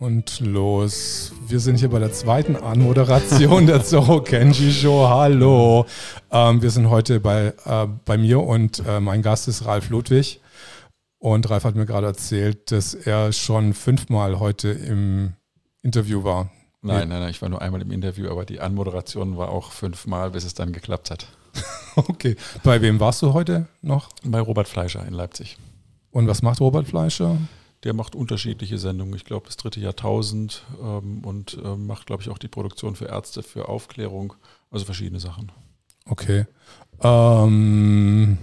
Und los. Wir sind hier bei der zweiten Anmoderation der Zorro Kenji Show. Hallo. Ähm, wir sind heute bei, äh, bei mir und äh, mein Gast ist Ralf Ludwig. Und Ralf hat mir gerade erzählt, dass er schon fünfmal heute im Interview war. Nein, nein, nein, ich war nur einmal im Interview, aber die Anmoderation war auch fünfmal, bis es dann geklappt hat. okay. Bei wem warst du heute noch? Bei Robert Fleischer in Leipzig. Und was macht Robert Fleischer? Der macht unterschiedliche Sendungen. Ich glaube, das dritte Jahrtausend ähm, und äh, macht, glaube ich, auch die Produktion für Ärzte, für Aufklärung, also verschiedene Sachen. Okay. Ähm,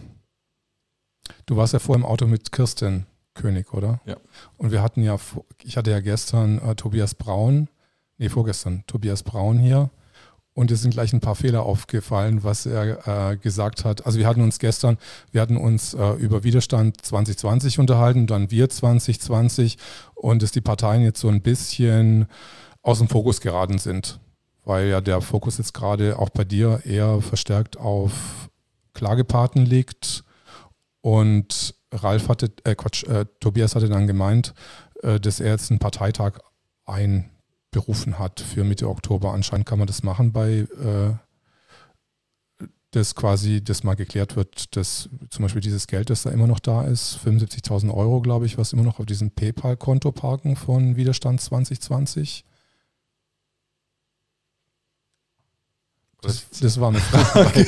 du warst ja vor im Auto mit Kirsten König, oder? Ja. Und wir hatten ja, ich hatte ja gestern äh, Tobias Braun, nee, vorgestern Tobias Braun hier und es sind gleich ein paar Fehler aufgefallen, was er äh, gesagt hat. Also wir hatten uns gestern, wir hatten uns äh, über Widerstand 2020 unterhalten, dann wir 2020 und dass die Parteien jetzt so ein bisschen aus dem Fokus geraten sind, weil ja der Fokus jetzt gerade auch bei dir eher verstärkt auf Klagepaten liegt. Und Ralf hatte, äh Quatsch, äh, Tobias hatte dann gemeint, äh, dass er jetzt einen Parteitag ein berufen hat für Mitte Oktober. Anscheinend kann man das machen bei äh, dass quasi das mal geklärt wird, dass zum Beispiel dieses Geld, das da immer noch da ist, 75.000 Euro, glaube ich, was immer noch auf diesem PayPal-Konto parken von Widerstand 2020. Das, das war eine Frage.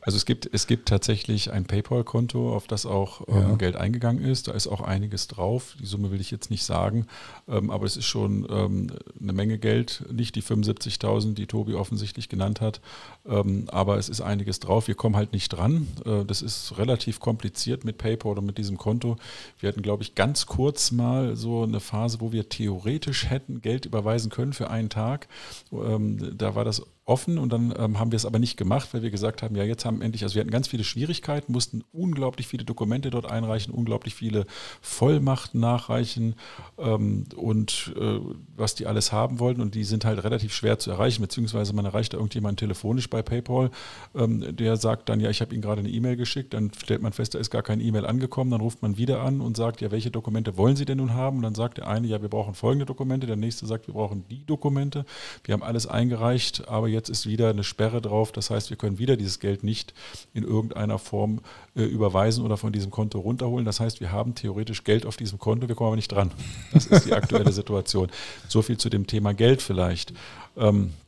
Also es gibt, es gibt tatsächlich ein PayPal-Konto, auf das auch ähm, ja. Geld eingegangen ist. Da ist auch einiges drauf. Die Summe will ich jetzt nicht sagen, ähm, aber es ist schon ähm, eine Menge Geld. Nicht die 75.000, die Tobi offensichtlich genannt hat, ähm, aber es ist einiges drauf. Wir kommen halt nicht dran. Äh, das ist relativ kompliziert mit PayPal oder mit diesem Konto. Wir hatten, glaube ich, ganz kurz mal so eine Phase, wo wir theoretisch hätten Geld überweisen können für einen Tag. Ähm, da war das offen und dann ähm, haben wir es aber nicht gemacht, weil wir gesagt haben, ja, jetzt haben endlich, also wir hatten ganz viele Schwierigkeiten, mussten unglaublich viele Dokumente dort einreichen, unglaublich viele Vollmachten nachreichen ähm, und äh, was die alles haben wollten und die sind halt relativ schwer zu erreichen, beziehungsweise man erreicht da irgendjemanden telefonisch bei PayPal, ähm, der sagt dann, ja, ich habe Ihnen gerade eine E-Mail geschickt, dann stellt man fest, da ist gar keine E-Mail angekommen, dann ruft man wieder an und sagt, ja, welche Dokumente wollen Sie denn nun haben? Und dann sagt der eine, ja, wir brauchen folgende Dokumente, der nächste sagt, wir brauchen die Dokumente. Wir haben alles eingereicht, aber jetzt ist wieder eine Sperre drauf. Das heißt, wir können wieder dieses Geld nicht in irgendeiner Form äh, überweisen oder von diesem Konto runterholen. Das heißt, wir haben theoretisch Geld auf diesem Konto, wir kommen aber nicht dran. Das ist die aktuelle Situation. So viel zu dem Thema Geld vielleicht. Ähm, äh,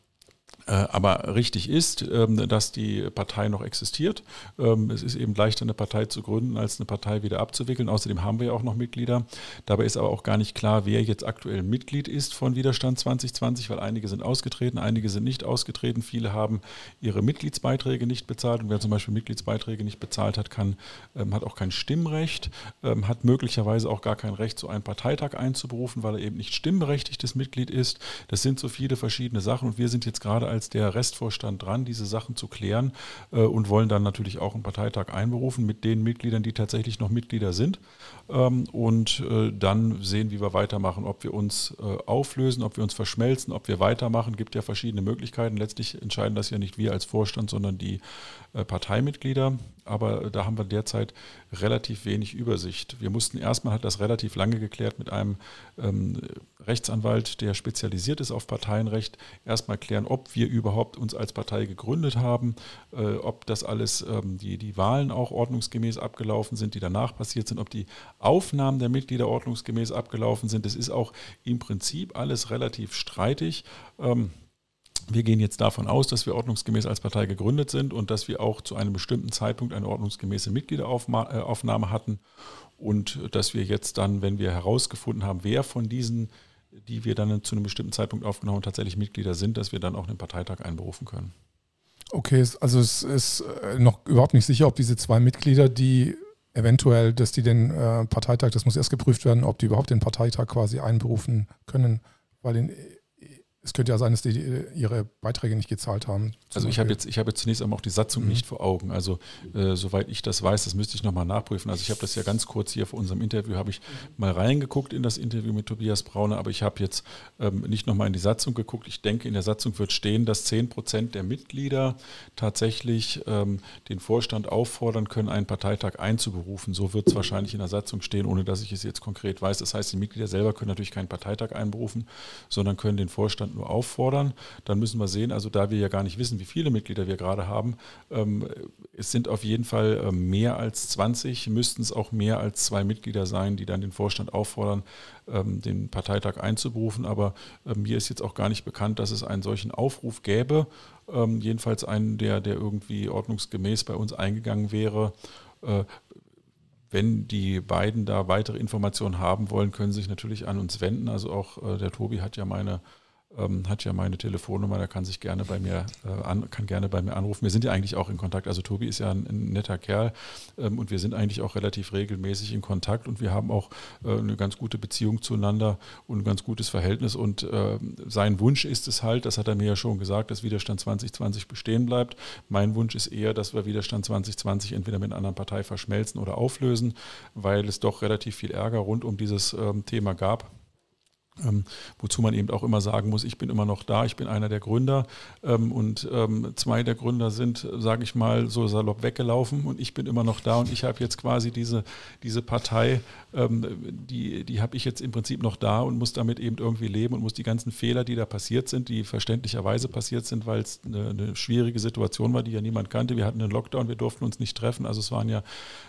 aber richtig ist, ähm, dass die Partei noch existiert. Ähm, es ist eben leichter, eine Partei zu gründen, als eine Partei wieder abzuwickeln. Außerdem haben wir ja auch noch Mitglieder. Dabei ist aber auch gar nicht klar, wer jetzt aktuell Mitglied ist von Widerstand 2020, weil einige sind ausgetreten, einige sind nicht ausgetreten. Viele haben ihre Mitgliedsbeiträge nicht bezahlt. Und wer zum Beispiel Mitgliedsbeiträge nicht bezahlt hat, kann, ähm, hat auch kein Stimmrecht, hat möglicherweise auch gar kein Recht, so einen Parteitag einzuberufen, weil er eben nicht stimmberechtigtes Mitglied ist. Das sind so viele verschiedene Sachen. Und wir sind jetzt gerade als als der Restvorstand dran, diese Sachen zu klären äh, und wollen dann natürlich auch einen Parteitag einberufen mit den Mitgliedern, die tatsächlich noch Mitglieder sind. Ähm, und äh, dann sehen, wie wir weitermachen, ob wir uns äh, auflösen, ob wir uns verschmelzen, ob wir weitermachen. Gibt ja verschiedene Möglichkeiten. Letztlich entscheiden das ja nicht wir als Vorstand, sondern die Parteimitglieder. Aber da haben wir derzeit relativ wenig Übersicht. Wir mussten erstmal, hat das relativ lange geklärt mit einem ähm, Rechtsanwalt, der spezialisiert ist auf Parteienrecht, erstmal klären, ob wir überhaupt uns als Partei gegründet haben, äh, ob das alles, ähm, die, die Wahlen auch ordnungsgemäß abgelaufen sind, die danach passiert sind, ob die Aufnahmen der Mitglieder ordnungsgemäß abgelaufen sind. Das ist auch im Prinzip alles relativ streitig. Ähm, wir gehen jetzt davon aus, dass wir ordnungsgemäß als Partei gegründet sind und dass wir auch zu einem bestimmten Zeitpunkt eine ordnungsgemäße Mitgliederaufnahme äh, hatten und dass wir jetzt dann, wenn wir herausgefunden haben, wer von diesen, die wir dann zu einem bestimmten Zeitpunkt aufgenommen haben, tatsächlich Mitglieder sind, dass wir dann auch einen Parteitag einberufen können. Okay, also es ist äh, noch überhaupt nicht sicher, ob diese zwei Mitglieder, die eventuell, dass die den äh, Parteitag, das muss erst geprüft werden, ob die überhaupt den Parteitag quasi einberufen können, weil in, es könnte ja sein, dass die ihre Beiträge nicht gezahlt haben. Also ich habe jetzt, ich habe jetzt zunächst einmal auch die Satzung mhm. nicht vor Augen. Also äh, soweit ich das weiß, das müsste ich nochmal nachprüfen. Also ich habe das ja ganz kurz hier vor unserem Interview, habe ich mal reingeguckt in das Interview mit Tobias Braune, aber ich habe jetzt ähm, nicht nochmal in die Satzung geguckt. Ich denke, in der Satzung wird stehen, dass 10 Prozent der Mitglieder tatsächlich ähm, den Vorstand auffordern können, einen Parteitag einzuberufen. So wird es wahrscheinlich in der Satzung stehen, ohne dass ich es jetzt konkret weiß. Das heißt, die Mitglieder selber können natürlich keinen Parteitag einberufen, sondern können den Vorstand nur auffordern. Dann müssen wir sehen, also da wir ja gar nicht wissen, wie viele Mitglieder wir gerade haben, ähm, es sind auf jeden Fall äh, mehr als 20, müssten es auch mehr als zwei Mitglieder sein, die dann den Vorstand auffordern, ähm, den Parteitag einzuberufen. Aber äh, mir ist jetzt auch gar nicht bekannt, dass es einen solchen Aufruf gäbe. Ähm, jedenfalls einen, der, der irgendwie ordnungsgemäß bei uns eingegangen wäre. Äh, wenn die beiden da weitere Informationen haben wollen, können sie sich natürlich an uns wenden. Also auch äh, der Tobi hat ja meine ähm, hat ja meine Telefonnummer, der kann sich gerne bei mir äh, an, kann gerne bei mir anrufen. Wir sind ja eigentlich auch in Kontakt. Also Tobi ist ja ein, ein netter Kerl ähm, und wir sind eigentlich auch relativ regelmäßig in Kontakt und wir haben auch äh, eine ganz gute Beziehung zueinander und ein ganz gutes Verhältnis. Und äh, sein Wunsch ist es halt, das hat er mir ja schon gesagt, dass Widerstand 2020 bestehen bleibt. Mein Wunsch ist eher, dass wir Widerstand 2020 entweder mit einer anderen Partei verschmelzen oder auflösen, weil es doch relativ viel Ärger rund um dieses ähm, Thema gab. Ähm, wozu man eben auch immer sagen muss, ich bin immer noch da, ich bin einer der Gründer. Ähm, und ähm, zwei der Gründer sind, sage ich mal, so salopp weggelaufen und ich bin immer noch da und ich habe jetzt quasi diese, diese Partei, die, die habe ich jetzt im Prinzip noch da und muss damit eben irgendwie leben und muss die ganzen Fehler, die da passiert sind, die verständlicherweise passiert sind, weil es eine, eine, schwierige Situation war, die ja niemand kannte. Wir hatten einen Lockdown, wir durften uns nicht treffen, also es waren ja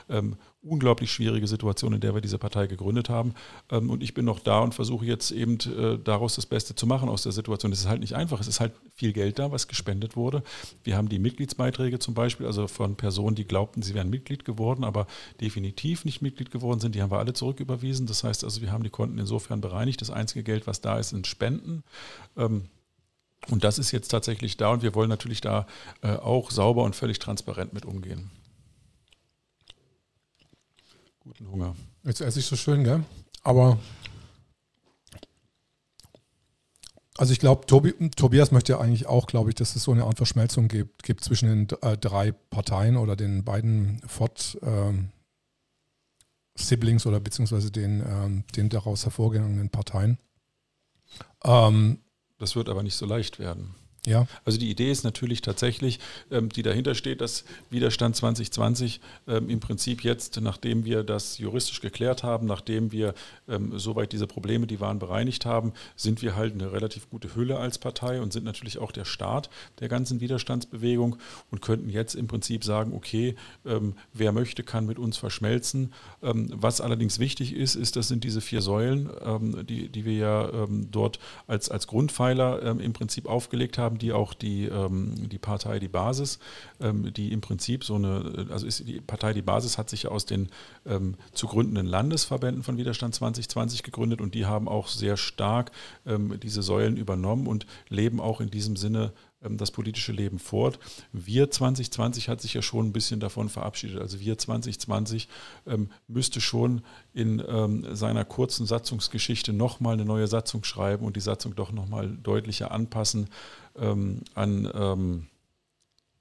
ähm, unglaublich schwierige Situation, in der wir diese Partei gegründet haben. Ähm, und ich bin noch da und versuche jetzt eben äh, daraus das Beste zu machen aus der Situation. Es ist halt nicht einfach. Es ist halt viel Geld da, was gespendet wurde. Wir haben die Mitgliedsbeiträge zum Beispiel, also von Personen, die glaubten, sie wären Mitglied geworden, aber definitiv nicht Mitglied geworden sind. Die haben wir alle zurücküberwiesen. Das heißt also, wir haben die Konten insofern bereinigt. Das einzige Geld, was da ist, sind Spenden. Ähm, und das ist jetzt tatsächlich da und wir wollen natürlich da äh, auch sauber und völlig transparent mit umgehen. Guten Hunger. Jetzt esse ich so schön, gell? Aber also ich glaube, Tobi, Tobias möchte ja eigentlich auch, glaube ich, dass es so eine Art Verschmelzung gibt, gibt zwischen den äh, drei Parteien oder den beiden Ford ähm, Siblings oder beziehungsweise den, ähm, den daraus hervorgegangenen Parteien. Ähm, das wird aber nicht so leicht werden. Ja. Also die Idee ist natürlich tatsächlich, ähm, die dahinter steht, dass Widerstand 2020 ähm, im Prinzip jetzt, nachdem wir das juristisch geklärt haben, nachdem wir ähm, soweit diese Probleme, die waren, bereinigt haben, sind wir halt eine relativ gute Hülle als Partei und sind natürlich auch der Start der ganzen Widerstandsbewegung und könnten jetzt im Prinzip sagen, okay, wer möchte, kann mit uns verschmelzen. Was allerdings wichtig ist, ist, das sind diese vier Säulen, die, die wir ja dort als, als Grundpfeiler im Prinzip aufgelegt haben haben die auch die, ähm, die Partei Die Basis, ähm, die im Prinzip so eine, also ist die Partei Die Basis hat sich aus den ähm, zu gründenden Landesverbänden von Widerstand 2020 gegründet und die haben auch sehr stark ähm, diese Säulen übernommen und leben auch in diesem Sinne ähm, das politische Leben fort. Wir 2020 hat sich ja schon ein bisschen davon verabschiedet. Also wir 2020 ähm, müsste schon in ähm, seiner kurzen Satzungsgeschichte nochmal eine neue Satzung schreiben und die Satzung doch nochmal deutlicher anpassen ähm, an, ähm,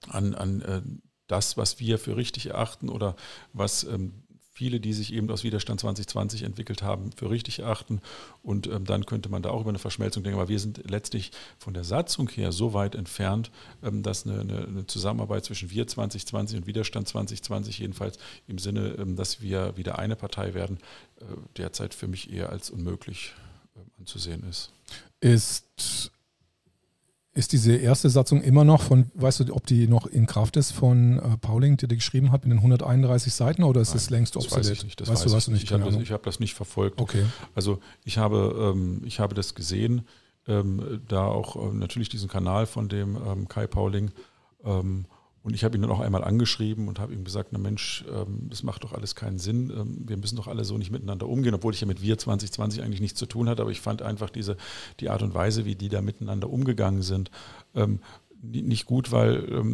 an, an äh, das, was wir für richtig erachten oder was ähm, viele, die sich eben aus Widerstand 2020 entwickelt haben, für richtig erachten. Und ähm, dann könnte man da auch über eine Verschmelzung denken. Aber wir sind letztlich von der Satzung her so weit entfernt, ähm, dass eine, eine, eine, Zusammenarbeit zwischen wir 2020 und Widerstand 2020 jedenfalls im Sinne, ähm, dass wir wieder eine Partei werden, äh, derzeit für mich eher als unmöglich äh, anzusehen ist. Ist ist diese erste Satzung immer noch von, weißt du, ob die noch in Kraft ist von äh, Pauling, der die geschrieben hat mit den 131 Seiten oder ist es längst obsolet? Weiß ich nicht, das weißt du, was du nicht? Ich habe das, hab das, nicht verfolgt. Okay. Also ich habe, ähm, ich habe das gesehen, ähm, da auch äh, natürlich diesen Kanal von dem ähm, Kai Pauling ähm, und ich habe ihn dann auch einmal angeschrieben und habe ihm gesagt, na Mensch, ähm, das macht doch alles keinen Sinn. Ähm, wir müssen doch alle so nicht miteinander umgehen, obwohl ich ja mit Wir 2020 eigentlich nichts zu tun hatte. Aber ich fand einfach diese, die Art und Weise, wie die da miteinander umgegangen sind, ähm, nicht gut, weil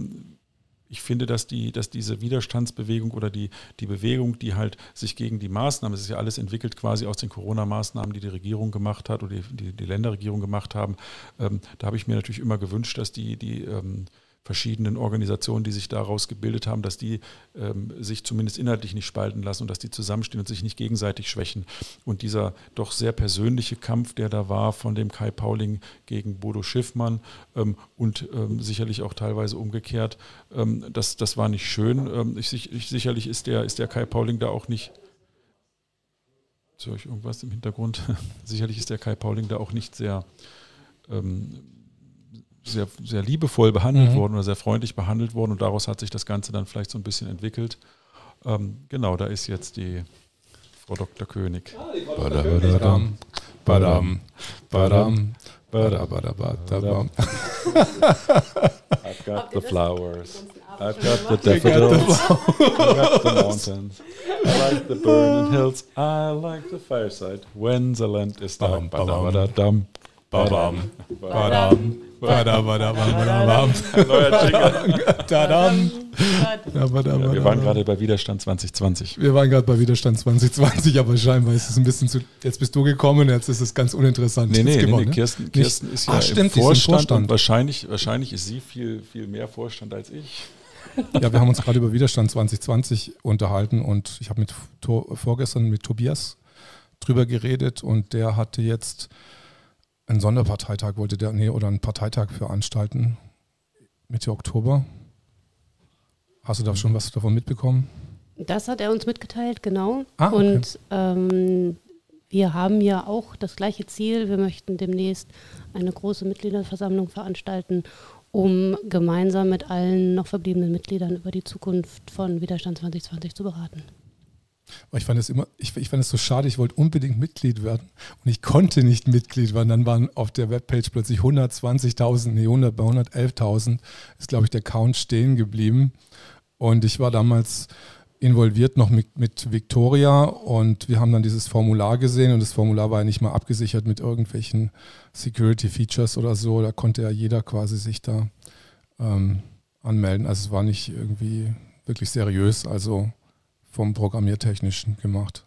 ich finde, dass, die, dass diese Widerstandsbewegung oder die, die Bewegung, die halt sich gegen die Maßnahmen, es ist ja alles entwickelt quasi aus den Corona-Maßnahmen, die die Regierung gemacht hat oder die, die, die Länderregierung gemacht haben, ähm, da habe ich mir natürlich immer gewünscht, dass die, die ähm, verschiedenen Organisationen, die sich daraus gebildet haben, dass die ähm, sich zumindest inhaltlich nicht spalten lassen und dass die zusammenstehen und sich nicht gegenseitig schwächen. Und dieser doch sehr persönliche Kampf, der da war von dem Kai Pauling gegen Bodo Schiffmann ähm, und ähm, sicherlich auch teilweise umgekehrt, ähm, das, das war nicht schön. Ähm, ich, ich, sicherlich ist der, ist der Kai Pauling da auch nicht ich irgendwas im Hintergrund? Sicherlich ist der Kai Pauling da auch nicht sehr ähm, sehr, sehr liebevoll behandelt mhm. worden oder sehr freundlich behandelt worden und daraus hat sich das Ganze dann vielleicht so ein bisschen entwickelt. Ähm, genau, da ist jetzt die Frau Dr. König. Badam, badam, badam, badam, badam, I've got the flowers. I've got the daffodils. I've got the mountains. I like the burning hills. I like the fireside. When the land is down. Badam, badam, badam, badam. Badam, badam, badam. Tadam. Ja, wir waren gerade bei Widerstand 2020. Wir waren gerade bei Widerstand 2020, aber scheinbar ist es ein bisschen zu. Jetzt bist du gekommen, jetzt ist es ganz uninteressant. Nee, nee, nee, nee Kirsten, Kirsten ist ja Ach, stimmt, im Vorstand, Vorstand. Wahrscheinlich, wahrscheinlich ist sie viel, viel mehr Vorstand als ich. Ja, wir haben uns gerade über Widerstand 2020 unterhalten und ich habe mit vorgestern mit Tobias drüber geredet und der hatte jetzt einen Sonderparteitag wollte der, nee, oder einen Parteitag veranstalten, Mitte Oktober. Hast du da schon was davon mitbekommen? Das hat er uns mitgeteilt, genau. Ah, okay. Und ähm, wir haben ja auch das gleiche Ziel. Wir möchten demnächst eine große Mitgliederversammlung veranstalten, um gemeinsam mit allen noch verbliebenen Mitgliedern über die Zukunft von Widerstand 2020 zu beraten. Ich fand es immer, ich, ich fand es so schade, ich wollte unbedingt Mitglied werden und ich konnte nicht Mitglied werden. Dann waren auf der Webpage plötzlich 120.000, nee, 100, bei 111.000 ist, glaube ich, der Count stehen geblieben. Und ich war damals involviert noch mit, mit Victoria und wir haben dann dieses Formular gesehen und das Formular war ja nicht mal abgesichert mit irgendwelchen Security Features oder so. Da konnte ja jeder quasi sich da ähm, anmelden. Also es war nicht irgendwie wirklich seriös. Also vom Programmiertechnischen gemacht.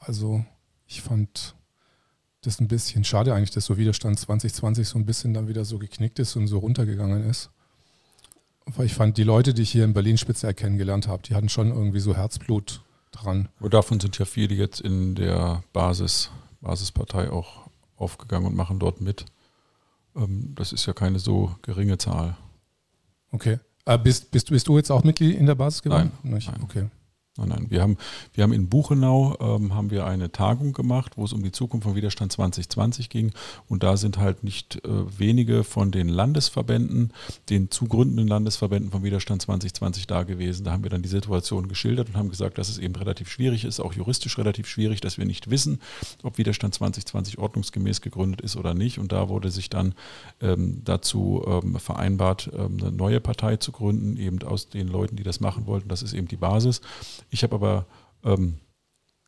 Also ich fand das ein bisschen schade eigentlich, dass so Widerstand 2020 so ein bisschen dann wieder so geknickt ist und so runtergegangen ist. Weil ich fand, die Leute, die ich hier in Berlin speziell kennengelernt habe, die hatten schon irgendwie so Herzblut dran. Und davon sind ja viele jetzt in der Basis, Basispartei auch aufgegangen und machen dort mit. Ähm, das ist ja keine so geringe Zahl. Okay. Äh, bist, bist, bist du jetzt auch Mitglied in der Basis geworden? Nein. Nein. Okay. Nein, nein. Wir haben, wir haben in Buchenau ähm, haben wir eine Tagung gemacht, wo es um die Zukunft von Widerstand 2020 ging. Und da sind halt nicht äh, wenige von den Landesverbänden, den zugründenden Landesverbänden von Widerstand 2020 da gewesen. Da haben wir dann die Situation geschildert und haben gesagt, dass es eben relativ schwierig ist, auch juristisch relativ schwierig, dass wir nicht wissen, ob Widerstand 2020 ordnungsgemäß gegründet ist oder nicht. Und da wurde sich dann ähm, dazu ähm, vereinbart, ähm, eine neue Partei zu gründen, eben aus den Leuten, die das machen wollten. Das ist eben die Basis. Ich habe aber ähm,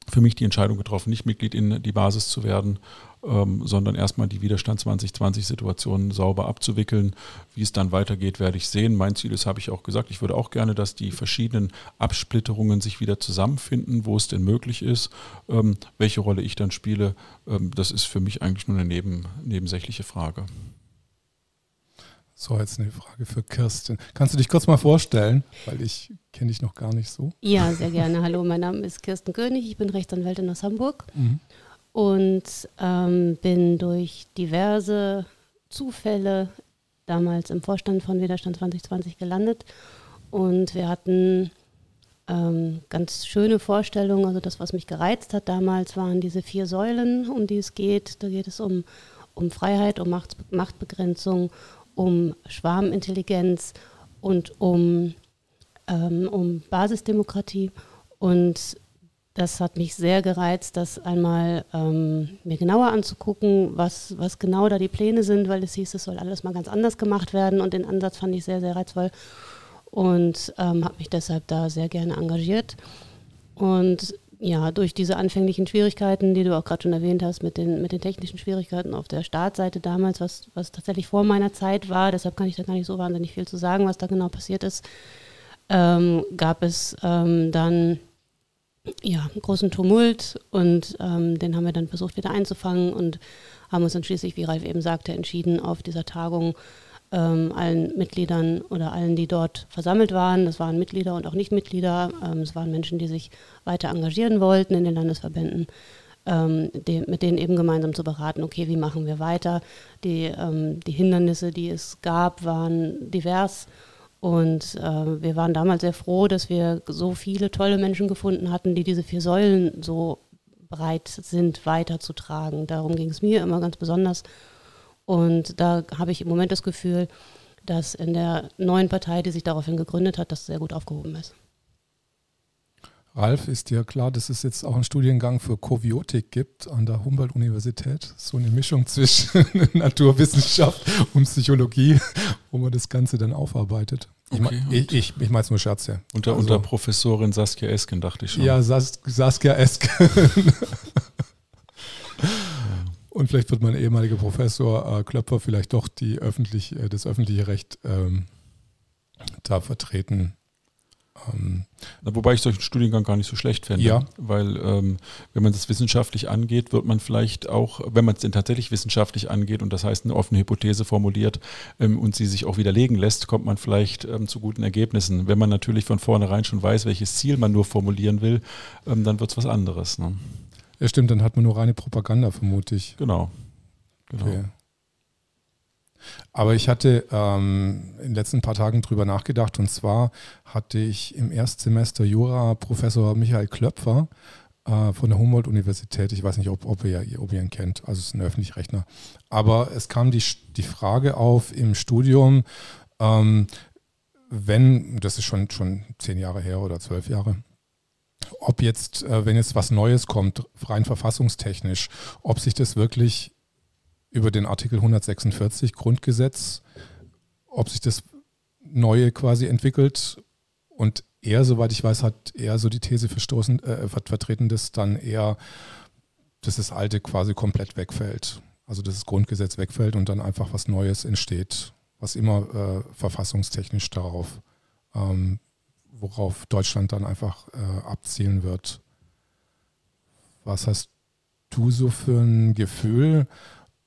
für mich die Entscheidung getroffen, nicht Mitglied in die Basis zu werden, ähm, sondern erstmal die Widerstand 2020-Situation sauber abzuwickeln. Wie es dann weitergeht, werde ich sehen. Mein Ziel ist, habe ich auch gesagt, ich würde auch gerne, dass die verschiedenen Absplitterungen sich wieder zusammenfinden, wo es denn möglich ist. Ähm, welche Rolle ich dann spiele, ähm, das ist für mich eigentlich nur eine neben, nebensächliche Frage. So, jetzt eine Frage für Kirsten. Kannst du dich kurz mal vorstellen, weil ich kenne dich noch gar nicht so. Ja, sehr gerne. Hallo, mein Name ist Kirsten König, ich bin Rechtsanwältin aus Hamburg mhm. und ähm, bin durch diverse Zufälle damals im Vorstand von Widerstand 2020 gelandet und wir hatten ähm, ganz schöne Vorstellungen. Also das, was mich gereizt hat damals, waren diese vier Säulen, um die es geht. Da geht es um, um Freiheit, um Macht, Machtbegrenzung, um Schwarmintelligenz und um, ähm, um Basisdemokratie. Und das hat mich sehr gereizt, das einmal ähm, mir genauer anzugucken, was, was genau da die Pläne sind, weil es hieß, es soll alles mal ganz anders gemacht werden und den Ansatz fand ich sehr, sehr reizvoll und ähm, habe mich deshalb da sehr gerne engagiert. Und ja, durch diese anfänglichen Schwierigkeiten, die du auch gerade schon erwähnt hast, mit den, mit den technischen Schwierigkeiten auf der Startseite damals, was, was tatsächlich vor meiner Zeit war, deshalb kann ich da gar nicht so wahnsinnig viel zu sagen, was da genau passiert ist, ähm, gab es ähm, dann ja, großen Tumult und ähm, den haben wir dann versucht wieder einzufangen und haben uns dann schließlich, wie Ralf eben sagte, entschieden, auf dieser Tagung ähm, allen Mitgliedern oder allen, die dort versammelt waren, das waren Mitglieder und auch Nichtmitglieder, ähm, es waren Menschen, die sich weiter engagieren wollten in den Landesverbänden, ähm, die, mit denen eben gemeinsam zu beraten, okay, wie machen wir weiter. Die, ähm, die Hindernisse, die es gab, waren divers und äh, wir waren damals sehr froh, dass wir so viele tolle Menschen gefunden hatten, die diese vier Säulen so bereit sind weiterzutragen. Darum ging es mir immer ganz besonders. Und da habe ich im Moment das Gefühl, dass in der neuen Partei, die sich daraufhin gegründet hat, das sehr gut aufgehoben ist. Ralf, ist dir klar, dass es jetzt auch einen Studiengang für Koviotik gibt an der Humboldt-Universität? So eine Mischung zwischen Naturwissenschaft und Psychologie, wo man das Ganze dann aufarbeitet. Okay, ich, ich, ich meine es nur Scherz, ja. Unter, also, unter Professorin Saskia Esken, dachte ich schon. Ja, Sas Saskia Esken. Und vielleicht wird mein ehemaliger Professor äh, Klöpfer vielleicht doch die öffentlich, äh, das öffentliche Recht ähm, da vertreten. Ähm, Wobei ich solchen Studiengang gar nicht so schlecht fände. Ja. Weil ähm, wenn man das wissenschaftlich angeht, wird man vielleicht auch, wenn man es denn tatsächlich wissenschaftlich angeht und das heißt eine offene Hypothese formuliert ähm, und sie sich auch widerlegen lässt, kommt man vielleicht ähm, zu guten Ergebnissen. Wenn man natürlich von vornherein schon weiß, welches Ziel man nur formulieren will, ähm, dann wird es was anderes. Ne? Ja, stimmt, dann hat man nur reine Propaganda, vermute ich. Genau. genau. Okay. Aber ich hatte ähm, in den letzten paar Tagen drüber nachgedacht und zwar hatte ich im Erstsemester Jura Professor Michael Klöpfer äh, von der Humboldt-Universität. Ich weiß nicht, ob, ob, ihr, ob ihr ihn kennt, also es ist ein Öffentlich-Rechner. Aber es kam die, die Frage auf im Studium, ähm, wenn, das ist schon, schon zehn Jahre her oder zwölf Jahre, ob jetzt, äh, wenn jetzt was Neues kommt, rein verfassungstechnisch, ob sich das wirklich über den Artikel 146 Grundgesetz, ob sich das Neue quasi entwickelt und er, soweit ich weiß, hat er so die These verstoßen, äh, vertreten, dass dann eher, dass das Alte quasi komplett wegfällt. Also dass das Grundgesetz wegfällt und dann einfach was Neues entsteht, was immer äh, verfassungstechnisch darauf, ähm, worauf Deutschland dann einfach äh, abzielen wird. Was hast du so für ein Gefühl?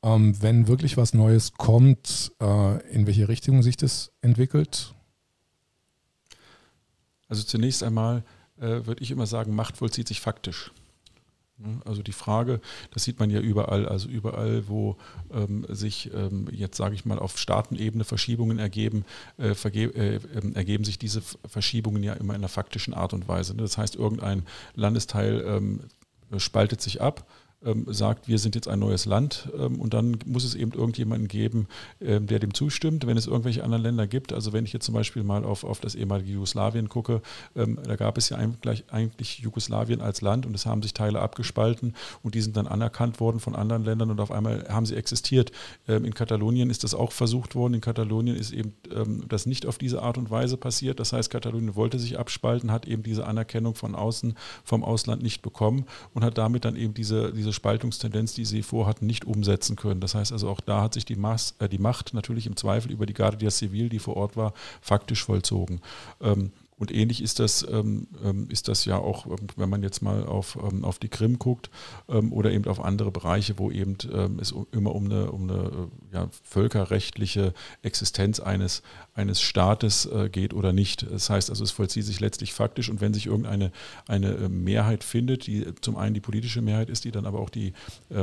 ähm, wenn wirklich was Neues kommt, äh, in welche Richtung sich das entwickelt? Also zunächst einmal äh, würde ich immer sagen, Macht vollzieht sich faktisch. Also die Frage, das sieht man ja überall, also überall, wo ähm, sich ähm, jetzt sage ich mal auf Staatenebene Verschiebungen ergeben, äh, äh, ähm, ergeben sich diese Verschiebungen ja immer in einer faktischen Art und Weise. Ne? Das heißt, irgendein Landesteil ähm, spaltet sich ab ähm, sagt, wir sind jetzt ein neues Land ähm, und dann muss es eben irgendjemanden geben, ähm, der dem zustimmt, wenn es irgendwelche anderen Länder gibt. Also wenn ich jetzt zum Beispiel mal auf, auf das ehemalige Jugoslawien gucke, ähm, da gab es ja eigentlich, eigentlich Jugoslawien als Land und es haben sich Teile abgespalten und die sind dann anerkannt worden von anderen Ländern und auf einmal haben sie existiert. Ähm, in Katalonien ist das auch versucht worden. In Katalonien ist eben ähm, das nicht auf diese Art und Weise passiert. Das heißt, Katalonien wollte sich abspalten, hat eben diese Anerkennung von außen, vom Ausland nicht bekommen und hat damit dann eben diese, diese diese Spaltungstendenz, die sie vorhatten, nicht umsetzen können. Das heißt also auch da hat sich die, Maß, äh, die Macht natürlich im Zweifel über die Guardia Civil, die vor Ort war, faktisch vollzogen. Ähm, und ähnlich ist das, ähm, ähm, ist das ja auch, ähm, wenn man jetzt mal auf, ähm, auf die Krim guckt ähm, oder eben auf andere Bereiche, wo eben ähm, es immer um eine, um eine äh, ja, völkerrechtliche Existenz eines, eines Staates äh, geht oder nicht. Das heißt also, es vollzieht sich letztlich faktisch und wenn sich irgendeine eine äh, Mehrheit findet, die zum einen die politische Mehrheit ist, die dann aber auch die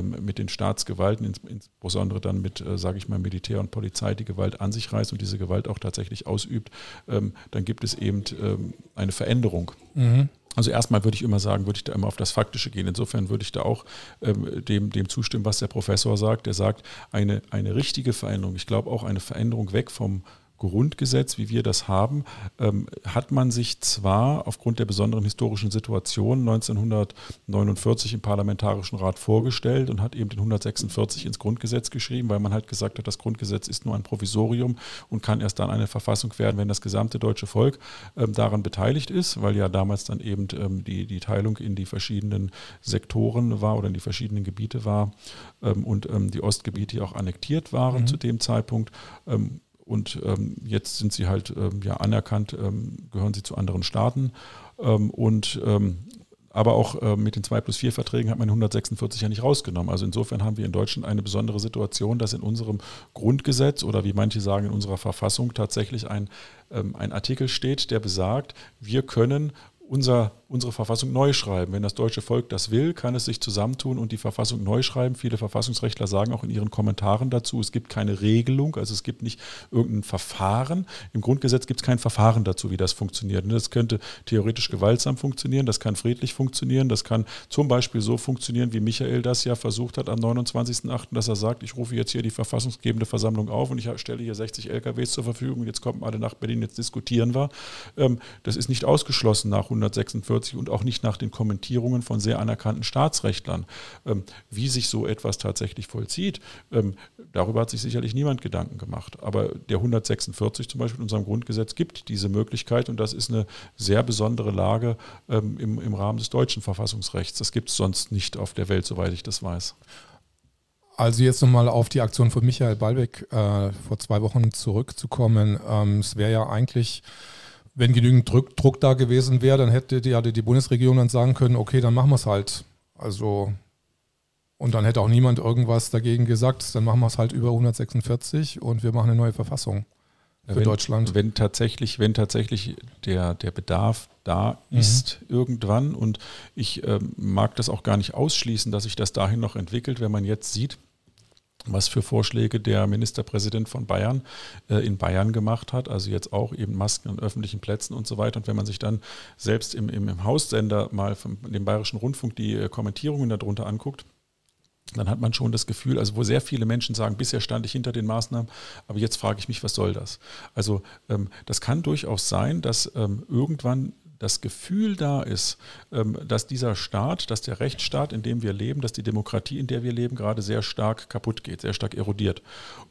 mit den Staatsgewalten, insbesondere dann mit, äh, sage ich mal, Militär und Polizei die Gewalt an sich reißt und diese Gewalt auch tatsächlich ausübt, dann gibt es eben ähm, eine Veränderung. Mhm. Also erstmal würde ich immer sagen, würde ich da immer auf das Faktische gehen. Insofern würde ich da auch ähm, dem, dem zustimmen, was der Professor sagt. Der sagt, eine, eine richtige Veränderung, ich glaube auch eine Veränderung weg vom Grundgesetz, wie wir das haben, ähm, hat man sich zwar aufgrund der besonderen historischen Situation 1949 im Parlamentarischen Rat vorgestellt und hat eben den 146 ins Grundgesetz geschrieben, weil man halt gesagt hat, das Grundgesetz ist nur ein Provisorium und kann erst dann eine Verfassung werden, wenn das gesamte deutsche Volk ähm, daran beteiligt ist, weil ja damals dann eben ähm, die, die Teilung in die verschiedenen Sektoren war oder in die verschiedenen Gebiete war ähm, und ähm, die Ostgebiete auch annektiert waren mhm. zu dem Zeitpunkt. Und ähm, jetzt sind sie halt ähm, ja anerkannt, ähm, gehören sie zu anderen Staaten. Ähm, und ähm, aber auch äh, mit den 2 plus 4 Verträgen hat man 146 ja nicht rausgenommen. Also insofern haben wir in Deutschland eine besondere Situation, dass in unserem Grundgesetz oder wie manche sagen in unserer Verfassung tatsächlich ein, ähm, ein Artikel steht, der besagt, wir können unser unsere Verfassung neu schreiben. Wenn das deutsche Volk das will, kann es sich zusammentun und die Verfassung neu schreiben. Viele Verfassungsrechtler sagen auch in ihren Kommentaren dazu, es gibt keine Regelung, also es gibt nicht irgendein Verfahren. Im Grundgesetz gibt es kein Verfahren dazu, wie das funktioniert. Und das könnte theoretisch gewaltsam funktionieren, das kann friedlich funktionieren, das kann zum Beispiel so funktionieren, wie Michael das ja versucht hat am 29.08., dass er sagt, ich rufe jetzt hier die verfassungsgebende Versammlung auf und ich stelle hier 60 LKWs zur Verfügung und jetzt kommt alle nach Berlin, jetzt diskutieren wir. Ähm, das ist nicht ausgeschlossen nach 146 1945 und auch nicht nach den Kommentierungen von sehr anerkannten Staatsrechtlern. Ähm, wie sich so etwas tatsächlich vollzieht, ähm, darüber hat sich sicherlich niemand Gedanken gemacht. Aber der 146 zum Beispiel in unserem Grundgesetz gibt diese Möglichkeit und das ist eine sehr besondere Lage ähm, im, im Rahmen des deutschen Verfassungsrechts. Das gibt es sonst nicht auf der Welt, soweit ich das weiß. Also jetzt nochmal auf die Aktion von Michael Ballbeck äh, vor zwei Wochen zurückzukommen. Ähm, es wäre ja eigentlich wenn genügend Druck, Druck da gewesen wäre, dann hätte die, hatte die Bundesregierung dann sagen können, okay, dann machen wir es halt. Also, und dann hätte auch niemand irgendwas dagegen gesagt, dann machen wir es halt über 146 und wir machen eine neue Verfassung für wenn, Deutschland. Wenn tatsächlich, wenn tatsächlich der, der Bedarf da mhm. ist irgendwann und ich äh, mag das auch gar nicht ausschließen, dass sich das dahin noch entwickelt, wenn man jetzt sieht, was für Vorschläge der Ministerpräsident von Bayern äh, in Bayern gemacht hat, also jetzt auch eben Masken an öffentlichen Plätzen und so weiter. Und wenn man sich dann selbst im, im, im Haussender mal von dem Bayerischen Rundfunk die äh, Kommentierungen darunter anguckt, dann hat man schon das Gefühl, also wo sehr viele Menschen sagen, bisher stand ich hinter den Maßnahmen, aber jetzt frage ich mich, was soll das? Also ähm, das kann durchaus sein, dass ähm, irgendwann das Gefühl da ist, ähm, dass dieser Staat, dass der Rechtsstaat, in dem wir leben, dass die Demokratie, in der wir leben, gerade sehr stark kaputt geht, sehr stark erodiert.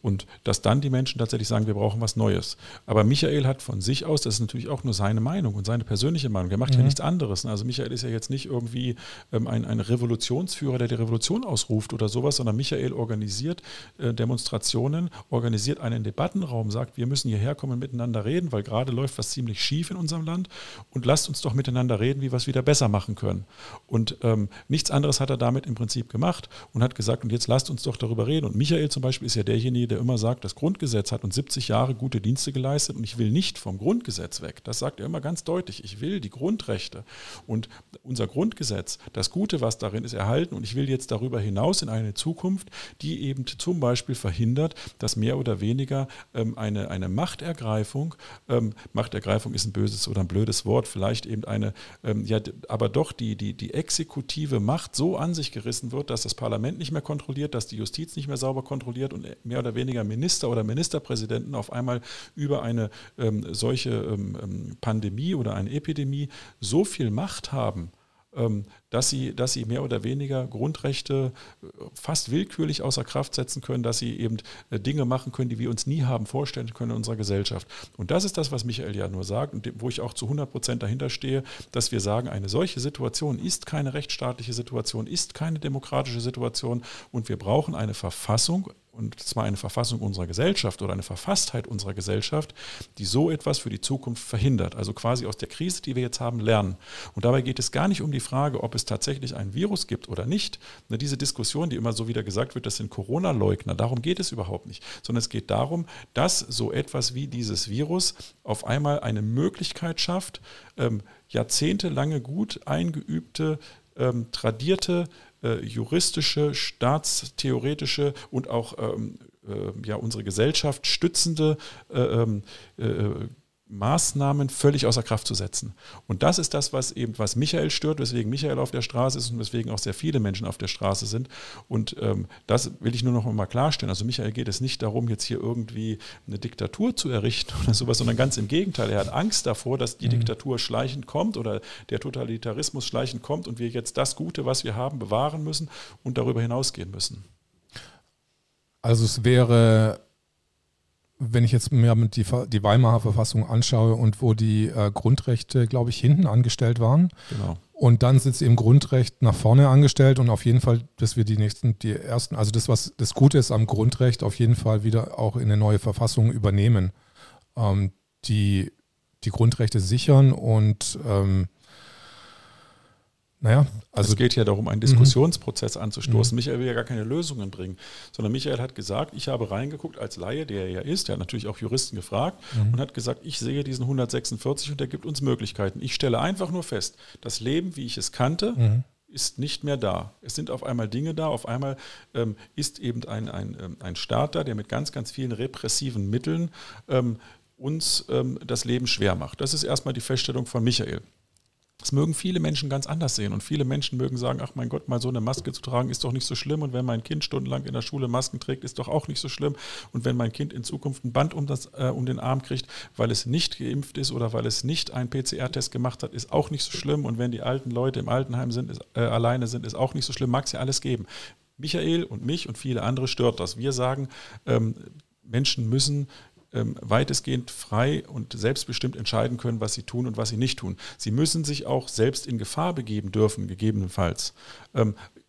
Und dass dann die Menschen tatsächlich sagen, wir brauchen was Neues. Aber Michael hat von sich aus, das ist natürlich auch nur seine Meinung und seine persönliche Meinung, der macht mhm. ja nichts anderes. Also Michael ist ja jetzt nicht irgendwie ähm, ein, ein Revolutionsführer, der die Revolution ausruft oder sowas, sondern Michael organisiert äh, Demonstrationen, organisiert einen Debattenraum, sagt, wir müssen hierher kommen, miteinander reden, weil gerade läuft was ziemlich schief in unserem Land und lasst uns doch miteinander reden, wie wir es wieder besser machen können. Und ähm, nichts anderes hat er damit im Prinzip gemacht und hat gesagt, und jetzt lasst uns doch darüber reden. Und Michael zum Beispiel ist ja derjenige, der immer sagt, das Grundgesetz hat uns 70 Jahre gute Dienste geleistet und ich will nicht vom Grundgesetz weg. Das sagt er immer ganz deutlich. Ich will die Grundrechte und unser Grundgesetz, das Gute, was darin ist, erhalten und ich will jetzt darüber hinaus in eine Zukunft, die eben zum Beispiel verhindert, dass mehr oder weniger ähm, eine, eine Machtergreifung, ähm, Machtergreifung ist ein böses oder ein blödes Wort, vielleicht vielleicht eben eine, ähm, ja, aber doch die, die, die exekutive Macht so an sich gerissen wird, dass das Parlament nicht mehr kontrolliert, dass die Justiz nicht mehr sauber kontrolliert und mehr oder weniger Minister oder Ministerpräsidenten auf einmal über eine ähm, solche ähm, ähm Pandemie oder eine Epidemie so viel Macht haben, dass sie, dass sie mehr oder weniger Grundrechte äh, fast willkürlich außer Kraft setzen können, dass sie eben äh, Dinge machen können, die wir uns nie haben vorstellen können in unserer Gesellschaft. Und das ist das, was Michael ja nur sagt und wo ich auch zu 100 Prozent dahinter stehe, dass wir sagen, eine solche Situation ist keine rechtsstaatliche Situation, ist keine demokratische Situation und wir brauchen eine Verfassung, und zwar eine Verfassung unserer Gesellschaft oder eine Verfasstheit unserer Gesellschaft, die so etwas für die Zukunft verhindert. Also quasi aus der Krise, die wir jetzt haben, lernen. Und dabei geht es gar nicht um die Frage, ob es tatsächlich ein Virus gibt oder nicht. Diese Diskussion, die immer so wieder gesagt wird, das sind Corona-Leugner, darum geht es überhaupt nicht. Sondern es geht darum, dass so etwas wie dieses Virus auf einmal eine Möglichkeit schafft, ähm, jahrzehntelange gut eingeübte, ähm, tradierte äh, juristische, staatstheoretische und auch ähm, äh, ja, unsere Gesellschaft stützende äh, ähm, äh, Maßnahmen völlig außer Kraft zu setzen. Und das ist das, was eben, was Michael stört, weswegen Michael auf der Straße ist und weswegen auch sehr viele Menschen auf der Straße sind. Und ähm, das will ich nur noch mal klarstellen. Also Michael geht es nicht darum, jetzt hier irgendwie eine Diktatur zu errichten oder sowas, sondern ganz im Gegenteil. Er hat Angst davor, dass die mhm. Diktatur schleichend kommt oder der Totalitarismus schleichend kommt und wir jetzt das Gute, was wir haben, bewahren müssen und darüber hinausgehen müssen. Also es wäre wenn ich jetzt mir die, die Weimarer Verfassung anschaue und wo die äh, Grundrechte, glaube ich, hinten angestellt waren. Genau. Und dann sind sie im Grundrecht nach vorne angestellt und auf jeden Fall, dass wir die nächsten, die ersten, also das, was das Gute ist am Grundrecht, auf jeden Fall wieder auch in eine neue Verfassung übernehmen, ähm, die die Grundrechte sichern und ähm, naja, also es geht ja darum, einen Diskussionsprozess anzustoßen. Mhm. Michael will ja gar keine Lösungen bringen, sondern Michael hat gesagt, ich habe reingeguckt als Laie, der er ja ist, der hat natürlich auch Juristen gefragt mhm. und hat gesagt, ich sehe diesen 146 und der gibt uns Möglichkeiten. Ich stelle einfach nur fest, das Leben, wie ich es kannte, mhm. ist nicht mehr da. Es sind auf einmal Dinge da, auf einmal ähm, ist eben ein, ein, ähm, ein Staat da, der mit ganz, ganz vielen repressiven Mitteln ähm, uns ähm, das Leben schwer macht. Das ist erstmal die Feststellung von Michael. Das mögen viele Menschen ganz anders sehen. Und viele Menschen mögen sagen, ach mein Gott, mal so eine Maske zu tragen ist doch nicht so schlimm. Und wenn mein Kind stundenlang in der Schule Masken trägt, ist doch auch nicht so schlimm. Und wenn mein Kind in Zukunft ein Band um, das, äh, um den Arm kriegt, weil es nicht geimpft ist oder weil es nicht einen PCR-Test gemacht hat, ist auch nicht so schlimm. Und wenn die alten Leute im Altenheim sind, ist, äh, alleine sind, ist auch nicht so schlimm, mag es ja alles geben. Michael und mich und viele andere stört das. Wir sagen, ähm, Menschen müssen weitestgehend frei und selbstbestimmt entscheiden können, was sie tun und was sie nicht tun. Sie müssen sich auch selbst in Gefahr begeben dürfen, gegebenenfalls.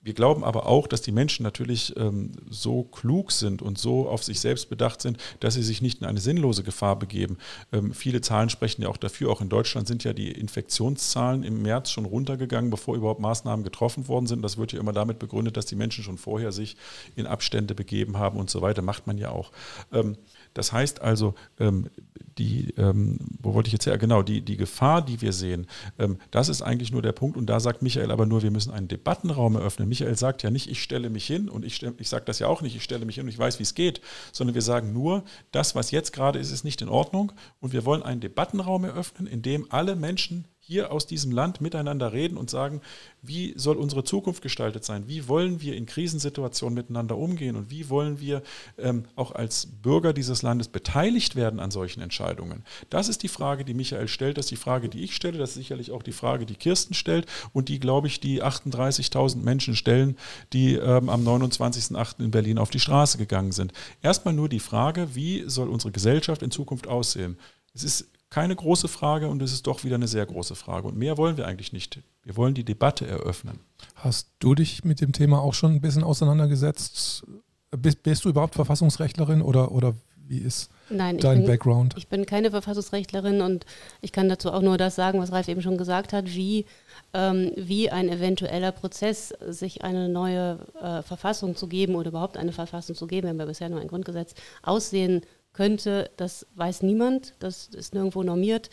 Wir glauben aber auch, dass die Menschen natürlich ähm, so klug sind und so auf sich selbst bedacht sind, dass sie sich nicht in eine sinnlose Gefahr begeben. Ähm, viele Zahlen sprechen ja auch dafür. Auch in Deutschland sind ja die Infektionszahlen im März schon runtergegangen, bevor überhaupt Maßnahmen getroffen worden sind. Das wird ja immer damit begründet, dass die Menschen schon vorher sich in Abstände begeben haben und so weiter. Macht man ja auch. Ähm, das heißt also, ähm, die, ähm, wo wollte ich jetzt her? Genau, die, die Gefahr, die wir sehen, ähm, das ist eigentlich nur der Punkt. Und da sagt Michael aber nur, wir müssen einen Debattenraum eröffnen. Michael sagt ja nicht, ich stelle mich hin und ich, ich sage das ja auch nicht, ich stelle mich hin und ich weiß, wie es geht, sondern wir sagen nur, das, was jetzt gerade ist, ist nicht in Ordnung. Und wir wollen einen Debattenraum eröffnen, in dem alle Menschen hier aus diesem Land miteinander reden und sagen, wie soll unsere Zukunft gestaltet sein? Wie wollen wir in Krisensituationen miteinander umgehen? Und wie wollen wir ähm, auch als Bürger dieses Landes beteiligt werden an solchen Entscheidungen? Das ist die Frage, die Michael stellt. Das ist die Frage, die ich stelle. Das ist sicherlich auch die Frage, die Kirsten stellt und die, glaube ich, die 38.000 Menschen stellen, die ähm, am 29.08. in Berlin auf die Straße gegangen sind. Erstmal nur die Frage, wie soll unsere Gesellschaft in Zukunft aussehen? Es ist keine große Frage und es ist doch wieder eine sehr große Frage. Und mehr wollen wir eigentlich nicht. Wir wollen die Debatte eröffnen. Hast du dich mit dem Thema auch schon ein bisschen auseinandergesetzt? Bist, bist du überhaupt Verfassungsrechtlerin oder, oder wie ist Nein, dein ich bin, Background? Ich bin keine Verfassungsrechtlerin und ich kann dazu auch nur das sagen, was Ralf eben schon gesagt hat, wie, ähm, wie ein eventueller Prozess, sich eine neue äh, Verfassung zu geben oder überhaupt eine Verfassung zu geben, wir haben ja bisher nur ein Grundgesetz, aussehen könnte, das weiß niemand, das ist nirgendwo normiert.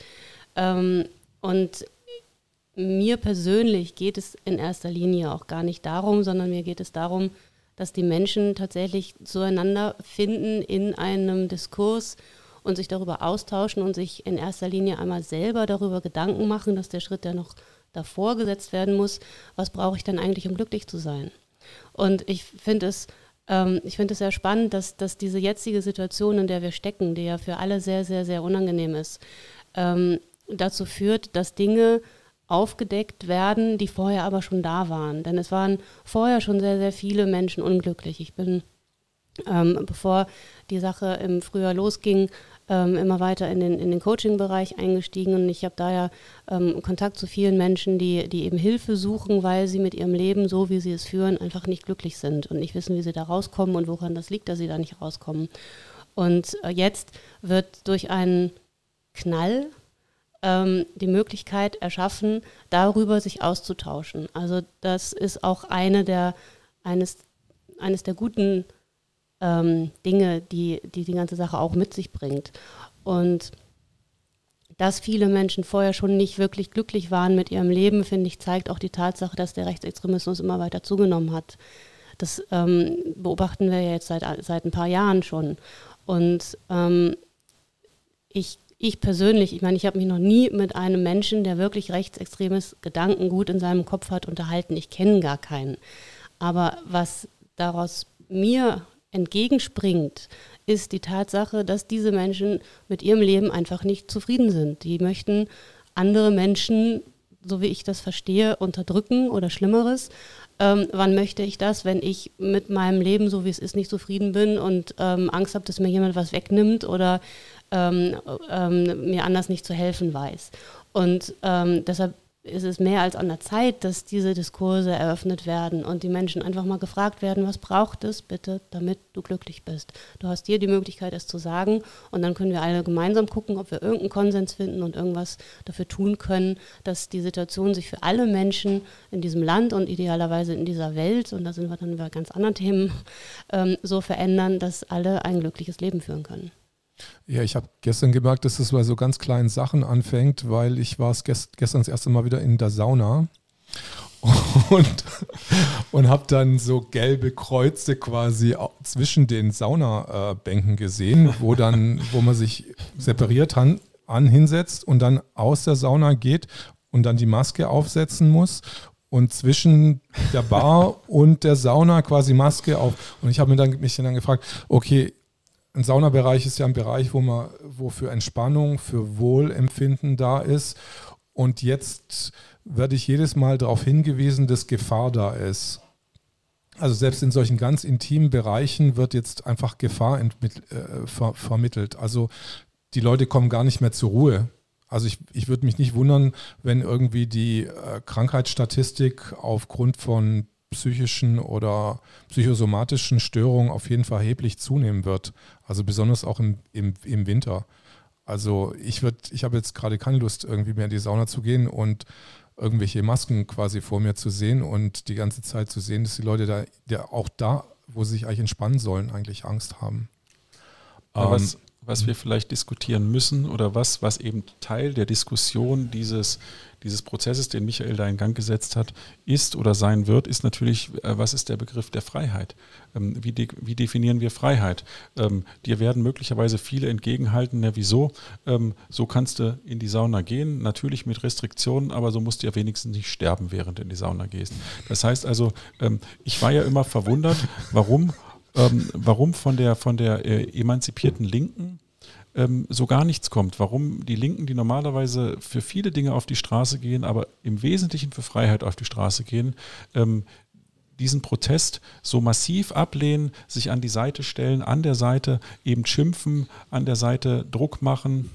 Ähm, und mir persönlich geht es in erster Linie auch gar nicht darum, sondern mir geht es darum, dass die Menschen tatsächlich zueinander finden in einem Diskurs und sich darüber austauschen und sich in erster Linie einmal selber darüber Gedanken machen, dass der Schritt, der noch davor gesetzt werden muss, was brauche ich denn eigentlich, um glücklich zu sein? Und ich finde es ähm, ich finde es sehr spannend, dass, dass diese jetzige Situation, in der wir stecken, die ja für alle sehr, sehr, sehr unangenehm ist, ähm, dazu führt, dass Dinge aufgedeckt werden, die vorher aber schon da waren. Denn es waren vorher schon sehr, sehr viele Menschen unglücklich. Ich bin, ähm, bevor die Sache im Frühjahr losging, ähm, immer weiter in den, in den Coaching-Bereich eingestiegen und ich habe daher ähm, Kontakt zu vielen Menschen, die, die eben Hilfe suchen, weil sie mit ihrem Leben, so wie sie es führen, einfach nicht glücklich sind und nicht wissen, wie sie da rauskommen und woran das liegt, dass sie da nicht rauskommen. Und äh, jetzt wird durch einen Knall ähm, die Möglichkeit erschaffen, darüber sich auszutauschen. Also das ist auch eine der, eines, eines der guten ähm, Dinge, die, die die ganze Sache auch mit sich bringt. Und dass viele Menschen vorher schon nicht wirklich glücklich waren mit ihrem Leben, finde ich, zeigt auch die Tatsache, dass der Rechtsextremismus immer weiter zugenommen hat. Das ähm, beobachten wir ja jetzt seit, seit ein paar Jahren schon. Und ähm, ich, ich persönlich, ich meine, ich habe mich noch nie mit einem Menschen, der wirklich rechtsextremes Gedankengut in seinem Kopf hat, unterhalten. Ich kenne gar keinen. Aber was daraus mir entgegenspringt, ist die Tatsache, dass diese Menschen mit ihrem Leben einfach nicht zufrieden sind. Die möchten andere Menschen, so wie ich das verstehe, unterdrücken oder Schlimmeres. ähm, wann möchte ich das, wenn ich mit meinem Leben, so wie es ist, nicht zufrieden bin und ähm, Angst habe, dass mir jemand was wegnimmt oder ähm, ähm, mir anders nicht zu helfen weiß. Und ähm, deshalb ist es mehr als an der Zeit, dass diese Diskurse eröffnet werden und die Menschen einfach mal gefragt werden, was braucht es bitte, damit du glücklich bist. Du hast hier die Möglichkeit, es zu sagen und dann können wir alle gemeinsam gucken, ob wir irgendeinen Konsens finden und irgendwas dafür tun können, dass die Situation sich für alle Menschen in diesem Land und idealerweise in dieser Welt, und da sind wir dann bei ganz anderen Themen, ähm, so verändern, dass alle ein glückliches Leben führen können. Ja, ich habe gestern gemerkt, dass es bei so ganz kleinen Sachen anfängt, weil ich war es gest gestern das erste Mal wieder in der Sauna und, und habe dann so gelbe Kreuze quasi zwischen den Saunabänken gesehen, wo dann, wo man sich separiert an, an hinsetzt und dann aus der Sauna geht und dann die Maske aufsetzen muss und zwischen der Bar und der Sauna quasi Maske auf. Und ich habe mir dann, mich dann gefragt, okay, ein Saunabereich ist ja ein Bereich, wo man, wo für Entspannung, für Wohlempfinden da ist. Und jetzt werde ich jedes Mal darauf hingewiesen, dass Gefahr da ist. Also selbst in solchen ganz intimen Bereichen wird jetzt einfach Gefahr äh, ver vermittelt. Also die Leute kommen gar nicht mehr zur Ruhe. Also ich, ich würde mich nicht wundern, wenn irgendwie die äh, Krankheitsstatistik aufgrund von psychischen oder psychosomatischen Störungen auf jeden Fall erheblich zunehmen wird. Also besonders auch im, im, im Winter. Also ich würde, ich habe jetzt gerade keine Lust, irgendwie mehr in die Sauna zu gehen und irgendwelche Masken quasi vor mir zu sehen und die ganze Zeit zu sehen, dass die Leute da, der auch da, wo sie sich eigentlich entspannen sollen, eigentlich Angst haben. Aber ähm, was, was wir vielleicht diskutieren müssen oder was, was eben Teil der Diskussion dieses, dieses Prozesses, den Michael da in Gang gesetzt hat, ist oder sein wird, ist natürlich, äh, was ist der Begriff der Freiheit? Ähm, wie, de wie definieren wir Freiheit? Ähm, dir werden möglicherweise viele entgegenhalten, na wieso? Ähm, so kannst du in die Sauna gehen, natürlich mit Restriktionen, aber so musst du ja wenigstens nicht sterben, während du in die Sauna gehst. Das heißt also, ich war ja immer verwundert, warum ähm, warum von der, von der äh, emanzipierten Linken ähm, so gar nichts kommt. Warum die Linken, die normalerweise für viele Dinge auf die Straße gehen, aber im Wesentlichen für Freiheit auf die Straße gehen, ähm, diesen Protest so massiv ablehnen, sich an die Seite stellen, an der Seite eben schimpfen, an der Seite Druck machen,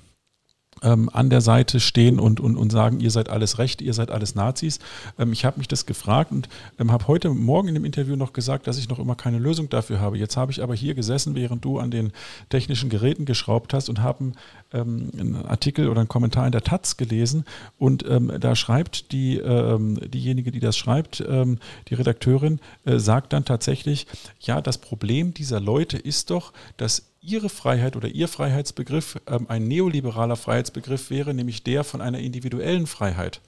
ähm, an der Seite stehen und, und, und sagen, ihr seid alles Recht, ihr seid alles Nazis. Ähm, ich habe mich das gefragt und ähm, habe heute Morgen in dem Interview noch gesagt, dass ich noch immer keine Lösung dafür habe. Jetzt habe ich aber hier gesessen, während du an den technischen Geräten geschraubt hast und habe ähm, einen Artikel oder einen Kommentar in der Taz gelesen und ähm, da schreibt die, ähm, diejenige, die das schreibt, die Redakteurin, äh, sagt dann tatsächlich, ja, das Problem dieser Leute ist doch, dass Ihre Freiheit oder Ihr Freiheitsbegriff ähm, ein neoliberaler Freiheitsbegriff wäre, nämlich der von einer individuellen Freiheit.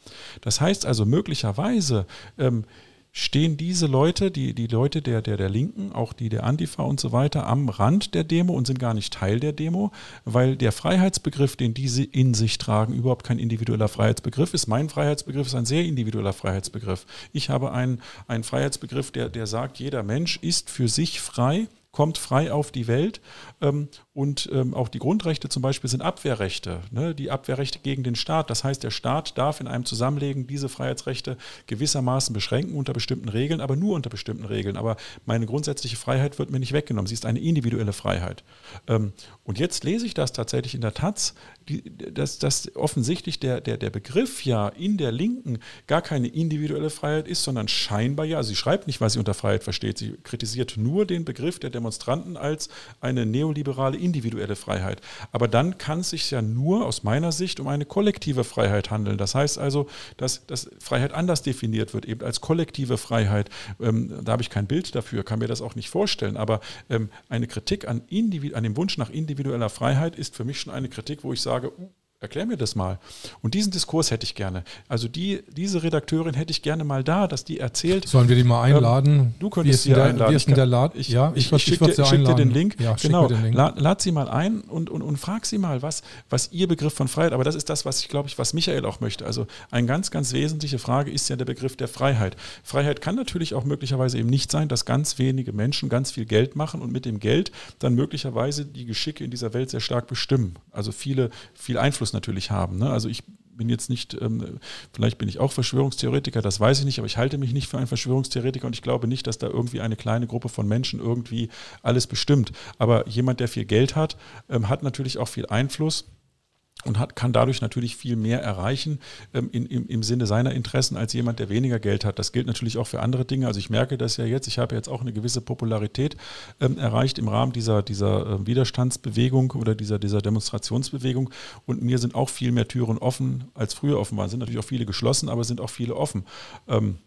Das heißt also möglicherweise ähm, stehen diese Leute, die, die Leute der, der, der Linken, auch die der Antifa und so weiter, am Rand der Demo und sind gar nicht Teil der Demo, weil der Freiheitsbegriff, den diese in sich tragen, überhaupt kein individueller Freiheitsbegriff ist. Mein Freiheitsbegriff ist ein sehr individueller Freiheitsbegriff. Ich habe einen, einen Freiheitsbegriff, der, der sagt, jeder Mensch ist für sich frei kommt frei auf die Welt ähm, und ähm, auch die Grundrechte zum Beispiel sind Abwehrrechte, ne? die Abwehrrechte gegen den Staat. Das heißt, der Staat darf in einem Zusammenlegen diese Freiheitsrechte gewissermaßen beschränken unter bestimmten Regeln, aber nur unter bestimmten Regeln. Aber meine grundsätzliche Freiheit wird mir nicht weggenommen. Sie ist eine individuelle Freiheit. Ähm, und jetzt lese ich das tatsächlich in der Taz, die, dass, dass offensichtlich der, der, der Begriff ja in der Linken gar keine individuelle Freiheit ist, sondern scheinbar ja. Also sie schreibt nicht, was sie unter Freiheit versteht. Sie kritisiert nur den Begriff der Demonstranten als eine neoliberale individuelle Freiheit. Aber dann kann es sich ja nur aus meiner Sicht um eine kollektive Freiheit handeln. Das heißt also, dass, dass Freiheit anders definiert wird, eben als kollektive Freiheit. Ähm, da habe ich kein Bild dafür, kann mir das auch nicht vorstellen. Aber ähm, eine Kritik an, an dem Wunsch nach individueller Freiheit ist für mich schon eine Kritik, wo ich sage, uh, Erklär mir das mal. Und diesen Diskurs hätte ich gerne. Also die, diese Redakteurin hätte ich gerne mal da, dass die erzählt. Sollen wir die mal ähm, einladen? Ähm, du könntest sie einladen. Wie ist denn der Lad? Ich, ja, ich, ich, ich schicke dir, schick dir den Link. Ja, genau. Den Link. Lad, lad, sie mal ein und, und, und frag sie mal, was, was ihr Begriff von Freiheit, aber das ist das, was ich glaube ich, was Michael auch möchte. Also eine ganz, ganz wesentliche Frage ist ja der Begriff der Freiheit. Freiheit kann natürlich auch möglicherweise eben nicht sein, dass ganz wenige Menschen ganz viel Geld machen und mit dem Geld dann möglicherweise die Geschicke in dieser Welt sehr stark bestimmen. Also viele, viel Einfluss natürlich haben. Ne? Also ich bin jetzt nicht, ähm, vielleicht bin ich auch Verschwörungstheoretiker, das weiß ich nicht, aber ich halte mich nicht für einen Verschwörungstheoretiker und ich glaube nicht, dass da irgendwie eine kleine Gruppe von Menschen irgendwie alles bestimmt. Aber jemand, der viel Geld hat, ähm, hat natürlich auch viel Einfluss und hat, kann dadurch natürlich viel mehr erreichen ähm, in, im, im Sinne seiner Interessen als jemand, der weniger Geld hat. Das gilt natürlich auch für andere Dinge. Also ich merke das ja jetzt, ich habe jetzt auch eine gewisse Popularität ähm, erreicht im Rahmen dieser, dieser äh, Widerstandsbewegung oder dieser, dieser Demonstrationsbewegung und mir sind auch viel mehr Türen offen, als früher offen waren. Es sind natürlich auch viele geschlossen, aber es sind auch viele offen. Ähm,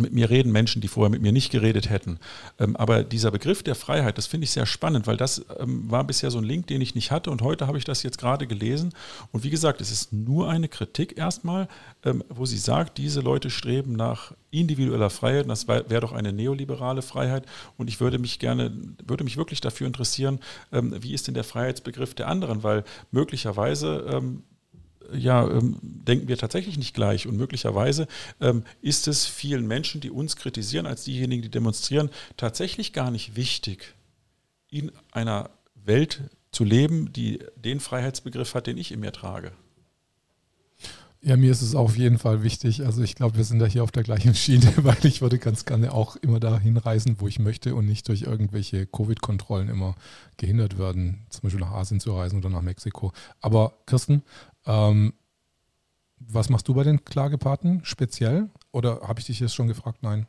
mit mir reden Menschen, die vorher mit mir nicht geredet hätten. Ähm, aber dieser Begriff der Freiheit, das finde ich sehr spannend, weil das ähm, war bisher so ein Link, den ich nicht hatte und heute habe ich das jetzt gerade gelesen. Und wie gesagt, es ist nur eine Kritik erstmal, ähm, wo sie sagt, diese Leute streben nach individueller Freiheit. Das wäre doch eine neoliberale Freiheit. Und ich würde mich gerne, würde mich wirklich dafür interessieren, wie ist denn der Freiheitsbegriff der anderen? Weil möglicherweise ja, ähm, denken wir tatsächlich nicht gleich. Und möglicherweise ähm, ist es vielen Menschen, die uns kritisieren, als diejenigen, die demonstrieren, tatsächlich gar nicht wichtig, in einer Welt zu leben, die den Freiheitsbegriff hat, den ich in mir trage. Ja, mir ist es auf jeden Fall wichtig. Also ich glaube, wir sind da hier auf der gleichen Schiene, weil ich würde ganz gerne auch immer dahin reisen, wo ich möchte und nicht durch irgendwelche Covid-Kontrollen immer gehindert werden, zum Beispiel nach Asien zu reisen oder nach Mexiko. Aber Kirsten, ähm, was machst du bei den Klagepaten speziell? Oder habe ich dich jetzt schon gefragt? Nein.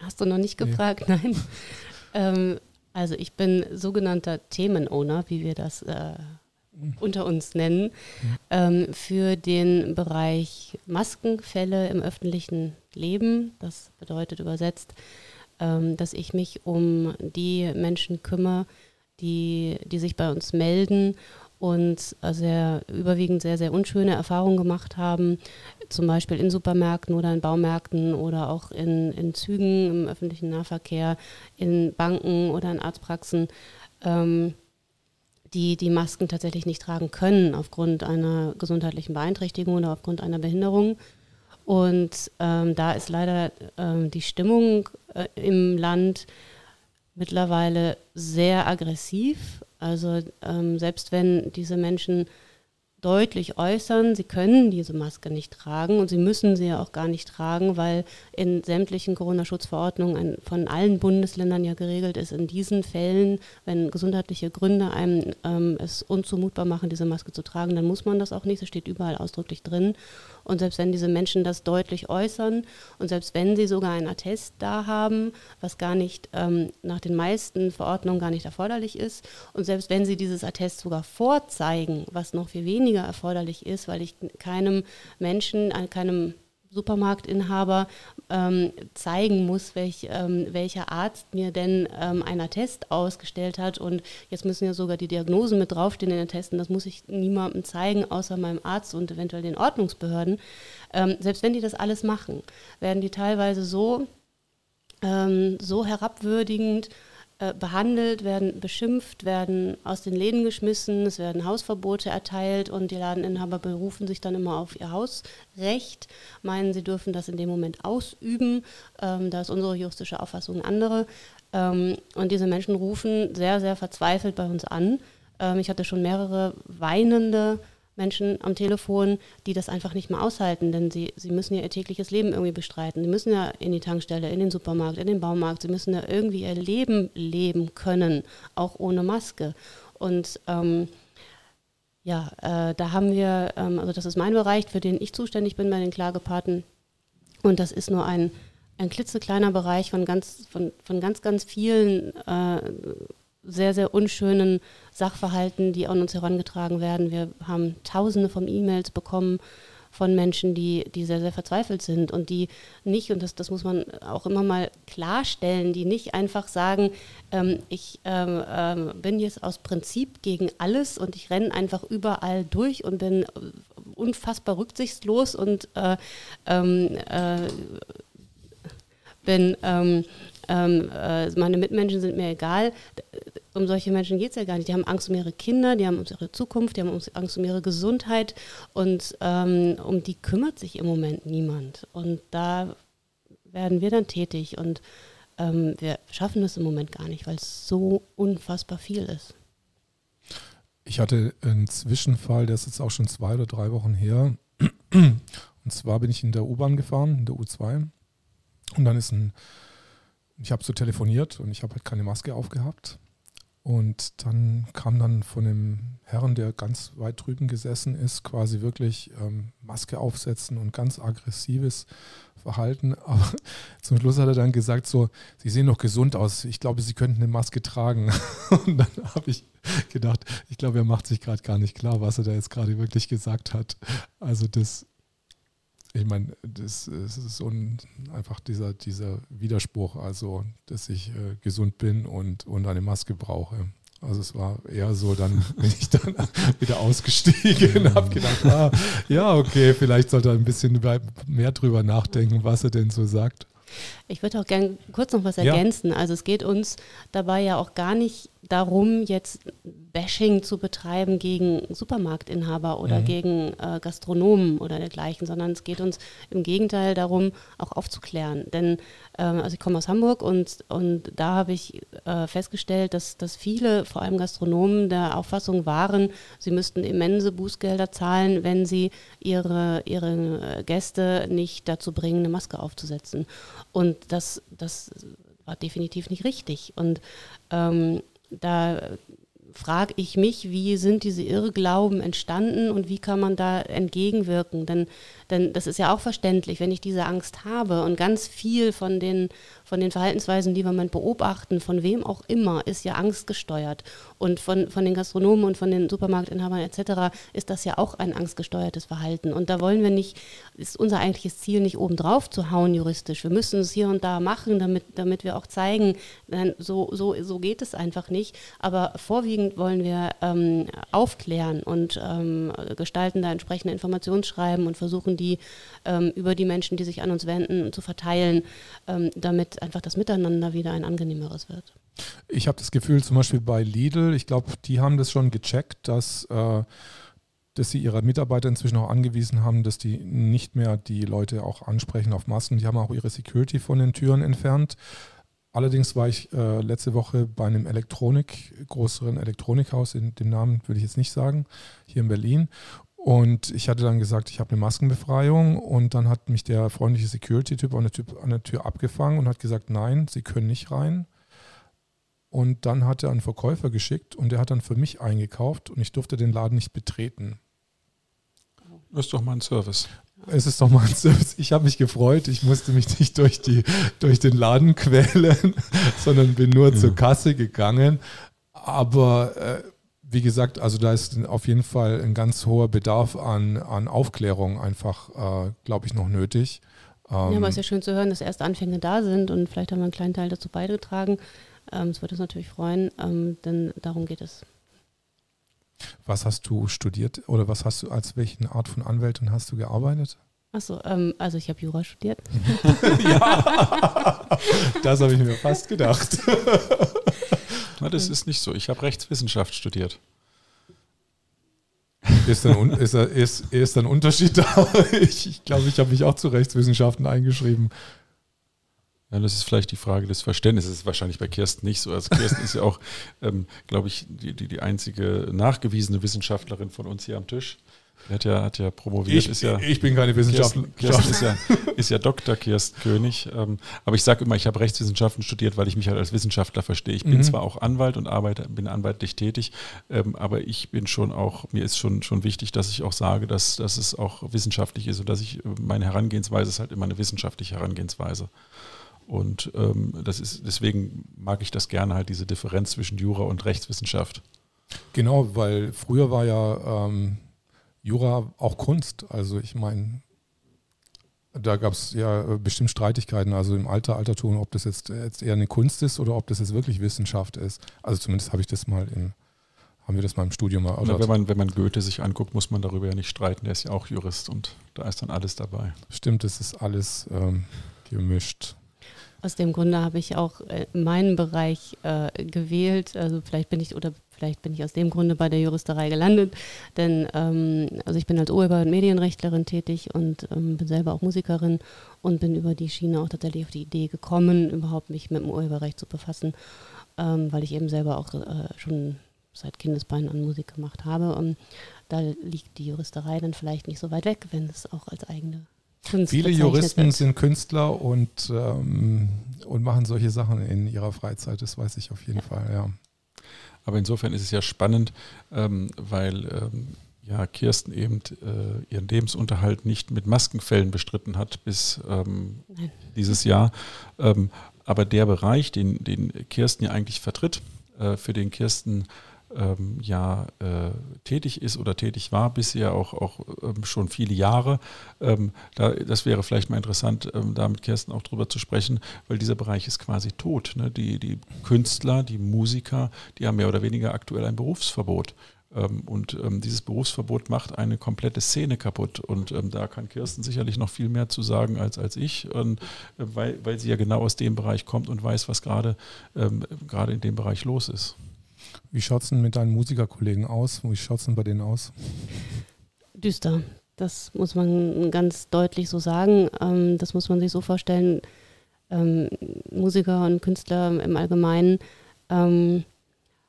Hast du noch nicht nee. gefragt? Nein. ähm, also ich bin sogenannter Themenowner, wie wir das äh, unter uns nennen, mhm. ähm, für den Bereich Maskenfälle im öffentlichen Leben. Das bedeutet übersetzt, ähm, dass ich mich um die Menschen kümmere, die, die sich bei uns melden und sehr überwiegend sehr, sehr unschöne Erfahrungen gemacht haben, zum Beispiel in Supermärkten oder in Baumärkten oder auch in, in Zügen im öffentlichen Nahverkehr, in Banken oder in Arztpraxen, ähm, die die Masken tatsächlich nicht tragen können aufgrund einer gesundheitlichen Beeinträchtigung oder aufgrund einer Behinderung. Und ähm, da ist leider ähm, die Stimmung äh, im Land mittlerweile sehr aggressiv also ähm, selbst wenn diese Menschen deutlich äußern, sie können diese Maske nicht tragen und sie müssen sie ja auch gar nicht tragen, weil in sämtlichen Corona-Schutzverordnungen von allen Bundesländern ja geregelt ist, in diesen Fällen, wenn gesundheitliche Gründe einem ähm, es unzumutbar machen, diese Maske zu tragen, dann muss man das auch nicht, das steht überall ausdrücklich drin. Und selbst wenn diese Menschen das deutlich äußern und selbst wenn sie sogar einen Attest da haben, was gar nicht ähm, nach den meisten Verordnungen gar nicht erforderlich ist, und selbst wenn sie dieses Attest sogar vorzeigen, was noch viel weniger erforderlich ist, weil ich keinem Menschen, keinem Supermarktinhaber ähm, zeigen muss, welch, ähm, welcher Arzt mir denn ähm, einen Attest ausgestellt hat. Und jetzt müssen ja sogar die Diagnosen mit draufstehen in den Testen. Das muss ich niemandem zeigen, außer meinem Arzt und eventuell den Ordnungsbehörden. Ähm, selbst wenn die das alles machen, werden die teilweise so, ähm, so herabwürdigend äh, behandelt, werden beschimpft, werden aus den Läden geschmissen, es werden Hausverbote erteilt und die Ladeninhaber berufen sich dann immer auf ihr Hausrecht, meinen, sie dürfen das in dem Moment ausüben. Ähm, da ist unsere juristische Auffassung andere. Ähm, und diese Menschen rufen sehr, sehr verzweifelt bei uns an. Ähm, ich hatte schon mehrere weinende Menschen am Telefon, die das einfach nicht mehr aushalten, denn sie, sie müssen ja ihr tägliches Leben irgendwie bestreiten. Sie müssen ja in die Tankstelle, in den Supermarkt, in den Baumarkt, sie müssen ja irgendwie ihr Leben leben können, auch ohne Maske. Und ähm, ja, äh, da haben wir, ähm, also das ist mein Bereich, für den ich zuständig bin bei den Klagepaten. Und das ist nur ein, ein klitzekleiner Bereich von ganz, von, von ganz, ganz vielen äh, sehr, sehr unschönen Sachverhalten, die an uns herangetragen werden. Wir haben tausende von E-Mails bekommen von Menschen, die, die sehr, sehr verzweifelt sind und die nicht, und das, das muss man auch immer mal klarstellen, die nicht einfach sagen, ähm, ich ähm, ähm, bin jetzt aus Prinzip gegen alles und ich renne einfach überall durch und bin unfassbar rücksichtslos und äh, ähm, äh, bin ähm, ähm, äh, meine Mitmenschen sind mir egal. Um solche Menschen geht es ja gar nicht. Die haben Angst um ihre Kinder, die haben um ihre Zukunft, die haben Angst um ihre Gesundheit und ähm, um die kümmert sich im Moment niemand. Und da werden wir dann tätig und ähm, wir schaffen es im Moment gar nicht, weil es so unfassbar viel ist. Ich hatte einen Zwischenfall, der ist jetzt auch schon zwei oder drei Wochen her. Und zwar bin ich in der U-Bahn gefahren, in der U2. Und dann ist ein, ich habe so telefoniert und ich habe halt keine Maske aufgehabt. Und dann kam dann von dem Herrn, der ganz weit drüben gesessen ist, quasi wirklich ähm, Maske aufsetzen und ganz aggressives Verhalten. Aber zum Schluss hat er dann gesagt, so, Sie sehen doch gesund aus. Ich glaube, Sie könnten eine Maske tragen. Und dann habe ich gedacht, ich glaube, er macht sich gerade gar nicht klar, was er da jetzt gerade wirklich gesagt hat. Also das, ich meine, das, das, ist so ein, einfach dieser, dieser Widerspruch, also dass ich äh, gesund bin und, und eine Maske brauche. Also es war eher so, dann bin ich dann wieder ausgestiegen und habe gedacht, ah, ja, okay, vielleicht sollte er ein bisschen mehr drüber nachdenken, was er denn so sagt. Ich würde auch gerne kurz noch was ergänzen. Ja. Also es geht uns dabei ja auch gar nicht darum, jetzt Bashing zu betreiben gegen Supermarktinhaber oder mhm. gegen äh, Gastronomen oder dergleichen, sondern es geht uns im Gegenteil darum, auch aufzuklären. Denn ähm, also ich komme aus Hamburg und, und da habe ich äh, festgestellt, dass, dass viele, vor allem Gastronomen, der Auffassung waren, sie müssten immense Bußgelder zahlen, wenn sie ihre, ihre Gäste nicht dazu bringen, eine Maske aufzusetzen. Und das, das war definitiv nicht richtig. Und ähm, da frage ich mich, wie sind diese Irrglauben entstanden und wie kann man da entgegenwirken? Denn, denn das ist ja auch verständlich, wenn ich diese Angst habe und ganz viel von den, von den Verhaltensweisen, die wir mal beobachten, von wem auch immer, ist ja angstgesteuert. Und von, von den Gastronomen und von den Supermarktinhabern etc. ist das ja auch ein angstgesteuertes Verhalten. Und da wollen wir nicht, ist unser eigentliches Ziel nicht obendrauf zu hauen juristisch. Wir müssen es hier und da machen, damit, damit wir auch zeigen, so, so, so geht es einfach nicht. Aber vorwiegend wollen wir ähm, aufklären und ähm, gestalten da entsprechende Informationsschreiben und versuchen die ähm, über die Menschen, die sich an uns wenden, zu verteilen, ähm, damit einfach das Miteinander wieder ein angenehmeres wird. Ich habe das Gefühl, zum Beispiel bei Lidl, ich glaube, die haben das schon gecheckt, dass, äh, dass sie ihre Mitarbeiter inzwischen auch angewiesen haben, dass die nicht mehr die Leute auch ansprechen auf Masken. Die haben auch ihre Security von den Türen entfernt. Allerdings war ich äh, letzte Woche bei einem Elektronik, größeren Elektronikhaus, in dem Namen würde ich jetzt nicht sagen, hier in Berlin. Und ich hatte dann gesagt, ich habe eine Maskenbefreiung und dann hat mich der freundliche Security-Typ an, an, der Tür abgefangen und hat gesagt, nein, Sie können nicht rein. Und dann hat er einen Verkäufer geschickt und der hat dann für mich eingekauft und ich durfte den Laden nicht betreten. Das ist doch mal ein Service. Es ist doch mal ein Service. Ich habe mich gefreut. Ich musste mich nicht durch, die, durch den Laden quälen, sondern bin nur ja. zur Kasse gegangen. Aber äh, wie gesagt, also da ist auf jeden Fall ein ganz hoher Bedarf an, an Aufklärung einfach, äh, glaube ich, noch nötig. Ähm, ja, aber es ist ja schön zu hören, dass erste Anfänge da sind und vielleicht haben wir einen kleinen Teil dazu beigetragen. Ähm, das würde uns natürlich freuen, ähm, denn darum geht es. Was hast du studiert oder was hast du, als welche Art von Anwältin hast du gearbeitet? Achso, ähm, also ich habe Jura studiert. ja, das habe ich mir fast gedacht. Na, das ist nicht so. Ich habe Rechtswissenschaft studiert. Ist ein, ist, ist, ist ein Unterschied da? Ich, ich glaube, ich habe mich auch zu Rechtswissenschaften eingeschrieben. Ja, das ist vielleicht die Frage des Verständnisses. Das ist wahrscheinlich bei Kirsten nicht so. Also Kirsten ist ja auch, ähm, glaube ich, die, die, die einzige nachgewiesene Wissenschaftlerin von uns hier am Tisch. Er hat ja, hat ja promoviert. Ich, ist ja, ich bin keine Wissenschaftler. Kirsten, ist, ja, ist ja Dr. Kirsten König. Ähm, aber ich sage immer, ich habe Rechtswissenschaften studiert, weil ich mich halt als Wissenschaftler verstehe. Ich bin mhm. zwar auch Anwalt und arbeite, bin anwaltlich tätig, ähm, aber ich bin schon auch, mir ist schon, schon wichtig, dass ich auch sage, dass, dass es auch wissenschaftlich ist und dass ich, meine Herangehensweise ist halt immer eine wissenschaftliche Herangehensweise. Und ähm, das ist, deswegen mag ich das gerne, halt diese Differenz zwischen Jura und Rechtswissenschaft. Genau, weil früher war ja ähm, Jura auch Kunst. Also ich meine, da gab es ja bestimmt Streitigkeiten, also im Alter, Altertum, ob das jetzt, jetzt eher eine Kunst ist oder ob das jetzt wirklich Wissenschaft ist. Also zumindest habe ich das mal im, haben wir das mal im Studium mal Na, wenn, man, wenn man Goethe sich anguckt, muss man darüber ja nicht streiten. Der ist ja auch Jurist und da ist dann alles dabei. Stimmt, es ist alles ähm, gemischt. Aus dem Grunde habe ich auch äh, meinen Bereich äh, gewählt. Also vielleicht bin ich oder vielleicht bin ich aus dem Grunde bei der Juristerei gelandet, denn ähm, also ich bin als Urheber- und Medienrechtlerin tätig und ähm, bin selber auch Musikerin und bin über die Schiene auch tatsächlich auf die Idee gekommen, überhaupt mich mit dem Urheberrecht zu befassen, ähm, weil ich eben selber auch äh, schon seit Kindesbeinen an Musik gemacht habe. Und da liegt die Juristerei dann vielleicht nicht so weit weg, wenn es auch als eigene Kunst Viele Juristen wird. sind Künstler und, ähm, und machen solche Sachen in ihrer Freizeit, das weiß ich auf jeden ja. Fall, ja. Aber insofern ist es ja spannend, ähm, weil ähm, ja, Kirsten eben äh, ihren Lebensunterhalt nicht mit Maskenfällen bestritten hat bis ähm, dieses Jahr. Ähm, aber der Bereich, den, den Kirsten ja eigentlich vertritt, äh, für den Kirsten ähm, ja äh, tätig ist oder tätig war, bisher auch, auch ähm, schon viele Jahre. Ähm, da, das wäre vielleicht mal interessant, ähm, da mit Kirsten auch drüber zu sprechen, weil dieser Bereich ist quasi tot. Ne? Die, die Künstler, die Musiker, die haben mehr oder weniger aktuell ein Berufsverbot. Ähm, und ähm, dieses Berufsverbot macht eine komplette Szene kaputt. Und da kann Kirsten sicherlich noch viel mehr zu sagen als, als ich, weil, weil sie ja genau aus dem Bereich kommt und weiß, was gerade gerade in dem Bereich los ist. Wie schaut es denn mit deinen Musikerkollegen aus? Wie schaut es denn bei denen aus? Düster. Das muss man ganz deutlich so sagen. Ähm, das muss man sich so vorstellen. Ähm, Musiker und Künstler im Allgemeinen ähm,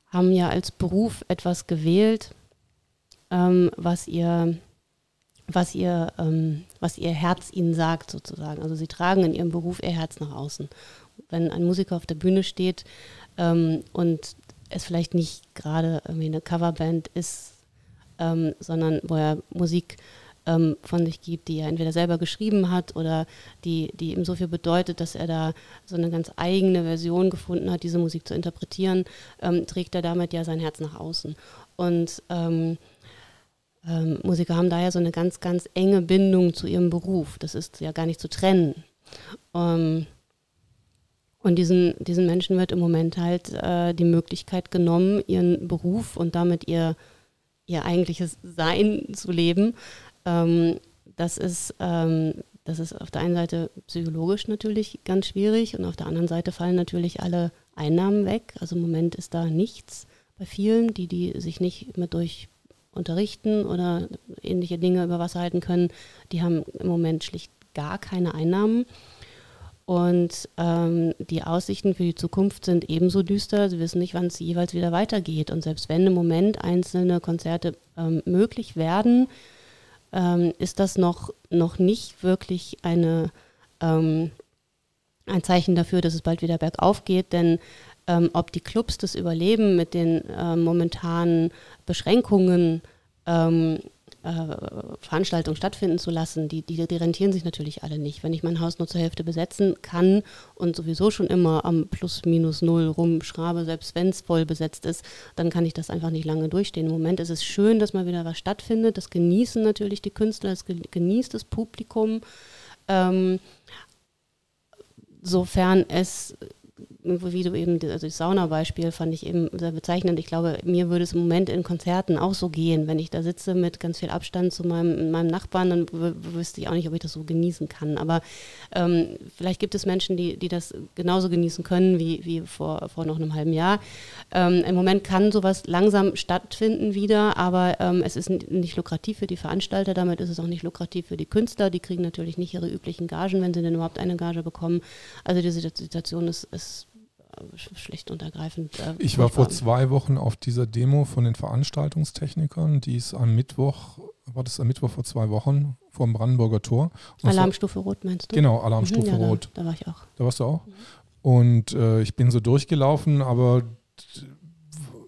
haben ja als Beruf etwas gewählt, ähm, was ihr was ihr, ähm, was ihr Herz ihnen sagt, sozusagen. Also sie tragen in ihrem Beruf ihr Herz nach außen. Wenn ein Musiker auf der Bühne steht ähm, und es vielleicht nicht gerade irgendwie eine Coverband ist, ähm, sondern wo er Musik ähm, von sich gibt, die er entweder selber geschrieben hat oder die, die ihm so viel bedeutet, dass er da so eine ganz eigene Version gefunden hat, diese Musik zu interpretieren, ähm, trägt er damit ja sein Herz nach außen. Und ähm, ähm, Musiker haben daher so eine ganz, ganz enge Bindung zu ihrem Beruf. Das ist ja gar nicht zu trennen. Ähm, und diesen, diesen Menschen wird im Moment halt äh, die Möglichkeit genommen, ihren Beruf und damit ihr, ihr eigentliches Sein zu leben, ähm, das, ist, ähm, das ist auf der einen Seite psychologisch natürlich ganz schwierig und auf der anderen Seite fallen natürlich alle Einnahmen weg. Also im Moment ist da nichts bei vielen, die, die sich nicht mehr durch unterrichten oder ähnliche Dinge über Wasser halten können, die haben im Moment schlicht gar keine Einnahmen. Und ähm, die Aussichten für die Zukunft sind ebenso düster. Sie wissen nicht, wann es jeweils wieder weitergeht. Und selbst wenn im Moment einzelne Konzerte ähm, möglich werden, ähm, ist das noch, noch nicht wirklich eine, ähm, ein Zeichen dafür, dass es bald wieder bergauf geht, denn ähm, ob die Clubs das überleben mit den äh, momentanen Beschränkungen, ähm, äh, Veranstaltungen stattfinden zu lassen, die, die, die, rentieren sich natürlich alle nicht. Wenn ich mein Haus nur zur Hälfte besetzen kann und sowieso schon immer am Plus, Minus, Null rumschraube, selbst wenn es voll besetzt ist, dann kann ich das einfach nicht lange durchstehen. Im Moment ist es schön, dass mal wieder was stattfindet. Das genießen natürlich die Künstler, das genießt das Publikum. Ähm, sofern es wie du eben, also das Sauna-Beispiel fand ich eben sehr bezeichnend. Ich glaube, mir würde es im Moment in Konzerten auch so gehen. Wenn ich da sitze mit ganz viel Abstand zu meinem, meinem Nachbarn, dann wüsste ich auch nicht, ob ich das so genießen kann. Aber ähm, vielleicht gibt es Menschen, die, die das genauso genießen können wie, wie vor, vor noch einem halben Jahr. Ähm, Im Moment kann sowas langsam stattfinden wieder, aber ähm, es ist nicht lukrativ für die Veranstalter, damit ist es auch nicht lukrativ für die Künstler. Die kriegen natürlich nicht ihre üblichen Gagen, wenn sie denn überhaupt eine Gage bekommen. Also diese Situation ist, ist schlicht und ergreifend. Äh, ich war vor zwei Wochen auf dieser Demo von den Veranstaltungstechnikern, die ist am Mittwoch, war das am Mittwoch vor zwei Wochen vor dem Brandenburger Tor. Alarmstufe Rot meinst du? Genau, Alarmstufe mhm, ja, Rot. Da, da, war ich auch. Da warst du auch? Mhm. Und äh, ich bin so durchgelaufen, aber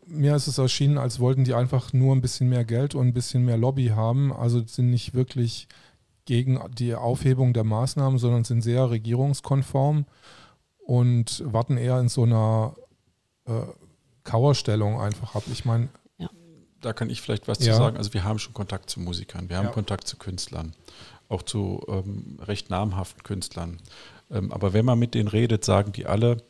mir ist es erschienen, als wollten die einfach nur ein bisschen mehr Geld und ein bisschen mehr Lobby haben. Also sind nicht wirklich gegen die Aufhebung der Maßnahmen, sondern sind sehr regierungskonform und warten eher in so einer äh, Kauerstellung einfach ab. Ich meine, ja. da kann ich vielleicht was ja. zu sagen. Also wir haben schon Kontakt zu Musikern, wir haben ja. Kontakt zu Künstlern, auch zu ähm, recht namhaften Künstlern. Ähm, aber wenn man mit denen redet, sagen die alle,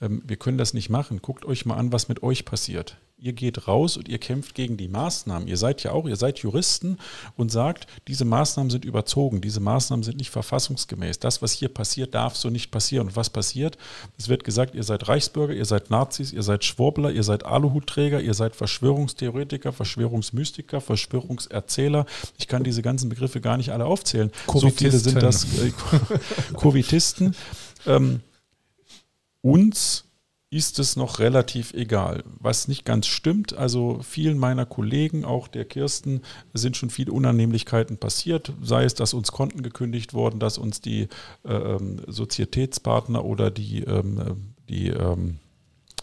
ähm, wir können das nicht machen. Guckt euch mal an, was mit euch passiert ihr geht raus und ihr kämpft gegen die Maßnahmen. Ihr seid ja auch, ihr seid Juristen und sagt, diese Maßnahmen sind überzogen, diese Maßnahmen sind nicht verfassungsgemäß. Das, was hier passiert, darf so nicht passieren. Und was passiert? Es wird gesagt, ihr seid Reichsbürger, ihr seid Nazis, ihr seid Schwurbler, ihr seid Aluhutträger, ihr seid Verschwörungstheoretiker, Verschwörungsmystiker, Verschwörungserzähler. Ich kann diese ganzen Begriffe gar nicht alle aufzählen. So viele sind das äh, Covitisten. Ähm, uns ist es noch relativ egal. Was nicht ganz stimmt, also vielen meiner Kollegen, auch der Kirsten, sind schon viele Unannehmlichkeiten passiert, sei es, dass uns Konten gekündigt wurden, dass uns die äh, Sozietätspartner oder die, ähm, die ähm,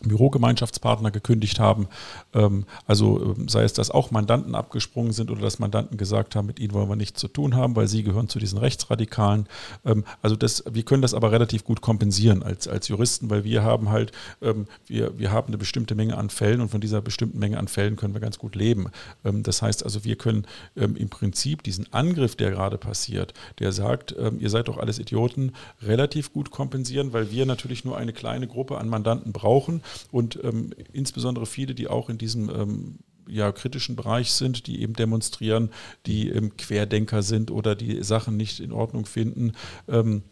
Bürogemeinschaftspartner gekündigt haben. Ähm, also ähm, sei es, dass auch Mandanten abgesprungen sind oder dass Mandanten gesagt haben, mit ihnen wollen wir nichts zu tun haben, weil sie gehören zu diesen Rechtsradikalen. Ähm, also das, wir können das aber relativ gut kompensieren als, als Juristen, weil wir haben halt, wir, wir haben eine bestimmte Menge an Fällen und von dieser bestimmten Menge an Fällen können wir ganz gut leben. Das heißt also, wir können im Prinzip diesen Angriff, der gerade passiert, der sagt, ihr seid doch alles Idioten, relativ gut kompensieren, weil wir natürlich nur eine kleine Gruppe an Mandanten brauchen und ähm, insbesondere viele, die auch in diesem ähm, ja, kritischen Bereich sind, die eben demonstrieren, die ähm, Querdenker sind oder die Sachen nicht in Ordnung finden, ähm,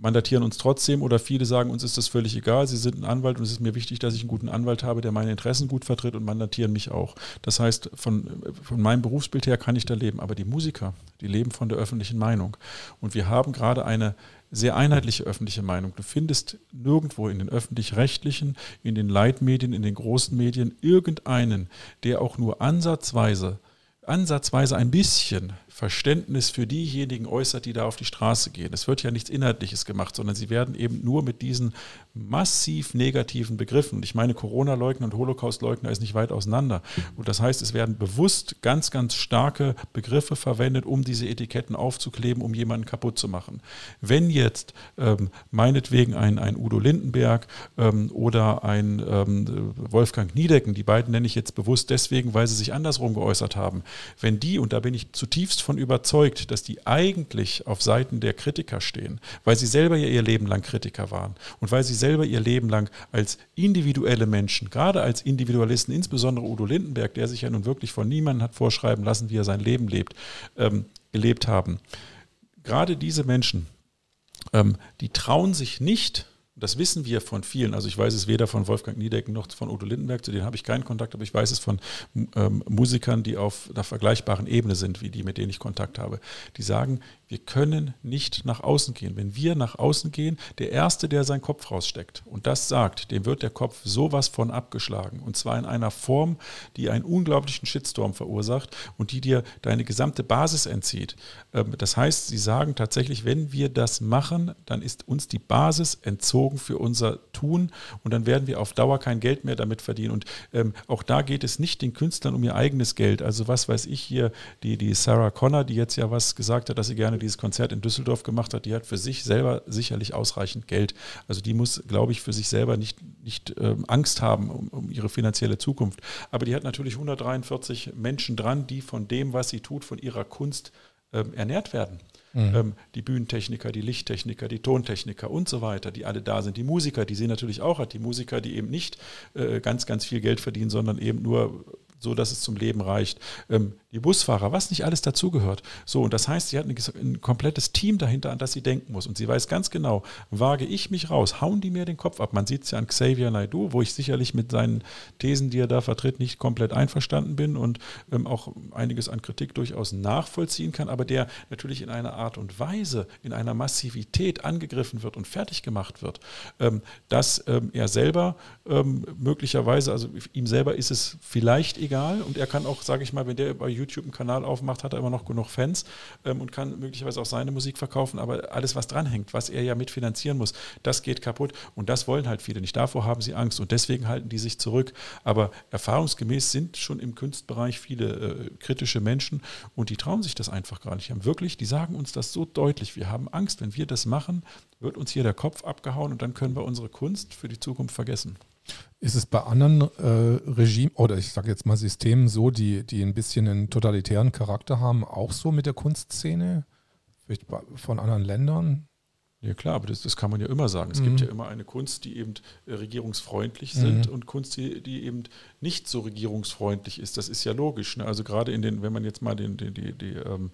mandatieren uns trotzdem oder viele sagen, uns ist das völlig egal, sie sind ein Anwalt und es ist mir wichtig, dass ich einen guten Anwalt habe, der meine Interessen gut vertritt und mandatieren mich auch. Das heißt, von, von meinem Berufsbild her kann ich da leben, aber die Musiker, die leben von der öffentlichen Meinung. Und wir haben gerade eine sehr einheitliche öffentliche Meinung. Du findest nirgendwo in den öffentlich-rechtlichen, in den Leitmedien, in den großen Medien irgendeinen, der auch nur ansatzweise, ansatzweise ein bisschen Verständnis für diejenigen äußert, die da auf die Straße gehen. Es wird ja nichts Inhaltliches gemacht, sondern sie werden eben nur mit diesen massiv negativen Begriffen, ich meine, Corona-Leugner und Holocaust-Leugner ist nicht weit auseinander. Und das heißt, es werden bewusst ganz, ganz starke Begriffe verwendet, um diese Etiketten aufzukleben, um jemanden kaputt zu machen. Wenn jetzt ähm, meinetwegen ein, ein Udo Lindenberg ähm, oder ein ähm, Wolfgang Niedecken, die beiden nenne ich jetzt bewusst deswegen, weil sie sich andersrum geäußert haben, wenn die, und da bin ich zutiefst von überzeugt, dass die eigentlich auf Seiten der Kritiker stehen, weil sie selber ja ihr Leben lang Kritiker waren und weil sie selber ihr Leben lang als individuelle Menschen, gerade als Individualisten, insbesondere Udo Lindenberg, der sich ja nun wirklich von niemandem hat vorschreiben lassen, wie er sein Leben lebt, ähm, gelebt haben. Gerade diese Menschen, ähm, die trauen sich nicht, das wissen wir von vielen. Also ich weiß es weder von Wolfgang Niedecken noch von Udo Lindenberg, zu denen habe ich keinen Kontakt, aber ich weiß es von ähm, Musikern, die auf einer vergleichbaren Ebene sind, wie die, mit denen ich Kontakt habe. Die sagen, wir können nicht nach außen gehen. Wenn wir nach außen gehen, der Erste, der seinen Kopf raussteckt und das sagt, dem wird der Kopf sowas von abgeschlagen. Und zwar in einer Form, die einen unglaublichen Shitstorm verursacht und die dir deine gesamte Basis entzieht. Ähm, das heißt, sie sagen tatsächlich, wenn wir das machen, dann ist uns die Basis entzogen für unser Tun und dann werden wir auf Dauer kein Geld mehr damit verdienen. Und ähm, auch da geht es nicht den Künstlern um ihr eigenes Geld. Also was weiß ich hier, die, die Sarah Connor, die jetzt ja was gesagt hat, dass sie gerne dieses Konzert in Düsseldorf gemacht hat, die hat für sich selber sicherlich ausreichend Geld. Also die muss, glaube ich, für sich selber nicht, nicht ähm, Angst haben um, um, ihre finanzielle Zukunft. Aber die hat natürlich 143 Menschen dran, die von dem, was sie tut, von ihrer Kunst ähm, ernährt werden. Mhm. Ähm, die Bühnentechniker, die Lichttechniker, die Tontechniker und so weiter, die alle da sind. Die Musiker, die sie natürlich auch hat. Die Musiker, die eben nicht äh, ganz, ganz viel Geld verdienen, sondern eben nur so, dass es zum Leben reicht. Ähm, die Busfahrer, was nicht alles dazugehört. So, und das heißt, sie hat ein, komplettes Team dahinter, an das sie denken muss. Und sie weiß ganz genau, wage ich mich raus, hauen die mir den Kopf ab. Man sieht es ja an Xavier Naidoo, wo ich sicherlich mit seinen Thesen, die er da vertritt, nicht komplett einverstanden bin und ähm, auch einiges an Kritik durchaus nachvollziehen kann, aber der natürlich in einer Art und Weise, in einer Massivität angegriffen wird und fertig gemacht wird, ähm, dass er selber möglicherweise, also ihm selber ist es vielleicht egal und er kann auch, sage ich mal, wenn der bei YouTube YouTube einen Kanal aufmacht, hat er immer noch genug Fans ähm, und kann möglicherweise auch seine Musik verkaufen. Aber alles, was dranhängt, was er ja mitfinanzieren muss, das geht kaputt. Und das wollen halt viele nicht. Davor haben sie Angst und deswegen halten die sich zurück. Aber erfahrungsgemäß sind schon im Kunstbereich viele äh, kritische Menschen und die trauen sich das einfach gar nicht. Die haben wirklich, die sagen uns das so deutlich. Wir haben Angst, wenn wir das machen, wird uns hier der Kopf abgehauen und dann können wir unsere Kunst für die Zukunft vergessen. Ist es bei anderen äh, Regimen oder ich sage jetzt mal Systemen so, die, die ein bisschen einen totalitären Charakter haben, auch so mit der Kunstszene? Vielleicht von anderen Ländern? Ja klar, aber das, das kann man ja immer sagen. Es mhm. gibt ja immer eine Kunst, die eben äh, regierungsfreundlich sind mhm. und Kunst, die, die eben nicht so regierungsfreundlich ist. Das ist ja logisch. Ne? Also gerade in den, wenn man jetzt mal den, die, die, die ähm,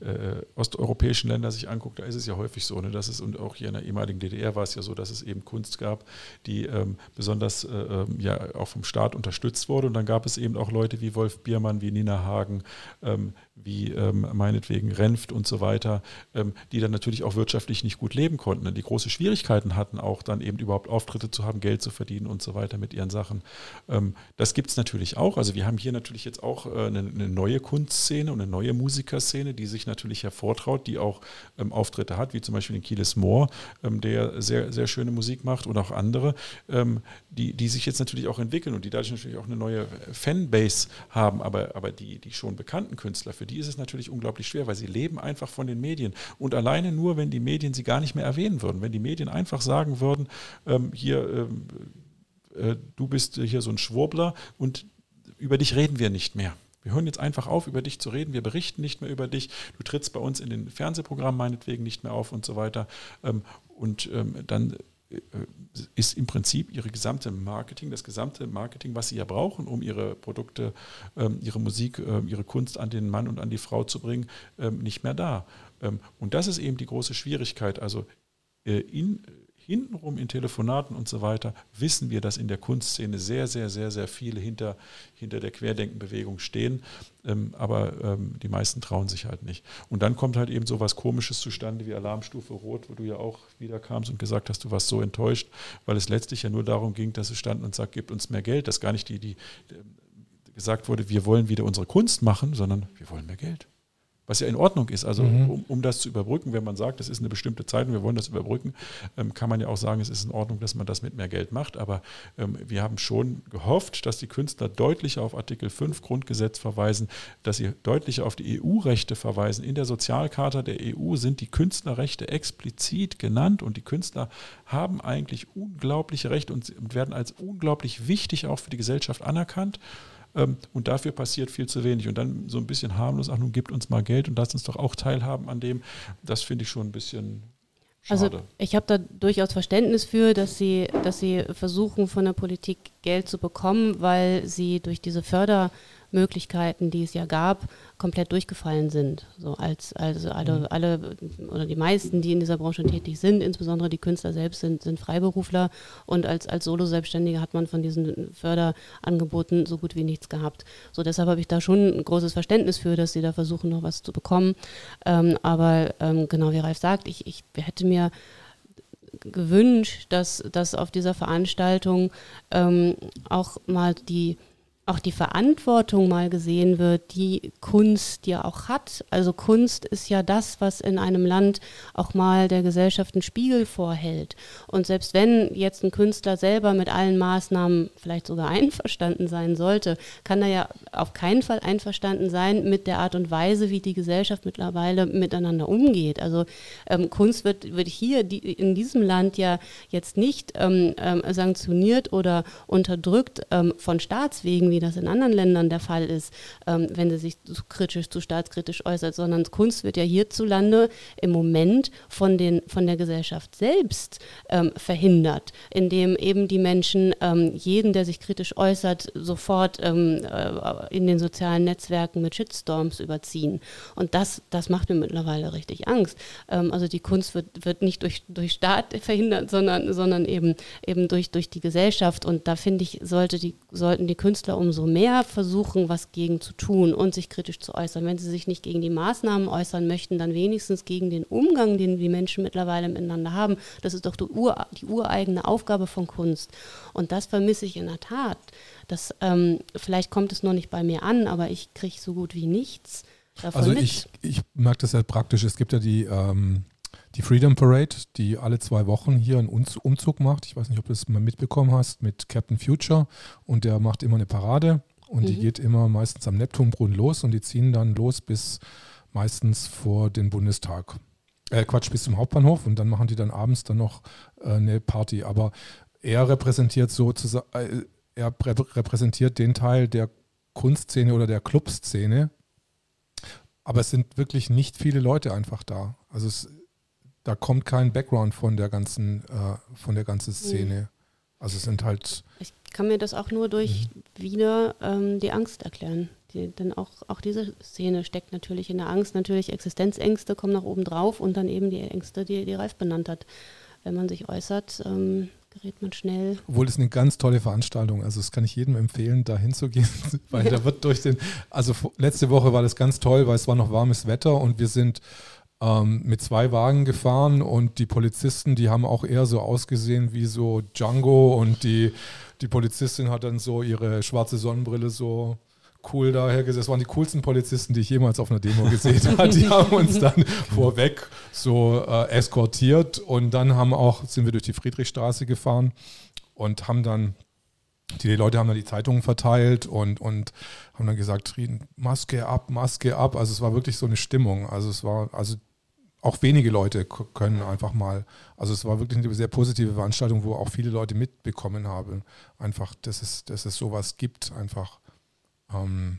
äh, osteuropäischen Länder sich anguckt, da ist es ja häufig so, ne, dass es, und auch hier in der ehemaligen DDR war es ja so, dass es eben Kunst gab, die ähm, besonders äh, ähm, ja auch vom Staat unterstützt wurde. Und dann gab es eben auch Leute wie Wolf Biermann, wie Nina Hagen, ähm, wie ähm, meinetwegen Renft und so weiter, ähm, die dann natürlich auch wirtschaftlich nicht gut leben konnten, die große Schwierigkeiten hatten, auch dann eben überhaupt Auftritte zu haben, Geld zu verdienen und so weiter mit ihren Sachen. Ähm, das gibt es natürlich auch. Also wir haben hier natürlich jetzt auch äh, eine, eine, neue Kunstszene und eine neue Musikerszene, die sich natürlich hervortraut, die auch ähm, Auftritte hat, wie zum Beispiel den Kieles Moore, ähm, der sehr, sehr schöne Musik macht und auch andere, ähm, die, die sich jetzt natürlich auch entwickeln und die dadurch natürlich auch eine neue Fanbase haben, aber, aber die, die schon bekannten Künstler, für die ist es natürlich unglaublich schwer, weil sie leben einfach von den Medien. Und alleine nur, wenn die Medien sie gar nicht mehr erwähnen würden, wenn die Medien einfach sagen würden, ähm, hier, ähm, äh, du bist hier so ein Schwurbler und über dich reden wir nicht mehr. Wir hören jetzt einfach auf, über dich zu reden. Wir berichten nicht mehr über dich. Du trittst bei uns in den Fernsehprogrammen meinetwegen nicht mehr auf und so weiter. Ähm, und ähm, dann äh, ist im Prinzip ihre gesamte Marketing, das gesamte Marketing, was sie ja brauchen, um ihre Produkte, ähm, ihre Musik, ihre Kunst an den Mann und an die Frau zu bringen, nicht mehr da. Und das ist eben die große Schwierigkeit. Also äh, in hintenrum in Telefonaten und so weiter wissen wir, dass in der Kunstszene sehr, sehr, sehr, sehr viele hinter, hinter der Querdenkenbewegung stehen. Ähm, aber ähm, die meisten trauen sich halt nicht. Und dann kommt halt eben so was Komisches zustande wie Alarmstufe Rot, wo du ja auch wieder kamst und gesagt hast, du warst so enttäuscht, weil es letztlich ja nur darum ging, dass es stand und sagt, gibt uns mehr Geld, dass gar nicht die, die, die gesagt wurde, wir wollen wieder unsere Kunst machen, sondern wir wollen mehr Geld was ja in Ordnung ist. Also mhm. um, um, das zu überbrücken, wenn man sagt, das ist eine bestimmte Zeit und wir wollen das überbrücken, ähm, kann man ja auch sagen, es ist in Ordnung, dass man das mit mehr Geld macht. Aber ähm, wir haben schon gehofft, dass die Künstler deutlicher auf Artikel 5 Grundgesetz verweisen, dass sie deutlicher auf die EU-Rechte verweisen. In der Sozialcharta der EU sind die Künstlerrechte explizit genannt und die Künstler haben eigentlich unglaubliche Rechte und werden als unglaublich wichtig auch für die Gesellschaft anerkannt. Ähm, und dafür passiert viel zu wenig. Und dann so ein bisschen harmlos, ach nun gibt uns mal Geld und lasst uns doch auch teilhaben an dem. Das finde ich schon ein bisschen also Schade. Also ich habe da durchaus Verständnis für, dass sie, dass sie versuchen, von der Politik Geld zu bekommen, weil sie durch diese Förder, Möglichkeiten, die es ja gab, komplett durchgefallen sind. So als also alle, mhm. alle oder die meisten, die in dieser Branche tätig sind, insbesondere die Künstler selbst sind, sind Freiberufler und als, als Solo-Selbstständige hat man von diesen Förderangeboten so gut wie nichts gehabt. So deshalb habe ich da schon ein großes Verständnis für, dass sie da versuchen, noch was zu bekommen. Ähm, aber ähm, genau wie Ralf sagt, ich, ich hätte mir gewünscht, dass, dass auf dieser Veranstaltung ähm, auch mal die auch die Verantwortung mal gesehen wird, die Kunst ja auch hat. Also Kunst ist ja das, was in einem Land auch mal der Gesellschaft einen Spiegel vorhält. Und selbst wenn jetzt ein Künstler selber mit allen Maßnahmen vielleicht sogar einverstanden sein sollte, kann er ja auf keinen Fall einverstanden sein mit der Art und Weise, wie die Gesellschaft mittlerweile miteinander umgeht. Also ähm, Kunst wird, wird hier die, in diesem Land ja jetzt nicht ähm, ähm, sanktioniert oder unterdrückt ähm, von Staatswegen, wie wie das in anderen Ländern der Fall ist, ähm, wenn sie sich zu kritisch, zu staatskritisch äußert, sondern Kunst wird ja hierzulande im Moment von, den, von der Gesellschaft selbst ähm, verhindert, indem eben die Menschen ähm, jeden, der sich kritisch äußert, sofort ähm, äh, in den sozialen Netzwerken mit Shitstorms überziehen. Und das, das macht mir mittlerweile richtig Angst. Ähm, also die Kunst wird, wird nicht durch, durch Staat verhindert, sondern, sondern eben, eben durch, durch die Gesellschaft. Und da finde ich, sollte die, sollten die Künstler umso mehr versuchen, was gegen zu tun und sich kritisch zu äußern. Wenn sie sich nicht gegen die Maßnahmen äußern möchten, dann wenigstens gegen den Umgang, den die Menschen mittlerweile miteinander haben. Das ist doch die, Ur, die ureigene Aufgabe von Kunst. Und das vermisse ich in der Tat. Das, ähm, vielleicht kommt es noch nicht bei mir an, aber ich kriege so gut wie nichts. Davon also ich, ich merke das ja praktisch. Es gibt ja die ähm, die Freedom Parade, die alle zwei Wochen hier einen Umzug macht. Ich weiß nicht, ob du es mal mitbekommen hast mit Captain Future und der macht immer eine Parade und mhm. die geht immer meistens am Neptunbrunnen los und die ziehen dann los bis meistens vor den Bundestag. Äh, Quatsch, bis zum Hauptbahnhof und dann machen die dann abends dann noch äh, eine Party. Aber er repräsentiert sozusagen, äh, er repräsentiert den Teil der Kunstszene oder der Clubszene. Aber es sind wirklich nicht viele Leute einfach da. Also es da kommt kein Background von der ganzen, äh, von der ganzen Szene. Mhm. Also es sind halt. Ich kann mir das auch nur durch mhm. wieder ähm, die Angst erklären. Die, denn auch, auch diese Szene steckt natürlich in der Angst. Natürlich Existenzängste kommen nach oben drauf und dann eben die Ängste, die, die Ralf benannt hat. Wenn man sich äußert, ähm, gerät man schnell. Obwohl es eine ganz tolle Veranstaltung. Also das kann ich jedem empfehlen, da hinzugehen, weil ja. da wird durch den, also letzte Woche war das ganz toll, weil es war noch warmes Wetter und wir sind ähm, mit zwei Wagen gefahren und die Polizisten, die haben auch eher so ausgesehen wie so Django und die, die Polizistin hat dann so ihre schwarze Sonnenbrille so cool dahergesetzt. Das waren die coolsten Polizisten, die ich jemals auf einer Demo gesehen habe. Die haben uns dann vorweg so äh, eskortiert und dann haben auch, sind wir durch die Friedrichstraße gefahren und haben dann, die Leute haben dann die Zeitungen verteilt und, und haben dann gesagt, Maske ab, Maske ab. Also es war wirklich so eine Stimmung. Also es war, also auch wenige Leute können einfach mal, also es war wirklich eine sehr positive Veranstaltung, wo auch viele Leute mitbekommen haben, einfach, dass es, dass es sowas gibt, einfach. Ähm,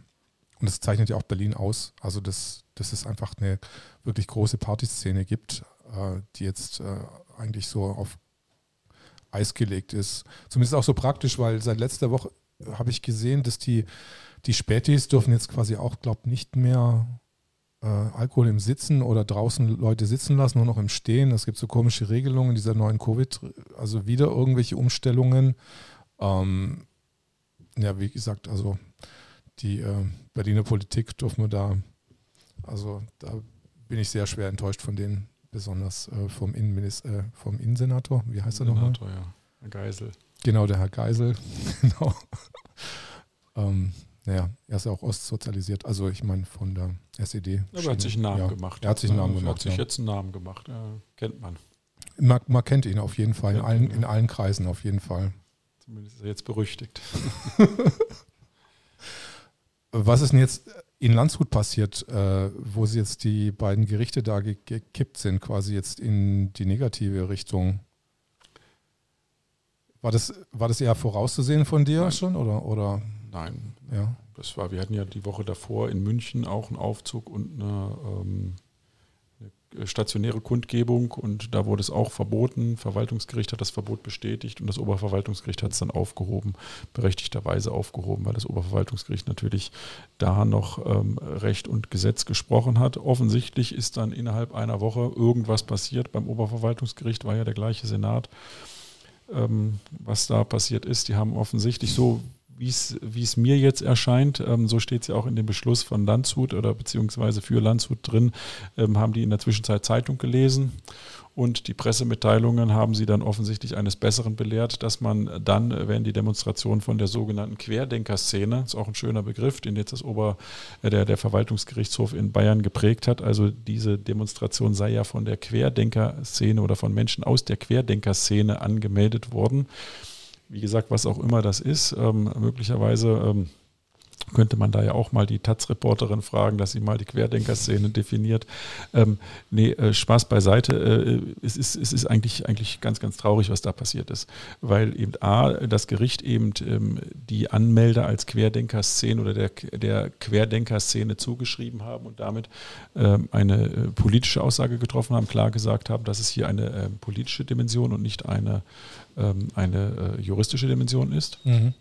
und das zeichnet ja auch Berlin aus, also dass, dass es einfach eine wirklich große Partyszene gibt, äh, die jetzt äh, eigentlich so auf Eis gelegt ist. Zumindest auch so praktisch, weil seit letzter Woche habe ich gesehen, dass die, die Spätis dürfen jetzt quasi auch, glaube ich, nicht mehr äh, Alkohol im Sitzen oder draußen Leute sitzen lassen, nur noch im Stehen. Es gibt so komische Regelungen dieser neuen Covid, also wieder irgendwelche Umstellungen. Ähm, ja, wie gesagt, also die äh, Berliner Politik dürfen wir da, also da bin ich sehr schwer enttäuscht von denen, besonders äh, vom, Innenminister, äh, vom Innensenator. Wie heißt er nochmal? ja. Herr Geisel. Genau, der Herr Geisel. genau. ähm, naja, er ist ja auch ostsozialisiert, also ich meine von der SED. Aber er hat sich einen Namen ja, gemacht. Er hat sich einen Namen er gemacht. hat sich ja. jetzt einen Namen gemacht, ja, kennt man. man. Man kennt ihn auf jeden Fall, in allen, in allen Kreisen auf jeden Fall. Zumindest ist er jetzt berüchtigt. Was ist denn jetzt in Landshut passiert, äh, wo sie jetzt die beiden Gerichte da gekippt sind, quasi jetzt in die negative Richtung? War das, war das eher vorauszusehen von dir Nein. schon? Oder, oder? Nein. Ja. Das war, wir hatten ja die Woche davor in München auch einen Aufzug und eine, ähm, eine stationäre Kundgebung und da wurde es auch verboten. Verwaltungsgericht hat das Verbot bestätigt und das Oberverwaltungsgericht hat es dann aufgehoben, berechtigterweise aufgehoben, weil das Oberverwaltungsgericht natürlich da noch ähm, Recht und Gesetz gesprochen hat. Offensichtlich ist dann innerhalb einer Woche irgendwas passiert. Beim Oberverwaltungsgericht war ja der gleiche Senat ähm, was da passiert ist. Die haben offensichtlich so, wie es mir jetzt erscheint, ähm, so steht es ja auch in dem Beschluss von Landshut oder beziehungsweise für Landshut drin, ähm, haben die in der Zwischenzeit Zeitung gelesen und die Pressemitteilungen haben sie dann offensichtlich eines Besseren belehrt, dass man dann, wenn die Demonstration von der sogenannten Querdenker-Szene, ist auch ein schöner Begriff, den jetzt das Ober, äh, der, der Verwaltungsgerichtshof in Bayern geprägt hat, also diese Demonstration sei ja von der Querdenker-Szene oder von Menschen aus der Querdenker-Szene angemeldet worden. Wie gesagt, was auch immer das ist, ähm, möglicherweise ähm, könnte man da ja auch mal die Taz-Reporterin fragen, dass sie mal die Querdenker-Szene definiert. Ähm, nee, äh, Spaß beiseite. Äh, es, ist, es ist eigentlich, eigentlich ganz, ganz traurig, was da passiert ist. Weil eben A, das Gericht eben ähm, die Anmelder als Querdenker-Szene oder der, der Querdenker-Szene zugeschrieben haben und damit ähm, eine äh, politische Aussage getroffen haben, klar gesagt haben, dass es hier eine äh, politische Dimension und nicht eine, eine äh, juristische Dimension ist. Mhm.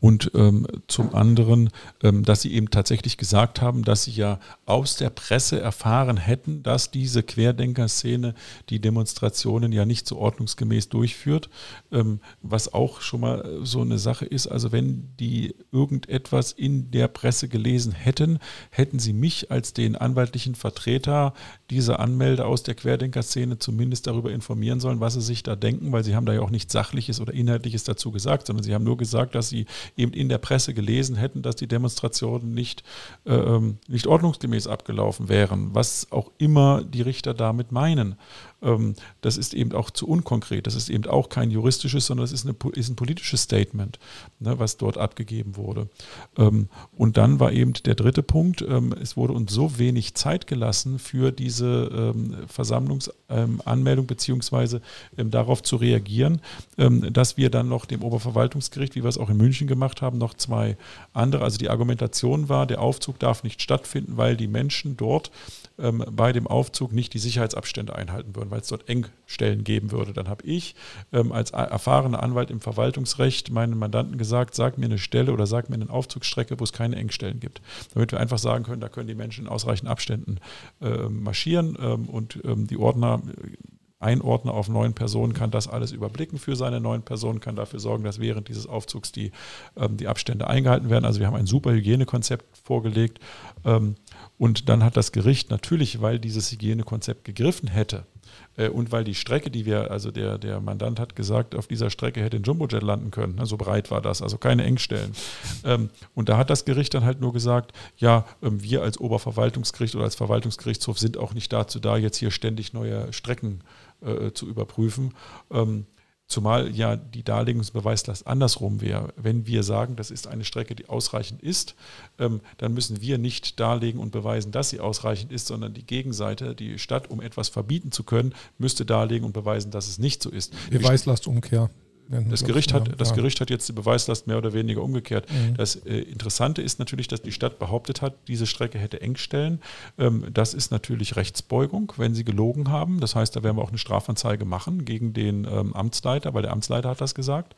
Und ähm, zum anderen, ähm, dass sie eben tatsächlich gesagt haben, dass sie ja aus der Presse erfahren hätten, dass diese Querdenker-Szene die Demonstrationen ja nicht so ordnungsgemäß durchführt, ähm, was auch schon mal äh, so eine Sache ist. Also wenn die irgendetwas in der Presse gelesen hätten, hätten sie mich als den anwaltlichen Vertreter dieser Anmelder aus der Querdenker-Szene zumindest darüber informieren sollen, was sie sich da denken, weil sie haben da ja auch nichts Sachliches oder Inhaltliches dazu gesagt, sondern sie haben nur gesagt, dass sie eben in der Presse gelesen hätten, dass die Demonstrationen nicht, äh, ähm, nicht ordnungsgemäß abgelaufen wären, was auch immer die Richter damit meinen. Ähm, das ist eben auch zu unkonkret. Das ist eben auch kein juristisches, sondern es ist, ist ein politisches Statement, ne, was dort abgegeben wurde. Ähm, und dann war eben der dritte Punkt, ähm, es wurde uns so wenig Zeit gelassen für diese Versammlungsanmeldung beziehungsweise darauf zu reagieren, dass wir dann noch dem Oberverwaltungsgericht, wie wir es auch in München gemacht haben, noch zwei andere, also die Argumentation war, der Aufzug darf nicht stattfinden, weil die Menschen dort bei dem Aufzug nicht die Sicherheitsabstände einhalten würden weil es dort Engstellen geben würde. Dann habe ich ähm, als erfahrener Anwalt im Verwaltungsrecht meinen Mandanten gesagt, sag mir eine Stelle oder sag mir eine Aufzugsstrecke, wo es keine Engstellen gibt. Damit wir einfach sagen können, da können die Menschen in ausreichenden Abständen äh, marschieren ähm, und ähm, die Ordner Einordner auf neun Personen, kann das alles überblicken für seine neun Personen, kann dafür sorgen, dass während dieses Aufzugs die, ähm, die Abstände eingehalten werden. Also wir haben ein super Hygienekonzept vorgelegt. Ähm, und dann hat das Gericht natürlich, weil dieses Hygienekonzept gegriffen hätte, äh, und weil die Strecke, die wir, also der, der Mandant hat gesagt, auf dieser Strecke hätte ein Jumbojet landen können. So also breit war das, also keine Engstellen. Ähm, und da hat das Gericht dann halt nur gesagt, ja, ähm, wir als Oberverwaltungsgericht oder als Verwaltungsgerichtshof sind auch nicht dazu da, jetzt hier ständig neue Strecken äh, zu überprüfen. Ähm, Zumal ja die Darlegungsbeweislast andersrum wäre. Wenn wir sagen, das ist eine Strecke, die ausreichend ist, ähm, dann müssen wir nicht darlegen und beweisen, dass sie ausreichend ist, sondern die Gegenseite, die Stadt, um etwas verbieten zu können, müsste darlegen und beweisen, dass es nicht so ist. Beweislastumkehr. Das Gericht, hat, das Gericht hat jetzt die Beweislast mehr oder weniger umgekehrt. Mhm. Das äh, Interessante ist natürlich, dass die Stadt behauptet hat, diese Strecke hätte Engstellen. Ähm, das ist natürlich Rechtsbeugung, wenn sie gelogen haben. Das heißt, da werden wir auch eine Strafanzeige machen gegen den ähm, Amtsleiter, weil der Amtsleiter hat das gesagt.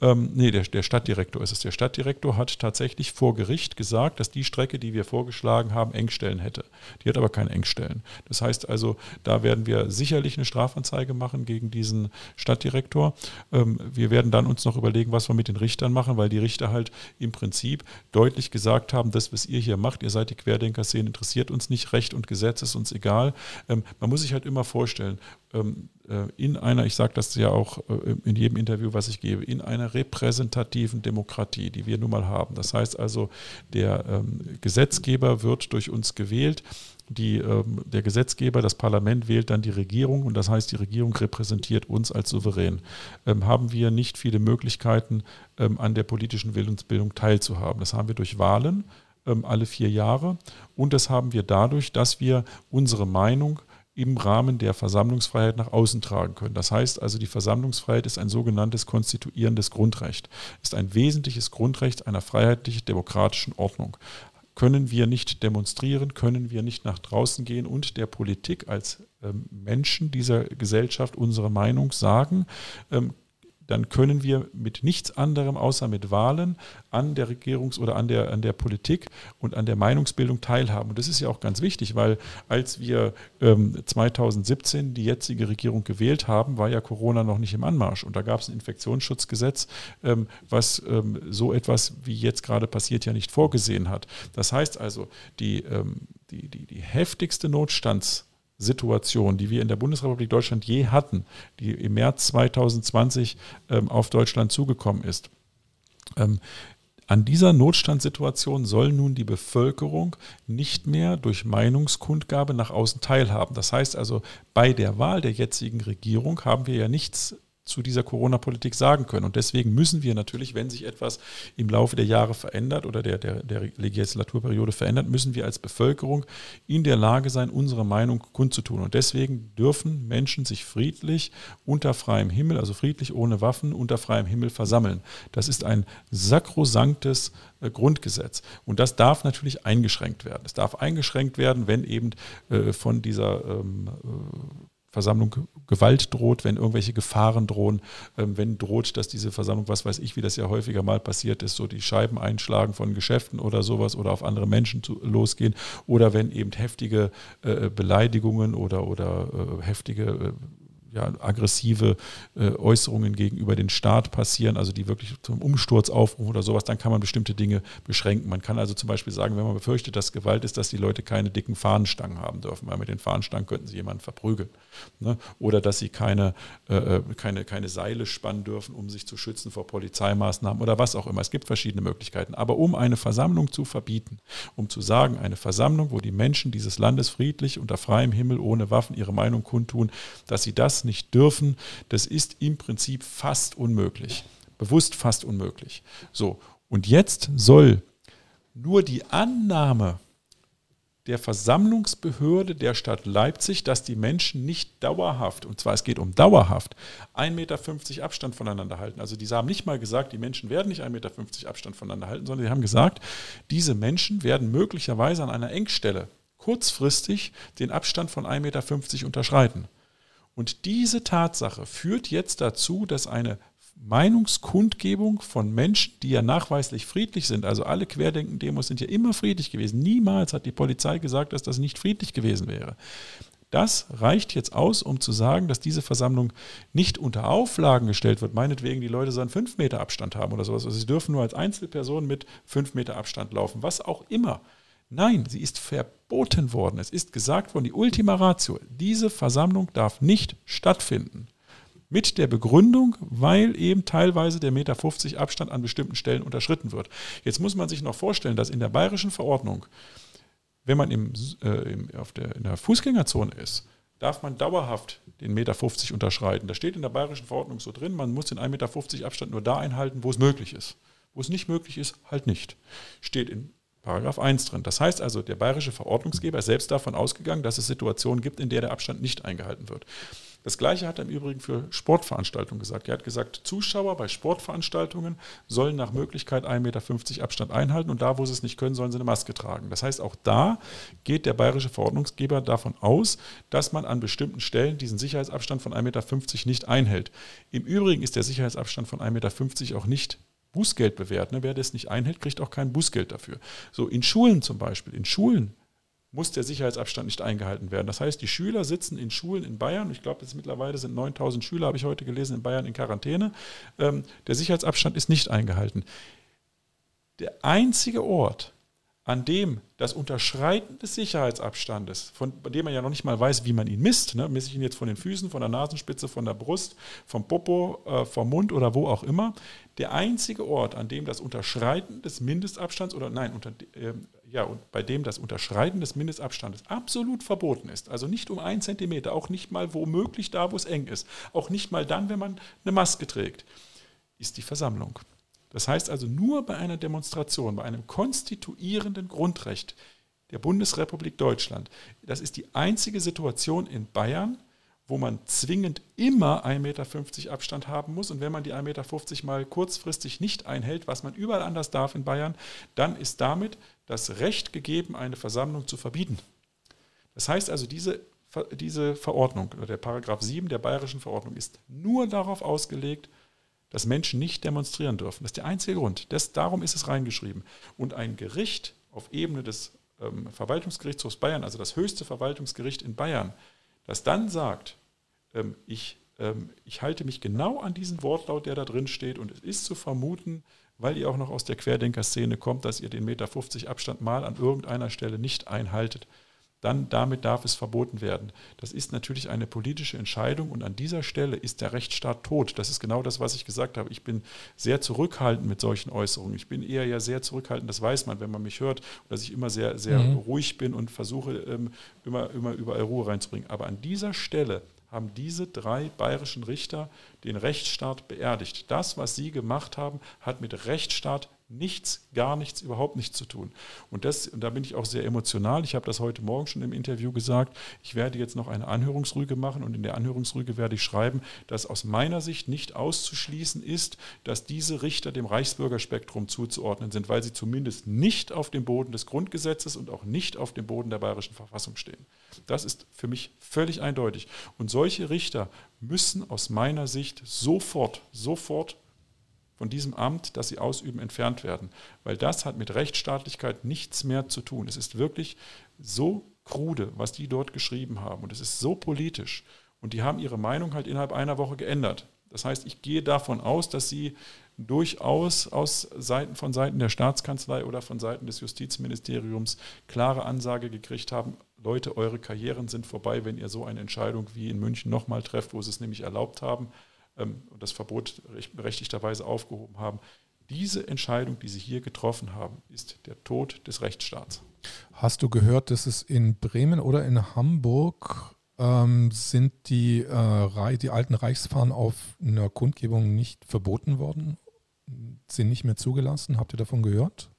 Ähm, nee, der, der Stadtdirektor ist es. Der Stadtdirektor hat tatsächlich vor Gericht gesagt, dass die Strecke, die wir vorgeschlagen haben, Engstellen hätte. Die hat aber keine Engstellen. Das heißt also, da werden wir sicherlich eine Strafanzeige machen gegen diesen Stadtdirektor. Ähm, wir werden dann uns noch überlegen, was wir mit den Richtern machen, weil die Richter halt im Prinzip deutlich gesagt haben, das, was ihr hier macht, ihr seid die Querdenker-Szene, interessiert uns nicht, Recht und Gesetz ist uns egal. Ähm, man muss sich halt immer vorstellen, ähm, äh, in einer, ich sage das ja auch äh, in jedem Interview, was ich gebe, in einer repräsentativen Demokratie, die wir nun mal haben. Das heißt also, der ähm, Gesetzgeber wird durch uns gewählt die, ähm, der Gesetzgeber, das Parlament wählt dann die Regierung und das heißt, die Regierung repräsentiert uns als Souverän. Ähm, haben wir nicht viele Möglichkeiten, ähm, an der politischen Willensbildung teilzuhaben. Das haben wir durch Wahlen ähm, alle vier Jahre und das haben wir dadurch, dass wir unsere Meinung im Rahmen der Versammlungsfreiheit nach außen tragen können. Das heißt also, die Versammlungsfreiheit ist ein sogenanntes konstituierendes Grundrecht, ist ein wesentliches Grundrecht einer freiheitlich-demokratischen Ordnung können wir nicht demonstrieren, können wir nicht nach draußen gehen? Und der Politik als ähm, Menschen dieser Gesellschaft unsere Meinung sagen, ähm, dann können wir mit nichts anderem außer mit Wahlen an der Regierungs- oder an der, an der Politik und an der Meinungsbildung teilhaben. Und das ist ja auch ganz wichtig, weil als wir ähm, 2017 die jetzige Regierung gewählt haben, war ja Corona noch nicht im Anmarsch. Und da gab es ein Infektionsschutzgesetz, ähm, was ähm, so etwas, wie jetzt gerade passiert, ja nicht vorgesehen hat. Das heißt also, die, ähm, die, die, die heftigste Notstands- Situation, die wir in der Bundesrepublik Deutschland je hatten, die im März 2020 ähm, auf Deutschland zugekommen ist. Ähm, an dieser Notstandssituation soll nun die Bevölkerung nicht mehr durch Meinungskundgabe nach außen teilhaben. Das heißt also, bei der Wahl der jetzigen Regierung haben wir ja nichts zu dieser Corona-Politik sagen können. Und deswegen müssen wir natürlich, wenn sich etwas im Laufe der Jahre verändert oder der, der, der Legislaturperiode verändert, müssen wir als Bevölkerung in der Lage sein, unsere Meinung kundzutun. Und deswegen dürfen Menschen sich friedlich unter freiem Himmel, also friedlich ohne Waffen, unter freiem Himmel versammeln. Das ist ein sakrosanktes äh, Grundgesetz. Und das darf natürlich eingeschränkt werden. Es darf eingeschränkt werden, wenn eben äh, von dieser ähm, äh, Versammlung Gewalt droht, wenn irgendwelche Gefahren drohen, ähm, wenn droht, dass diese Versammlung, was weiß ich, wie das ja häufiger mal passiert ist, so die Scheiben einschlagen von Geschäften oder sowas oder auf andere Menschen zu, losgehen oder wenn eben heftige äh, Beleidigungen oder, oder äh, heftige äh, ja, aggressive äh, Äußerungen gegenüber den Staat passieren, also die wirklich zum Umsturz aufrufen oder sowas, dann kann man bestimmte Dinge beschränken. Man kann also zum Beispiel sagen, wenn man befürchtet, dass Gewalt ist, dass die Leute keine dicken Fahnenstangen haben dürfen, weil mit den Fahnenstangen könnten sie jemanden verprügeln. Ne? Oder dass sie keine, äh, äh, keine, keine Seile spannen dürfen, um sich zu schützen vor Polizeimaßnahmen oder was auch immer. Es gibt verschiedene Möglichkeiten. Aber um eine Versammlung zu verbieten, um zu sagen, eine Versammlung, wo die Menschen dieses Landes friedlich unter freiem Himmel ohne Waffen ihre Meinung kundtun, dass sie das nicht dürfen, das ist im Prinzip fast unmöglich. Bewusst fast unmöglich. So, und jetzt soll nur die Annahme der Versammlungsbehörde der Stadt Leipzig, dass die Menschen nicht dauerhaft, und zwar es geht um dauerhaft, 1,50 Meter Abstand voneinander halten. Also diese haben nicht mal gesagt, die Menschen werden nicht 1,50 Meter Abstand voneinander halten, sondern sie haben gesagt, diese Menschen werden möglicherweise an einer Engstelle kurzfristig den Abstand von 1,50 Meter unterschreiten. Und diese Tatsache führt jetzt dazu, dass eine Meinungskundgebung von Menschen, die ja nachweislich friedlich sind, also alle Querdenken-Demos sind ja immer friedlich gewesen. Niemals hat die Polizei gesagt, dass das nicht friedlich gewesen wäre. Das reicht jetzt aus, um zu sagen, dass diese Versammlung nicht unter Auflagen gestellt wird. Meinetwegen, die Leute sollen fünf Meter Abstand haben oder sowas. Also sie dürfen nur als Einzelperson mit fünf Meter Abstand laufen, was auch immer. Nein, sie ist verboten worden. Es ist gesagt worden, die Ultima Ratio, diese Versammlung darf nicht stattfinden. Mit der Begründung, weil eben teilweise der Meter 50 Abstand an bestimmten Stellen unterschritten wird. Jetzt muss man sich noch vorstellen, dass in der bayerischen Verordnung, wenn man im, äh, im, auf der, in der Fußgängerzone ist, darf man dauerhaft den Meter 50 unterschreiten. Da steht in der bayerischen Verordnung so drin, man muss den 1,50 Meter Abstand nur da einhalten, wo es möglich ist. Wo es nicht möglich ist, halt nicht. Steht in Paragraph 1 drin. Das heißt also, der bayerische Verordnungsgeber ist selbst davon ausgegangen, dass es Situationen gibt, in der der Abstand nicht eingehalten wird. Das Gleiche hat er im Übrigen für Sportveranstaltungen gesagt. Er hat gesagt, Zuschauer bei Sportveranstaltungen sollen nach Möglichkeit 1,50 Meter Abstand einhalten und da, wo sie es nicht können, sollen sie eine Maske tragen. Das heißt, auch da geht der bayerische Verordnungsgeber davon aus, dass man an bestimmten Stellen diesen Sicherheitsabstand von 1,50 Meter nicht einhält. Im Übrigen ist der Sicherheitsabstand von 1,50 Meter auch nicht Bußgeld bewährt. Ne? Wer das nicht einhält, kriegt auch kein Bußgeld dafür. So in Schulen zum Beispiel. In Schulen muss der Sicherheitsabstand nicht eingehalten werden. Das heißt, die Schüler sitzen in Schulen in Bayern, ich glaube, jetzt mittlerweile sind 9000 Schüler, habe ich heute gelesen, in Bayern in Quarantäne. Ähm, der Sicherheitsabstand ist nicht eingehalten. Der einzige Ort, an dem das Unterschreiten des Sicherheitsabstandes, von dem man ja noch nicht mal weiß, wie man ihn misst, ne, messe ich ihn jetzt von den Füßen, von der Nasenspitze, von der Brust, vom Popo, äh, vom Mund oder wo auch immer, der einzige Ort, an dem das Unterschreiten des Mindestabstands oder nein, unter, äh, ja, und bei dem das Unterschreiten des Mindestabstandes absolut verboten ist, also nicht um einen Zentimeter, auch nicht mal womöglich da, wo es eng ist, auch nicht mal dann, wenn man eine Maske trägt, ist die Versammlung. Das heißt also nur bei einer Demonstration, bei einem konstituierenden Grundrecht der Bundesrepublik Deutschland, das ist die einzige Situation in Bayern, wo man zwingend immer 1,50 Meter Abstand haben muss. Und wenn man die 1,50 Meter mal kurzfristig nicht einhält, was man überall anders darf in Bayern, dann ist damit das Recht gegeben, eine Versammlung zu verbieten. Das heißt also, diese, diese Verordnung oder der Paragraph 7 der bayerischen Verordnung ist nur darauf ausgelegt, dass Menschen nicht demonstrieren dürfen. Das ist der einzige Grund. Das, darum ist es reingeschrieben. Und ein Gericht auf Ebene des ähm, Verwaltungsgerichtshofs Bayern, also das höchste Verwaltungsgericht in Bayern, das dann sagt, ähm, ich, ähm, ich halte mich genau an diesen Wortlaut, der da drin steht, und es ist zu vermuten, weil ihr auch noch aus der Querdenker-Szene kommt, dass ihr den Meter 50 Abstand mal an irgendeiner Stelle nicht einhaltet dann damit darf es verboten werden. Das ist natürlich eine politische Entscheidung und an dieser Stelle ist der Rechtsstaat tot. Das ist genau das, was ich gesagt habe. Ich bin sehr zurückhaltend mit solchen Äußerungen. Ich bin eher ja sehr zurückhaltend, das weiß man, wenn man mich hört, dass ich immer sehr, sehr mhm. ruhig bin und versuche ähm, immer, immer überall Ruhe reinzubringen. Aber an dieser Stelle haben diese drei bayerischen Richter den Rechtsstaat beerdigt. Das, was sie gemacht haben, hat mit Rechtsstaat nichts, gar nichts, überhaupt nichts zu tun. Und, das, und da bin ich auch sehr emotional. Ich habe das heute Morgen schon im Interview gesagt. Ich werde jetzt noch eine Anhörungsrüge machen und in der Anhörungsrüge werde ich schreiben, dass aus meiner Sicht nicht auszuschließen ist, dass diese Richter dem Reichsbürgerspektrum zuzuordnen sind, weil sie zumindest nicht auf dem Boden des Grundgesetzes und auch nicht auf dem Boden der bayerischen Verfassung stehen. Das ist für mich völlig eindeutig. Und solche Richter müssen aus meiner Sicht sofort, sofort von diesem Amt, das sie ausüben, entfernt werden. Weil das hat mit Rechtsstaatlichkeit nichts mehr zu tun. Es ist wirklich so krude, was die dort geschrieben haben. Und es ist so politisch. Und die haben ihre Meinung halt innerhalb einer Woche geändert. Das heißt, ich gehe davon aus, dass sie durchaus aus Seiten, von Seiten der Staatskanzlei oder von Seiten des Justizministeriums klare Ansage gekriegt haben, Leute, eure Karrieren sind vorbei, wenn ihr so eine Entscheidung wie in München nochmal trefft, wo sie es nämlich erlaubt haben und das Verbot berechtigterweise aufgehoben haben. Diese Entscheidung, die Sie hier getroffen haben, ist der Tod des Rechtsstaats. Hast du gehört, dass es in Bremen oder in Hamburg ähm, sind die, äh, die alten Reichsfahren auf einer Kundgebung nicht verboten worden? Sind nicht mehr zugelassen? Habt ihr davon gehört?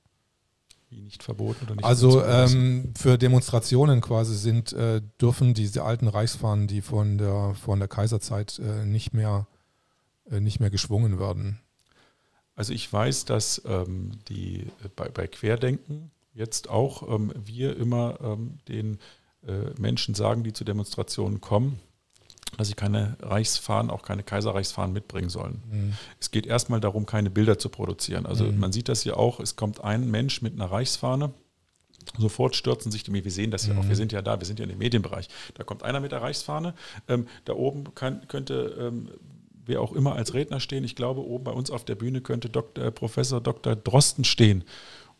Wie nicht verboten oder nicht Also ähm, für Demonstrationen quasi sind, äh, dürfen diese alten Reichsfahren, die von der, von der Kaiserzeit äh, nicht mehr nicht mehr geschwungen werden. Also ich weiß, dass ähm, die äh, bei, bei, Querdenken jetzt auch ähm, wir immer ähm, den äh, Menschen sagen, die zu Demonstrationen kommen, dass sie keine Reichsfahnen, auch keine Kaiserreichsfahnen mitbringen sollen. Mhm. Es geht erstmal darum, keine Bilder zu produzieren. Also mhm. man sieht das hier auch, es kommt ein Mensch mit einer Reichsfahne Sofort stürzen sich die. Wir sehen das ja mhm. auch. Wir sind ja da, wir sind ja in dem Medienbereich. Da kommt einer mit der Reichsfahne. Ähm, da oben kann, könnte ähm, wer auch immer als Redner stehen. Ich glaube, oben bei uns auf der Bühne könnte Dr., Professor Dr. Drosten stehen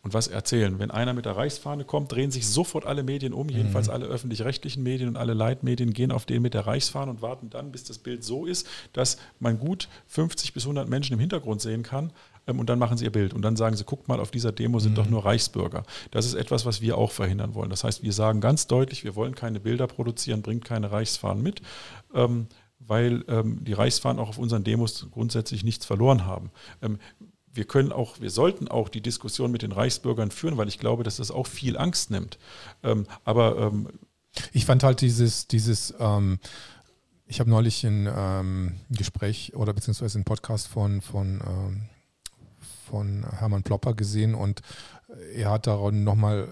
und was erzählen. Wenn einer mit der Reichsfahne kommt, drehen sich sofort alle Medien um, jedenfalls mhm. alle öffentlich-rechtlichen Medien und alle Leitmedien gehen auf den mit der Reichsfahne und warten dann, bis das Bild so ist, dass man gut 50 bis 100 Menschen im Hintergrund sehen kann. Ähm, und dann machen sie ihr Bild und dann sagen sie, guckt mal, auf dieser Demo sind mhm. doch nur Reichsbürger. Das ist etwas, was wir auch verhindern wollen. Das heißt, wir sagen ganz deutlich, wir wollen keine Bilder produzieren, bringt keine Reichsfahnen mit. Weil ähm, die Reichsfahnen auch auf unseren Demos grundsätzlich nichts verloren haben. Ähm, wir können auch, wir sollten auch die Diskussion mit den Reichsbürgern führen, weil ich glaube, dass das auch viel Angst nimmt. Ähm, aber ähm, ich fand halt dieses, dieses, ähm, ich habe neulich ein ähm, Gespräch oder beziehungsweise einen Podcast von, von, von Hermann Plopper gesehen und er hat daran nochmal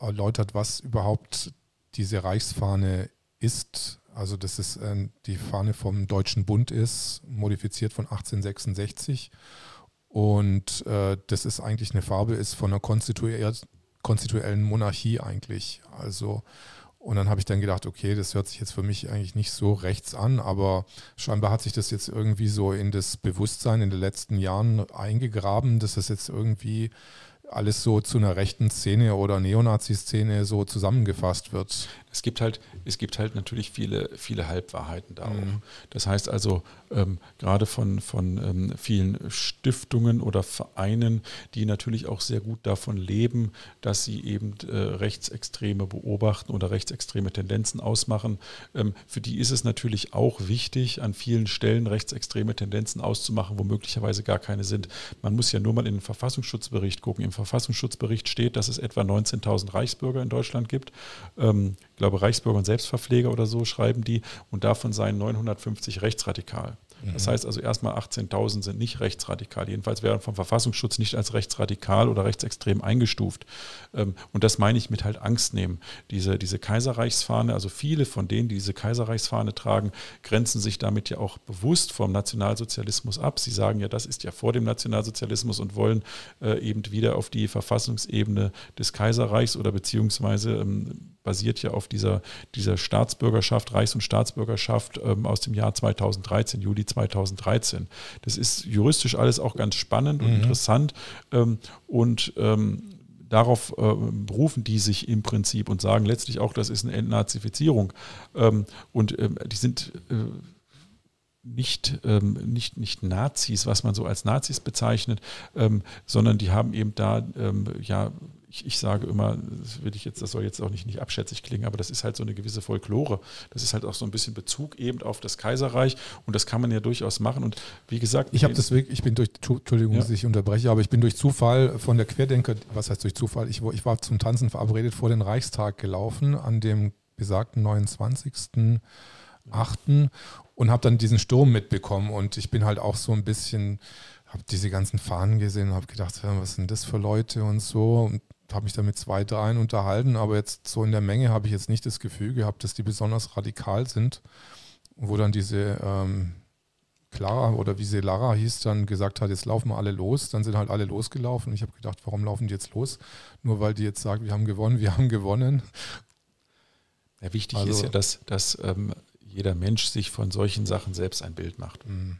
äh, erläutert, was überhaupt diese Reichsfahne ist. Also dass es äh, die Fahne vom Deutschen Bund ist, modifiziert von 1866 und äh, das ist eigentlich eine Farbe, ist von einer konstituellen Monarchie eigentlich. Also, und dann habe ich dann gedacht, okay, das hört sich jetzt für mich eigentlich nicht so rechts an, aber scheinbar hat sich das jetzt irgendwie so in das Bewusstsein in den letzten Jahren eingegraben, dass das jetzt irgendwie alles so zu einer rechten Szene oder Neonazi-Szene so zusammengefasst wird. Es gibt halt, es gibt halt natürlich viele, viele Halbwahrheiten da auch. Mhm. Das heißt also, ähm, gerade von, von ähm, vielen Stiftungen oder Vereinen, die natürlich auch sehr gut davon leben, dass sie eben äh, Rechtsextreme beobachten oder rechtsextreme Tendenzen ausmachen. Ähm, für die ist es natürlich auch wichtig, an vielen Stellen rechtsextreme Tendenzen auszumachen, wo möglicherweise gar keine sind. Man muss ja nur mal in den Verfassungsschutzbericht gucken. Im Verfassungsschutzbericht steht, dass es etwa 19.000 Reichsbürger in Deutschland gibt. Ich glaube, Reichsbürger und Selbstverpfleger oder so schreiben die und davon seien 950 rechtsradikal. Das heißt also erstmal 18.000 sind nicht rechtsradikal. Jedenfalls werden vom Verfassungsschutz nicht als rechtsradikal oder rechtsextrem eingestuft. Ähm, und das meine ich mit halt Angst nehmen. Diese, diese Kaiserreichsfahne, also viele von denen, die diese Kaiserreichsfahne tragen, grenzen sich damit ja auch bewusst vom Nationalsozialismus ab. Sie sagen ja, das ist ja vor dem Nationalsozialismus und wollen äh, eben wieder auf die Verfassungsebene des Kaiserreichs oder beziehungsweise ähm, basiert ja auf dieser, dieser Staatsbürgerschaft, Reichs- und Staatsbürgerschaft ähm, aus dem Jahr 2013, Juli 2013. Das ist juristisch alles auch ganz spannend und mhm. interessant ähm, und ähm, darauf äh, berufen die sich im Prinzip und sagen letztlich auch, das ist eine Entnazifizierung. Ähm, und ähm, die sind äh, nicht, ähm, nicht, nicht Nazis, was man so als Nazis bezeichnet, ähm, sondern die haben eben da ähm, ja ich, ich, sage immer, das will ich jetzt, das soll jetzt auch nicht, nicht abschätzig klingen, aber das ist halt so eine gewisse Folklore. Das ist halt auch so ein bisschen Bezug eben auf das Kaiserreich und das kann man ja durchaus machen. Und wie gesagt, ich habe das wirklich, ich bin durch, Entschuldigung, ja. dass ich unterbreche, aber ich bin durch Zufall von der Querdenker, was heißt durch Zufall? Ich, ich war zum Tanzen verabredet vor den Reichstag gelaufen an dem besagten 29.8. und habe dann diesen Sturm mitbekommen und ich bin halt auch so ein bisschen habe diese ganzen Fahnen gesehen und habe gedacht, was sind das für Leute und so. Und habe mich da mit zwei, dreien unterhalten, aber jetzt so in der Menge habe ich jetzt nicht das Gefühl gehabt, dass die besonders radikal sind. Wo dann diese ähm, Clara oder wie sie Lara hieß, dann gesagt hat, jetzt laufen wir alle los. Dann sind halt alle losgelaufen. Ich habe gedacht, warum laufen die jetzt los? Nur weil die jetzt sagen, wir haben gewonnen, wir haben gewonnen. Ja, wichtig also, ist ja, dass, dass ähm, jeder Mensch sich von solchen Sachen selbst ein Bild macht. Mhm.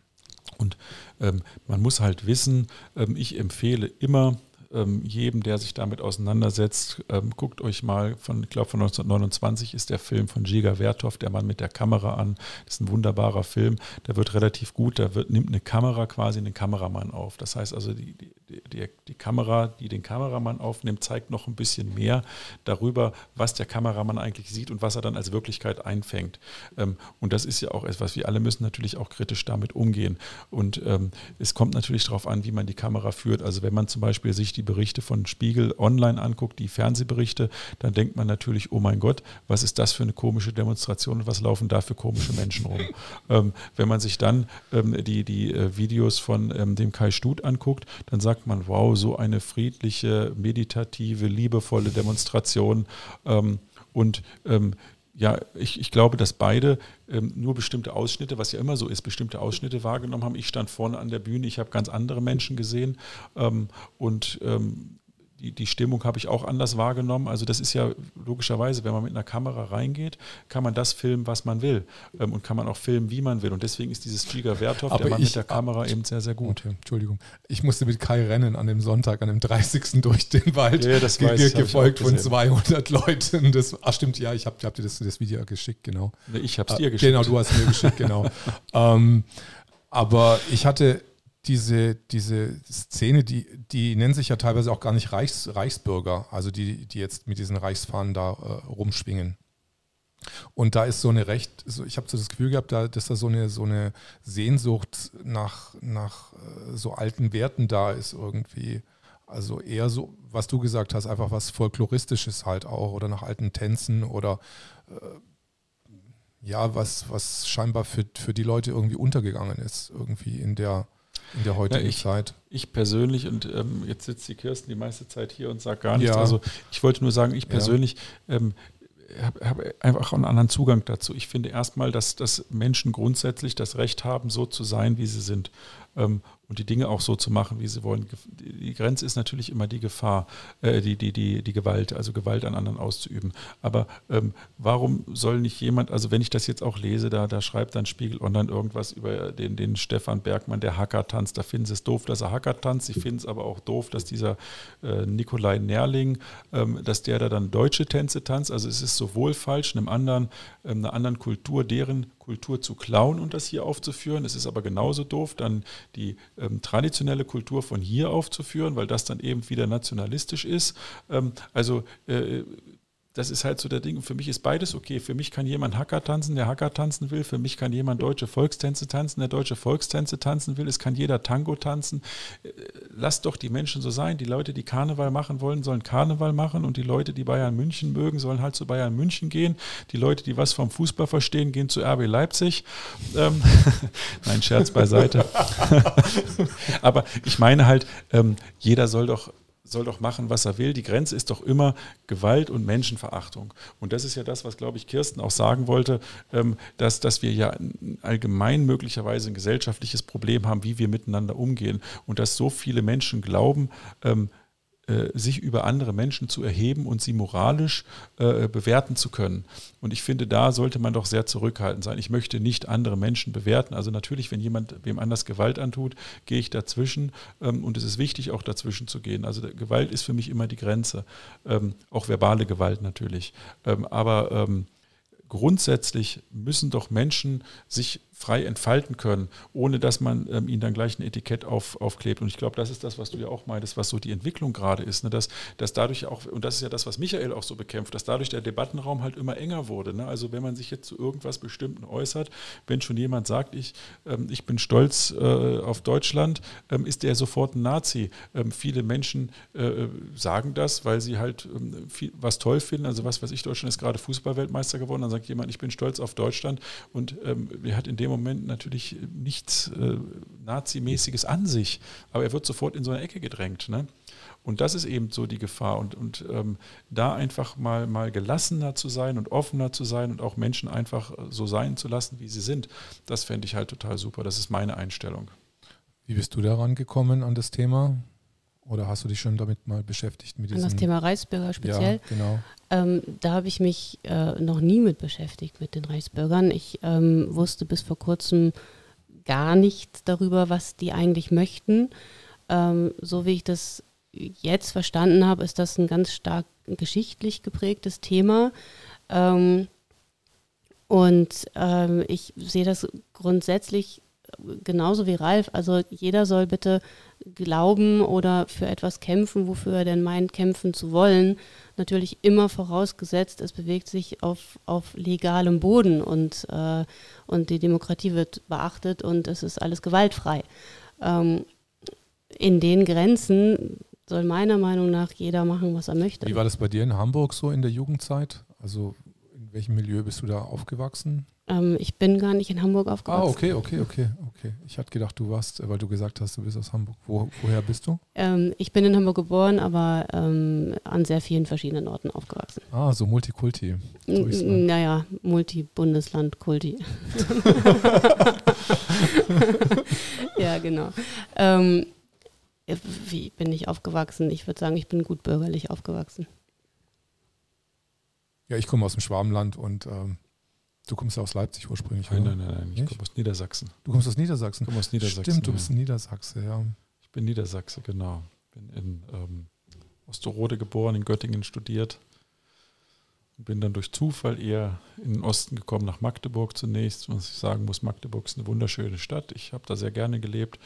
Und ähm, man muss halt wissen, ähm, ich empfehle immer, ähm, jedem, der sich damit auseinandersetzt, ähm, guckt euch mal von, ich glaube von 1929 ist der Film von Jiga Werthoff, der Mann mit der Kamera an. Das ist ein wunderbarer Film. Der wird relativ gut, da wird, nimmt eine Kamera quasi einen Kameramann auf. Das heißt also, die, die, die, die Kamera, die den Kameramann aufnimmt, zeigt noch ein bisschen mehr darüber, was der Kameramann eigentlich sieht und was er dann als Wirklichkeit einfängt. Ähm, und das ist ja auch etwas, wir alle müssen natürlich auch kritisch damit umgehen. Und ähm, es kommt natürlich darauf an, wie man die Kamera führt. Also wenn man zum Beispiel sich die die Berichte von Spiegel online anguckt, die Fernsehberichte, dann denkt man natürlich, oh mein Gott, was ist das für eine komische Demonstration und was laufen da für komische Menschen rum. ähm, wenn man sich dann ähm, die, die äh, Videos von ähm, dem Kai Stut anguckt, dann sagt man, wow, so eine friedliche, meditative, liebevolle Demonstration. Ähm, und ähm, ja, ich, ich glaube, dass beide ähm, nur bestimmte Ausschnitte, was ja immer so ist, bestimmte Ausschnitte wahrgenommen haben. Ich stand vorne an der Bühne, ich habe ganz andere Menschen gesehen ähm, und ähm, die, die Stimmung habe ich auch anders wahrgenommen. Also das ist ja logischerweise, wenn man mit einer Kamera reingeht, kann man das filmen, was man will ähm, und kann man auch filmen, wie man will. Und deswegen ist dieses Giga Werthoff, der Mann mit der Kamera eben sehr, sehr gut. Okay, Entschuldigung. Ich musste mit Kai rennen an dem Sonntag, an dem 30. durch den Wald, ja, das weiß, ge gefolgt von 200 Leuten. Das, ach stimmt, ja, ich habe hab dir das, das Video geschickt, genau. Ich habe es dir geschickt. Genau, du hast mir geschickt, genau. ähm, aber ich hatte diese, diese Szene, die, die nennen sich ja teilweise auch gar nicht Reichs, Reichsbürger, also die, die jetzt mit diesen Reichsfahnen da äh, rumschwingen. Und da ist so eine recht, so, ich habe so das Gefühl gehabt, da, dass da so eine, so eine Sehnsucht nach, nach äh, so alten Werten da ist irgendwie. Also eher so, was du gesagt hast, einfach was Folkloristisches halt auch oder nach alten Tänzen oder äh, ja, was, was scheinbar für, für die Leute irgendwie untergegangen ist, irgendwie in der, in der heutigen ja, ich, Zeit. Ich persönlich, und ähm, jetzt sitzt die Kirsten die meiste Zeit hier und sagt gar nichts. Ja. Also ich wollte nur sagen, ich persönlich ja. ähm, habe hab einfach einen anderen Zugang dazu. Ich finde erstmal, dass, dass Menschen grundsätzlich das Recht haben, so zu sein, wie sie sind. Ähm, und die Dinge auch so zu machen, wie sie wollen. Die Grenze ist natürlich immer die Gefahr, äh, die, die, die, die Gewalt, also Gewalt an anderen auszuüben. Aber ähm, warum soll nicht jemand, also wenn ich das jetzt auch lese, da, da schreibt dann Spiegel Online irgendwas über den, den Stefan Bergmann, der Hacker tanzt, da finden sie es doof, dass er Hacker tanzt, sie finden es aber auch doof, dass dieser äh, Nikolai Nerling, ähm, dass der da dann deutsche Tänze tanzt. Also es ist sowohl falsch, einem anderen, ähm, einer anderen Kultur, deren Kultur zu klauen und das hier aufzuführen. Es ist aber genauso doof, dann die ähm, traditionelle Kultur von hier aufzuführen, weil das dann eben wieder nationalistisch ist. Ähm, also äh, das ist halt so der Ding. Für mich ist beides okay. Für mich kann jemand Hacker tanzen, der Hacker tanzen will. Für mich kann jemand deutsche Volkstänze tanzen, der deutsche Volkstänze tanzen will. Es kann jeder Tango tanzen. Lasst doch die Menschen so sein. Die Leute, die Karneval machen wollen, sollen Karneval machen. Und die Leute, die Bayern München mögen, sollen halt zu Bayern München gehen. Die Leute, die was vom Fußball verstehen, gehen zu RB Leipzig. Ähm, Nein, Scherz beiseite. Aber ich meine halt, ähm, jeder soll doch soll doch machen, was er will. Die Grenze ist doch immer Gewalt und Menschenverachtung. Und das ist ja das, was, glaube ich, Kirsten auch sagen wollte, ähm, dass, dass wir ja allgemein möglicherweise ein gesellschaftliches Problem haben, wie wir miteinander umgehen. Und dass so viele Menschen glauben, ähm, äh, sich über andere Menschen zu erheben und sie moralisch äh, bewerten zu können. Und ich finde, da sollte man doch sehr zurückhaltend sein. Ich möchte nicht andere Menschen bewerten. Also natürlich, wenn jemand wem anders Gewalt antut, gehe ich dazwischen. Ähm, und es ist wichtig, auch dazwischen zu gehen. Also Gewalt ist für mich immer die Grenze. Ähm, auch verbale Gewalt natürlich. Ähm, aber grundsätzlich müssen doch Menschen sich frei entfalten können, ohne dass man ähm, ihnen dann gleich ein Etikett auf, aufklebt. Und ich glaube, das ist das, was du ja auch meintest, was so die Entwicklung gerade ist, ne? dass, dass dadurch auch, und das ist ja das, was Michael auch so bekämpft, dass dadurch der Debattenraum halt immer enger wurde. Ne? Also wenn man sich jetzt zu irgendwas Bestimmten äußert, wenn schon jemand sagt, ich, ähm, ich bin stolz äh, auf Deutschland, ähm, ist der sofort ein Nazi. Ähm, viele Menschen äh, sagen das, weil sie halt ähm, viel, was toll finden. Also was weiß ich, Deutschland ist gerade Fußballweltmeister geworden, dann sagt jemand, ich bin stolz auf Deutschland und ähm, hat in dem Moment natürlich nichts äh, Nazimäßiges an sich, aber er wird sofort in so eine Ecke gedrängt. Ne? Und das ist eben so die Gefahr. Und, und ähm, da einfach mal, mal gelassener zu sein und offener zu sein und auch Menschen einfach so sein zu lassen, wie sie sind, das fände ich halt total super. Das ist meine Einstellung. Wie bist du daran gekommen an das Thema? Oder hast du dich schon damit mal beschäftigt? Mit An das Thema Reichsbürger speziell? Ja, genau. Ähm, da habe ich mich äh, noch nie mit beschäftigt, mit den Reichsbürgern. Ich ähm, wusste bis vor kurzem gar nichts darüber, was die eigentlich möchten. Ähm, so wie ich das jetzt verstanden habe, ist das ein ganz stark geschichtlich geprägtes Thema. Ähm, und ähm, ich sehe das grundsätzlich genauso wie Ralf. Also jeder soll bitte glauben oder für etwas kämpfen, wofür er denn meint, kämpfen zu wollen. Natürlich immer vorausgesetzt, es bewegt sich auf, auf legalem Boden und, äh, und die Demokratie wird beachtet und es ist alles gewaltfrei. Ähm, in den Grenzen soll meiner Meinung nach jeder machen, was er möchte. Wie war das bei dir in Hamburg so in der Jugendzeit? Also in welchem Milieu bist du da aufgewachsen? Ähm, ich bin gar nicht in Hamburg aufgewachsen. Ah, okay, okay, okay, okay. Ich hatte gedacht, du warst, weil du gesagt hast, du bist aus Hamburg. Wo, woher bist du? Ähm, ich bin in Hamburg geboren, aber ähm, an sehr vielen verschiedenen Orten aufgewachsen. Ah, so Multikulti. naja, Multi-Bundesland-Kulti. ja, genau. Ähm, wie bin ich aufgewachsen? Ich würde sagen, ich bin gut bürgerlich aufgewachsen. Ja, ich komme aus dem Schwabenland und ähm, du kommst aus Leipzig ursprünglich. Nein, nein, nein, nein, ich komme aus Niedersachsen. Du kommst aus Niedersachsen? Ich komme aus Niedersachsen. Stimmt, du bist ja. Niedersachse, ja. Ich bin Niedersachse, genau. Bin in ähm, Osterode geboren, in Göttingen studiert. Bin dann durch Zufall eher in den Osten gekommen, nach Magdeburg zunächst. Was ich sagen muss, Magdeburg ist eine wunderschöne Stadt. Ich habe da sehr gerne gelebt.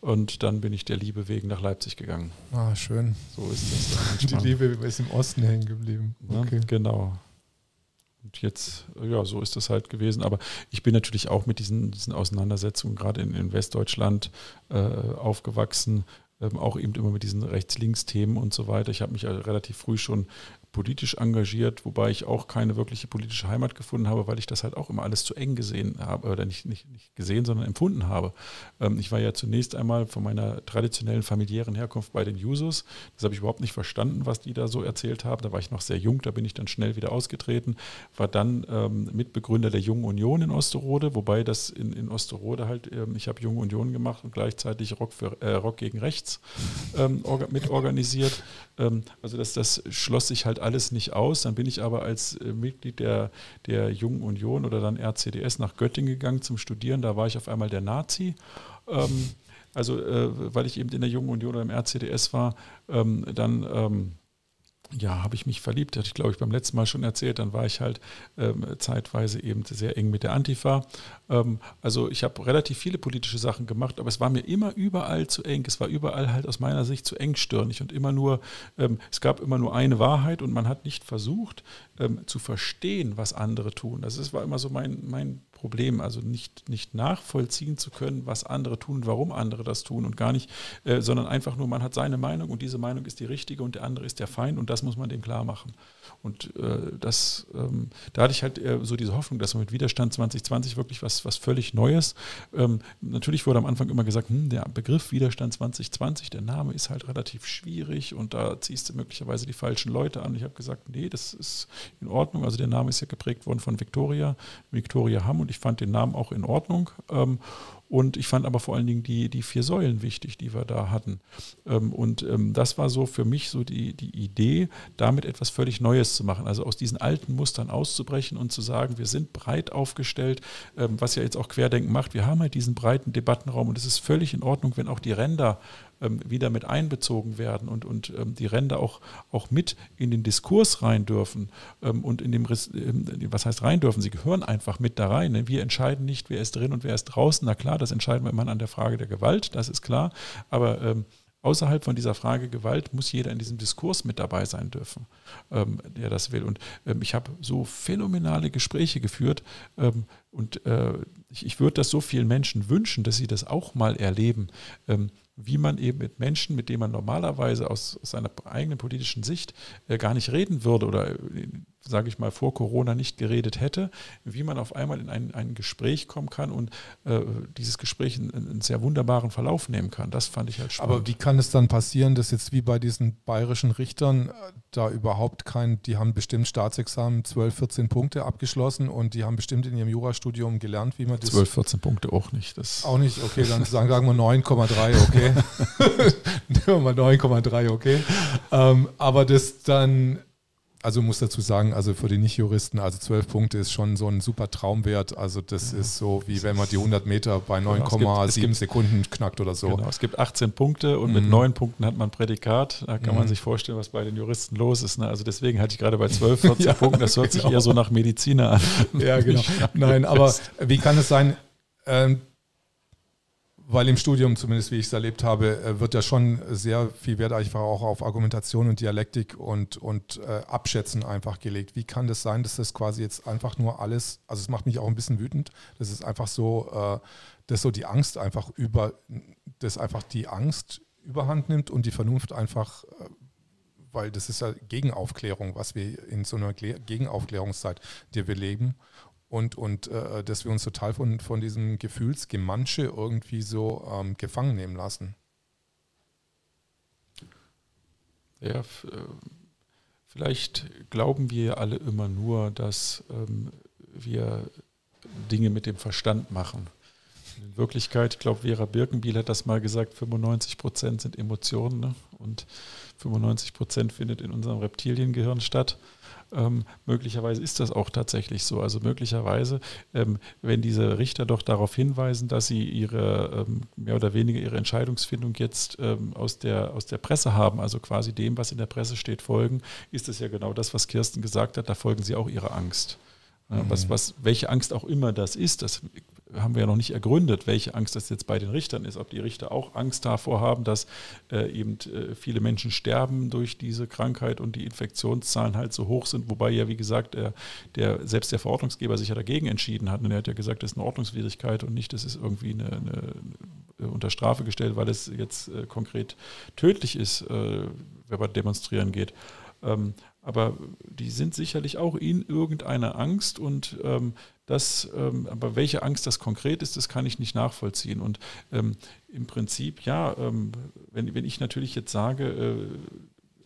Und dann bin ich der Liebe wegen nach Leipzig gegangen. Ah, schön. So ist das. Die Liebe ist im Osten hängen geblieben. Okay. Ja, genau. Und jetzt, ja, so ist das halt gewesen. Aber ich bin natürlich auch mit diesen, diesen Auseinandersetzungen gerade in, in Westdeutschland äh, aufgewachsen, ähm, auch eben immer mit diesen Rechts-Links-Themen und so weiter. Ich habe mich relativ früh schon politisch engagiert, wobei ich auch keine wirkliche politische Heimat gefunden habe, weil ich das halt auch immer alles zu eng gesehen habe, oder nicht, nicht, nicht gesehen, sondern empfunden habe. Ähm, ich war ja zunächst einmal von meiner traditionellen familiären Herkunft bei den Jusos. Das habe ich überhaupt nicht verstanden, was die da so erzählt haben. Da war ich noch sehr jung, da bin ich dann schnell wieder ausgetreten, war dann ähm, Mitbegründer der Jungen Union in Osterode, wobei das in, in Osterode halt, ähm, ich habe Junge Union gemacht und gleichzeitig Rock, für, äh, Rock gegen Rechts ähm, mitorganisiert. Ähm, also das, das schloss sich halt alles nicht aus. Dann bin ich aber als äh, Mitglied der, der Jungen Union oder dann RCDS nach Göttingen gegangen zum Studieren. Da war ich auf einmal der Nazi. Ähm, also äh, weil ich eben in der Jungen Union oder im RCDS war, ähm, dann ähm, ja, habe ich mich verliebt, hatte ich glaube ich beim letzten Mal schon erzählt, dann war ich halt ähm, zeitweise eben sehr eng mit der Antifa. Ähm, also ich habe relativ viele politische Sachen gemacht, aber es war mir immer überall zu eng. Es war überall halt aus meiner Sicht zu engstirnig und immer nur, ähm, es gab immer nur eine Wahrheit und man hat nicht versucht ähm, zu verstehen, was andere tun. Also das war immer so mein, mein Problem, also nicht, nicht nachvollziehen zu können, was andere tun und warum andere das tun und gar nicht, äh, sondern einfach nur, man hat seine Meinung und diese Meinung ist die richtige und der andere ist der Feind und das muss man dem klar machen. Und äh, das, ähm, da hatte ich halt äh, so diese Hoffnung, dass man mit Widerstand 2020 wirklich was, was völlig Neues, ähm, natürlich wurde am Anfang immer gesagt, hm, der Begriff Widerstand 2020, der Name ist halt relativ schwierig und da ziehst du möglicherweise die falschen Leute an. Ich habe gesagt, nee, das ist in Ordnung. Also der Name ist ja geprägt worden von Victoria, Victoria Hamm und ich fand den Namen auch in Ordnung. Ähm, und ich fand aber vor allen Dingen die, die vier Säulen wichtig, die wir da hatten. Ähm, und ähm, das war so für mich so die, die Idee, damit etwas völlig Neues zu machen. Also aus diesen alten Mustern auszubrechen und zu sagen, wir sind breit aufgestellt, was ja jetzt auch Querdenken macht. Wir haben halt diesen breiten Debattenraum und es ist völlig in Ordnung, wenn auch die Ränder ähm, wieder mit einbezogen werden und, und ähm, die Ränder auch, auch mit in den Diskurs rein dürfen ähm, und in dem, was heißt rein dürfen, sie gehören einfach mit da rein. Ne? Wir entscheiden nicht, wer ist drin und wer ist draußen. Na klar, das entscheiden wir immer an der Frage der Gewalt, das ist klar, aber ähm, außerhalb von dieser Frage Gewalt muss jeder in diesem Diskurs mit dabei sein dürfen, ähm, der das will. Und ähm, ich habe so phänomenale Gespräche geführt ähm, und äh, ich, ich würde das so vielen Menschen wünschen, dass sie das auch mal erleben, ähm, wie man eben mit Menschen, mit denen man normalerweise aus, seiner eigenen politischen Sicht äh, gar nicht reden würde oder, äh, sage ich mal, vor Corona nicht geredet hätte, wie man auf einmal in ein, ein Gespräch kommen kann und äh, dieses Gespräch einen, einen, sehr wunderbaren Verlauf nehmen kann. Das fand ich halt spannend. Aber wie kann es dann passieren, dass jetzt wie bei diesen bayerischen Richtern äh, da überhaupt kein, die haben bestimmt Staatsexamen 12, 14 Punkte abgeschlossen und die haben bestimmt in ihrem Jurastudium gelernt, wie man das. 12, 14 Punkte auch nicht. Das auch nicht, okay, dann sagen, sagen wir 9,3, okay. Nehmen wir mal 9,3, okay. Ähm, aber das dann, also muss dazu sagen, also für die Nicht-Juristen, also 12 Punkte ist schon so ein super Traumwert. Also das ja. ist so, wie wenn man die 100 Meter bei 9,7 genau, Sekunden knackt oder so. Genau, es gibt 18 Punkte und mhm. mit 9 Punkten hat man Prädikat. Da kann mhm. man sich vorstellen, was bei den Juristen los ist. Ne? Also deswegen hatte ich gerade bei 12, 14 ja, Punkten, das hört genau. sich eher so nach Mediziner an. Ja, genau. Nein, aber wie kann es sein, ähm, weil im Studium, zumindest wie ich es erlebt habe, äh, wird ja schon sehr viel Wert einfach auch auf Argumentation und Dialektik und, und äh, Abschätzen einfach gelegt. Wie kann das sein, dass das quasi jetzt einfach nur alles, also es macht mich auch ein bisschen wütend, dass es einfach so, äh, dass so die Angst einfach über, dass einfach die Angst überhand nimmt und die Vernunft einfach, äh, weil das ist ja Gegenaufklärung, was wir in so einer Gegenaufklärungszeit, die wir leben und, und äh, dass wir uns total von, von diesem Gefühlsgemansche irgendwie so ähm, gefangen nehmen lassen. Ja, äh, vielleicht glauben wir alle immer nur, dass ähm, wir Dinge mit dem Verstand machen. In Wirklichkeit, ich glaube, Vera Birkenbiel hat das mal gesagt, 95 Prozent sind Emotionen ne? und 95 Prozent findet in unserem Reptiliengehirn statt. Ähm, möglicherweise ist das auch tatsächlich so. Also möglicherweise, ähm, wenn diese Richter doch darauf hinweisen, dass sie ihre ähm, mehr oder weniger ihre Entscheidungsfindung jetzt ähm, aus, der, aus der Presse haben, also quasi dem, was in der Presse steht, folgen, ist es ja genau das, was Kirsten gesagt hat, da folgen sie auch ihrer Angst. Mhm. Was, was, welche Angst auch immer das ist, das haben wir ja noch nicht ergründet, welche Angst das jetzt bei den Richtern ist. Ob die Richter auch Angst davor haben, dass äh, eben äh, viele Menschen sterben durch diese Krankheit und die Infektionszahlen halt so hoch sind. Wobei ja, wie gesagt, der, der selbst der Verordnungsgeber sich ja dagegen entschieden hat. Und er hat ja gesagt, das ist eine Ordnungswidrigkeit und nicht, das ist irgendwie eine, eine unter Strafe gestellt, weil es jetzt äh, konkret tödlich ist, äh, wenn man demonstrieren geht. Ähm, aber die sind sicherlich auch in irgendeiner Angst und ähm, das, ähm, aber welche Angst das konkret ist, das kann ich nicht nachvollziehen. Und ähm, im Prinzip, ja, ähm, wenn, wenn ich natürlich jetzt sage, äh,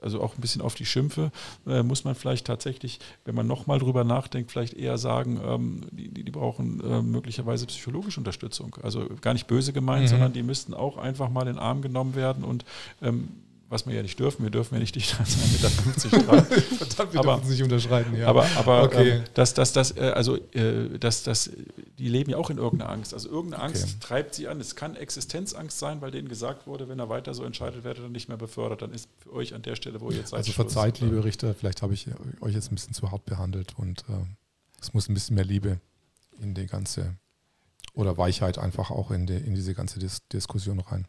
also auch ein bisschen auf die Schimpfe, äh, muss man vielleicht tatsächlich, wenn man nochmal drüber nachdenkt, vielleicht eher sagen, ähm, die, die, brauchen äh, möglicherweise psychologische Unterstützung. Also gar nicht böse gemeint, mhm. sondern die müssten auch einfach mal in den Arm genommen werden und ähm, was wir ja nicht dürfen, wir dürfen ja nicht dichter als 1,50 Meter tragen. Verdammt, wir aber, dürfen nicht unterschreiten, ja. Aber, aber okay. ähm, das, das, das, äh, also, äh, das, das, die leben ja auch in irgendeiner Angst. Also irgendeine Angst okay. treibt sie an. Es kann Existenzangst sein, weil denen gesagt wurde, wenn er weiter so entscheidet, werdet er nicht mehr befördert. Dann ist für euch an der Stelle, wo ihr jetzt seid. Also verzeiht, liebe Richter, vielleicht habe ich euch jetzt ein bisschen zu hart behandelt und äh, es muss ein bisschen mehr Liebe in die ganze, oder Weichheit einfach auch in, die, in diese ganze Dis Diskussion rein.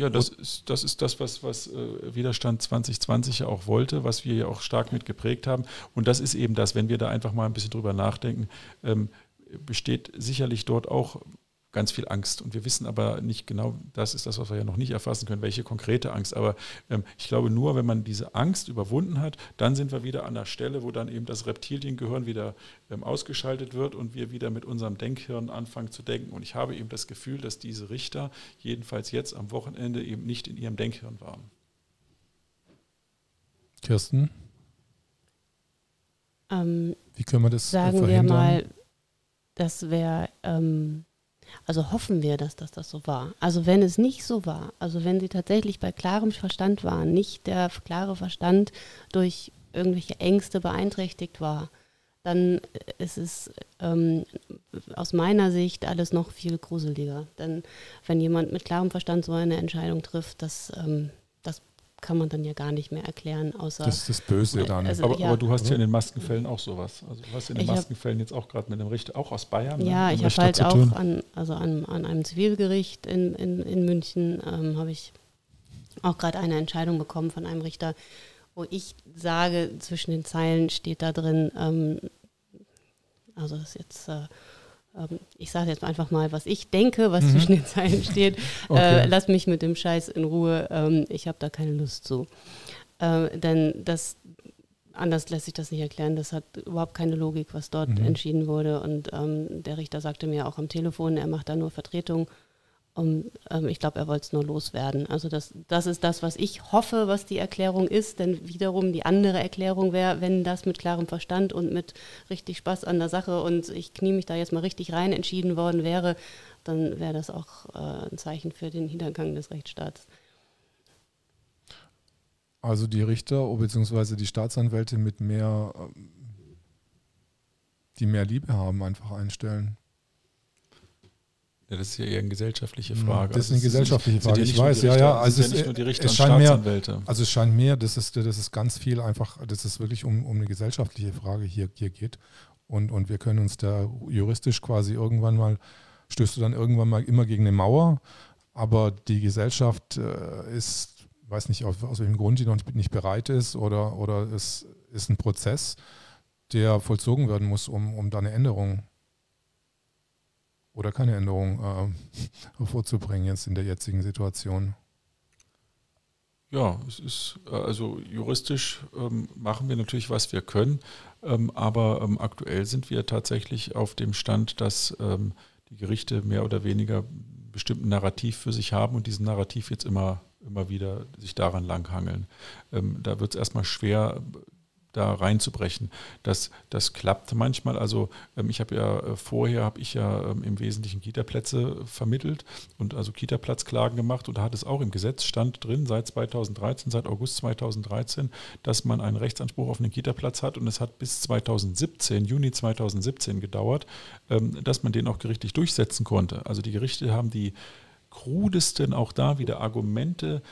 Ja, das ist, das ist das, was, was äh, Widerstand 2020 ja auch wollte, was wir ja auch stark mit geprägt haben. Und das ist eben das, wenn wir da einfach mal ein bisschen drüber nachdenken, ähm, besteht sicherlich dort auch ganz viel Angst. Und wir wissen aber nicht genau, das ist das, was wir ja noch nicht erfassen können, welche konkrete Angst. Aber ähm, ich glaube, nur wenn man diese Angst überwunden hat, dann sind wir wieder an der Stelle, wo dann eben das Reptiliengehirn wieder ähm, ausgeschaltet wird und wir wieder mit unserem Denkhirn anfangen zu denken. Und ich habe eben das Gefühl, dass diese Richter jedenfalls jetzt am Wochenende eben nicht in ihrem Denkhirn waren. Kirsten? Ähm, Wie können wir das sagen verhindern? wir mal, das wäre ähm, also hoffen wir, dass das, das so war. Also wenn es nicht so war, also wenn sie tatsächlich bei klarem Verstand waren, nicht der klare Verstand durch irgendwelche Ängste beeinträchtigt war, dann ist es ähm, aus meiner Sicht alles noch viel gruseliger. Denn wenn jemand mit klarem Verstand so eine Entscheidung trifft, das, ähm, kann man dann ja gar nicht mehr erklären, außer. Das ist das Böse dann. Also, aber, ja. aber, du hast ja in den Maskenfällen auch sowas. Also du hast in den ich Maskenfällen hab, jetzt auch gerade mit einem Richter, auch aus Bayern. Ja, ne? ich habe halt auch an, also an, an einem Zivilgericht in, in, in München ähm, habe ich auch gerade eine Entscheidung bekommen von einem Richter, wo ich sage, zwischen den Zeilen steht da drin, ähm, also das ist jetzt äh, ich sage jetzt einfach mal, was ich denke, was mhm. zwischen den Zeilen steht. Okay. Äh, lass mich mit dem Scheiß in Ruhe. Ähm, ich habe da keine Lust zu. Äh, denn das, anders lässt sich das nicht erklären. Das hat überhaupt keine Logik, was dort mhm. entschieden wurde. Und ähm, der Richter sagte mir auch am Telefon, er macht da nur Vertretung. Um, ähm, ich glaube, er wollte es nur loswerden. Also das, das ist das, was ich hoffe, was die Erklärung ist. Denn wiederum die andere Erklärung wäre, wenn das mit klarem Verstand und mit richtig Spaß an der Sache und ich knie mich da jetzt mal richtig rein entschieden worden wäre, dann wäre das auch äh, ein Zeichen für den Niedergang des Rechtsstaats. Also die Richter bzw. die Staatsanwälte mit mehr, ähm, die mehr Liebe haben, einfach einstellen. Ja, das ist ja eher eine gesellschaftliche Frage. Das ist eine also gesellschaftliche Frage. Ich weiß, ja, ja. Also es, ja es scheint mehr, also es scheint mir, dass es, das ist ganz viel einfach, dass es wirklich um, um eine gesellschaftliche Frage hier, hier geht. Und, und wir können uns da juristisch quasi irgendwann mal, stößt du dann irgendwann mal immer gegen eine Mauer, aber die Gesellschaft äh, ist, weiß nicht aus, aus welchem Grund die noch nicht bereit ist oder, oder es ist ein Prozess, der vollzogen werden muss, um, um da eine Änderung oder keine Änderung äh, hervorzubringen jetzt in der jetzigen Situation? Ja, es ist äh, also juristisch ähm, machen wir natürlich, was wir können, ähm, aber ähm, aktuell sind wir tatsächlich auf dem Stand, dass ähm, die Gerichte mehr oder weniger bestimmten Narrativ für sich haben und diesen Narrativ jetzt immer, immer wieder sich daran langhangeln. Ähm, da wird es erstmal schwer, da reinzubrechen. Das, das klappt manchmal. Also ähm, ich habe ja äh, vorher habe ich ja ähm, im Wesentlichen Kita-Plätze vermittelt und also Kita-Platzklagen gemacht und da hat es auch im Gesetz stand drin seit 2013, seit August 2013, dass man einen Rechtsanspruch auf einen Kita-Platz hat und es hat bis 2017, Juni 2017 gedauert, ähm, dass man den auch gerichtlich durchsetzen konnte. Also die Gerichte haben die krudesten auch da wieder Argumente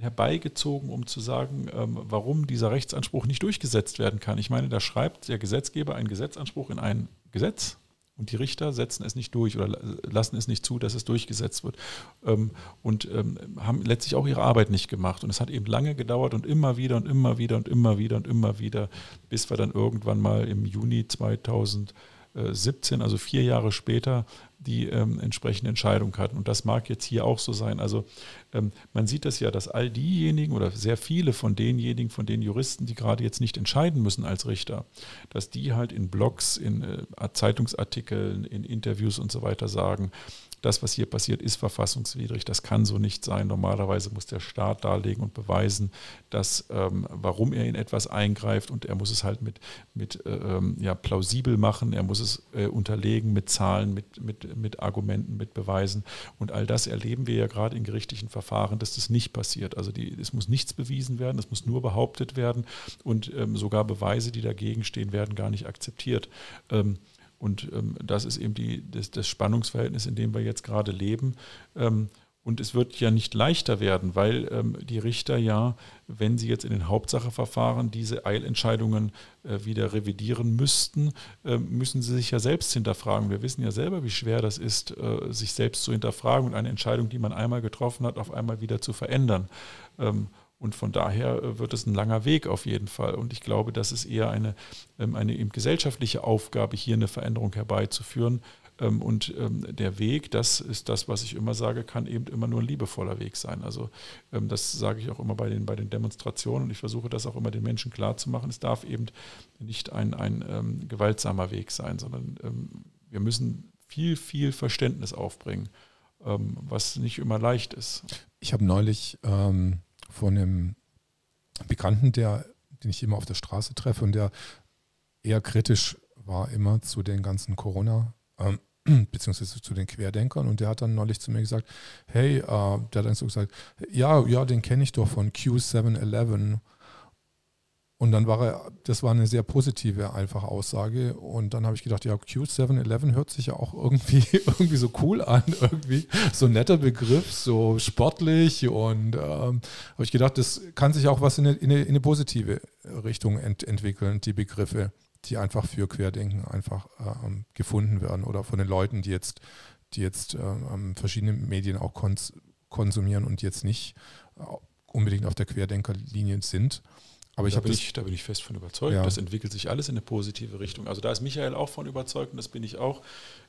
herbeigezogen, um zu sagen, ähm, warum dieser Rechtsanspruch nicht durchgesetzt werden kann. Ich meine, da schreibt der Gesetzgeber einen Gesetzanspruch in ein Gesetz und die Richter setzen es nicht durch oder lassen es nicht zu, dass es durchgesetzt wird. Ähm, und ähm, haben letztlich auch ihre Arbeit nicht gemacht. Und es hat eben lange gedauert und immer wieder und immer wieder und immer wieder und immer wieder, bis wir dann irgendwann mal im Juni 2017, also vier Jahre später, die ähm, entsprechende Entscheidung hatten. Und das mag jetzt hier auch so sein. Also ähm, man sieht das ja, dass all diejenigen oder sehr viele von denjenigen, von den Juristen, die gerade jetzt nicht entscheiden müssen als Richter, dass die halt in Blogs, in äh, Zeitungsartikeln, in Interviews und so weiter sagen, das, was hier passiert, ist verfassungswidrig, das kann so nicht sein. Normalerweise muss der Staat darlegen und beweisen, dass, ähm, warum er in etwas eingreift und er muss es halt mit, mit äh, ähm, ja, plausibel machen, er muss es äh, unterlegen mit Zahlen, mit, mit, mit Argumenten, mit Beweisen und all das erleben wir ja gerade in gerichtlichen Verfahren, dass das nicht passiert. Also die, es muss nichts bewiesen werden, es muss nur behauptet werden und ähm, sogar Beweise, die dagegen stehen, werden gar nicht akzeptiert. Und ähm, das ist eben die, das, das, Spannungsverhältnis, in dem wir jetzt gerade leben. Ähm, und es wird ja nicht leichter werden, weil ähm, die Richter ja, wenn sie jetzt in den Hauptsacheverfahren diese Eilentscheidungen äh, wieder revidieren müssten, äh, müssen sie sich ja selbst hinterfragen. Wir wissen ja selber, wie schwer das ist, äh, sich selbst zu hinterfragen und eine Entscheidung, die man einmal getroffen hat, auf einmal wieder zu verändern. Ähm, und von daher äh, wird es ein langer Weg auf jeden Fall. Und ich glaube, das ist eher eine, ähm, eine eben gesellschaftliche Aufgabe, hier eine Veränderung herbeizuführen. Ähm, und ähm, der Weg, das ist das, was ich immer sage, kann eben immer nur ein liebevoller Weg sein. Also das sage ich auch immer bei den, bei den Demonstrationen und ich versuche das auch immer den Menschen klarzumachen. Es darf eben nicht ein, ein gewaltsamer Weg sein, sondern wir müssen viel, viel Verständnis aufbringen, was nicht immer leicht ist. Ich habe neulich ähm von einem Bekannten, der, den ich immer auf der Straße treffe und der eher kritisch war immer zu den ganzen Corona- ähm, beziehungsweise zu den Querdenkern. Und der hat dann neulich zu mir gesagt, hey, äh, der hat dann so gesagt, ja, ja, den kenne ich doch von Q711 und dann war er, das war eine sehr positive, einfache Aussage. Und dann habe ich gedacht, ja, Q711 hört sich ja auch irgendwie, irgendwie so cool an, irgendwie so ein netter Begriff, so sportlich. Und ähm, habe ich gedacht, das kann sich auch was in eine, in eine, in eine positive Richtung ent, entwickeln, die Begriffe, die einfach für Querdenken einfach ähm, gefunden werden oder von den Leuten, die jetzt, die jetzt ähm, verschiedene Medien auch kons konsumieren und jetzt nicht äh, unbedingt auf der Querdenkerlinie sind. Aber ich da, bin ich, da bin ich fest von überzeugt. Ja. Das entwickelt sich alles in eine positive Richtung. Also da ist Michael auch von überzeugt und das bin ich auch,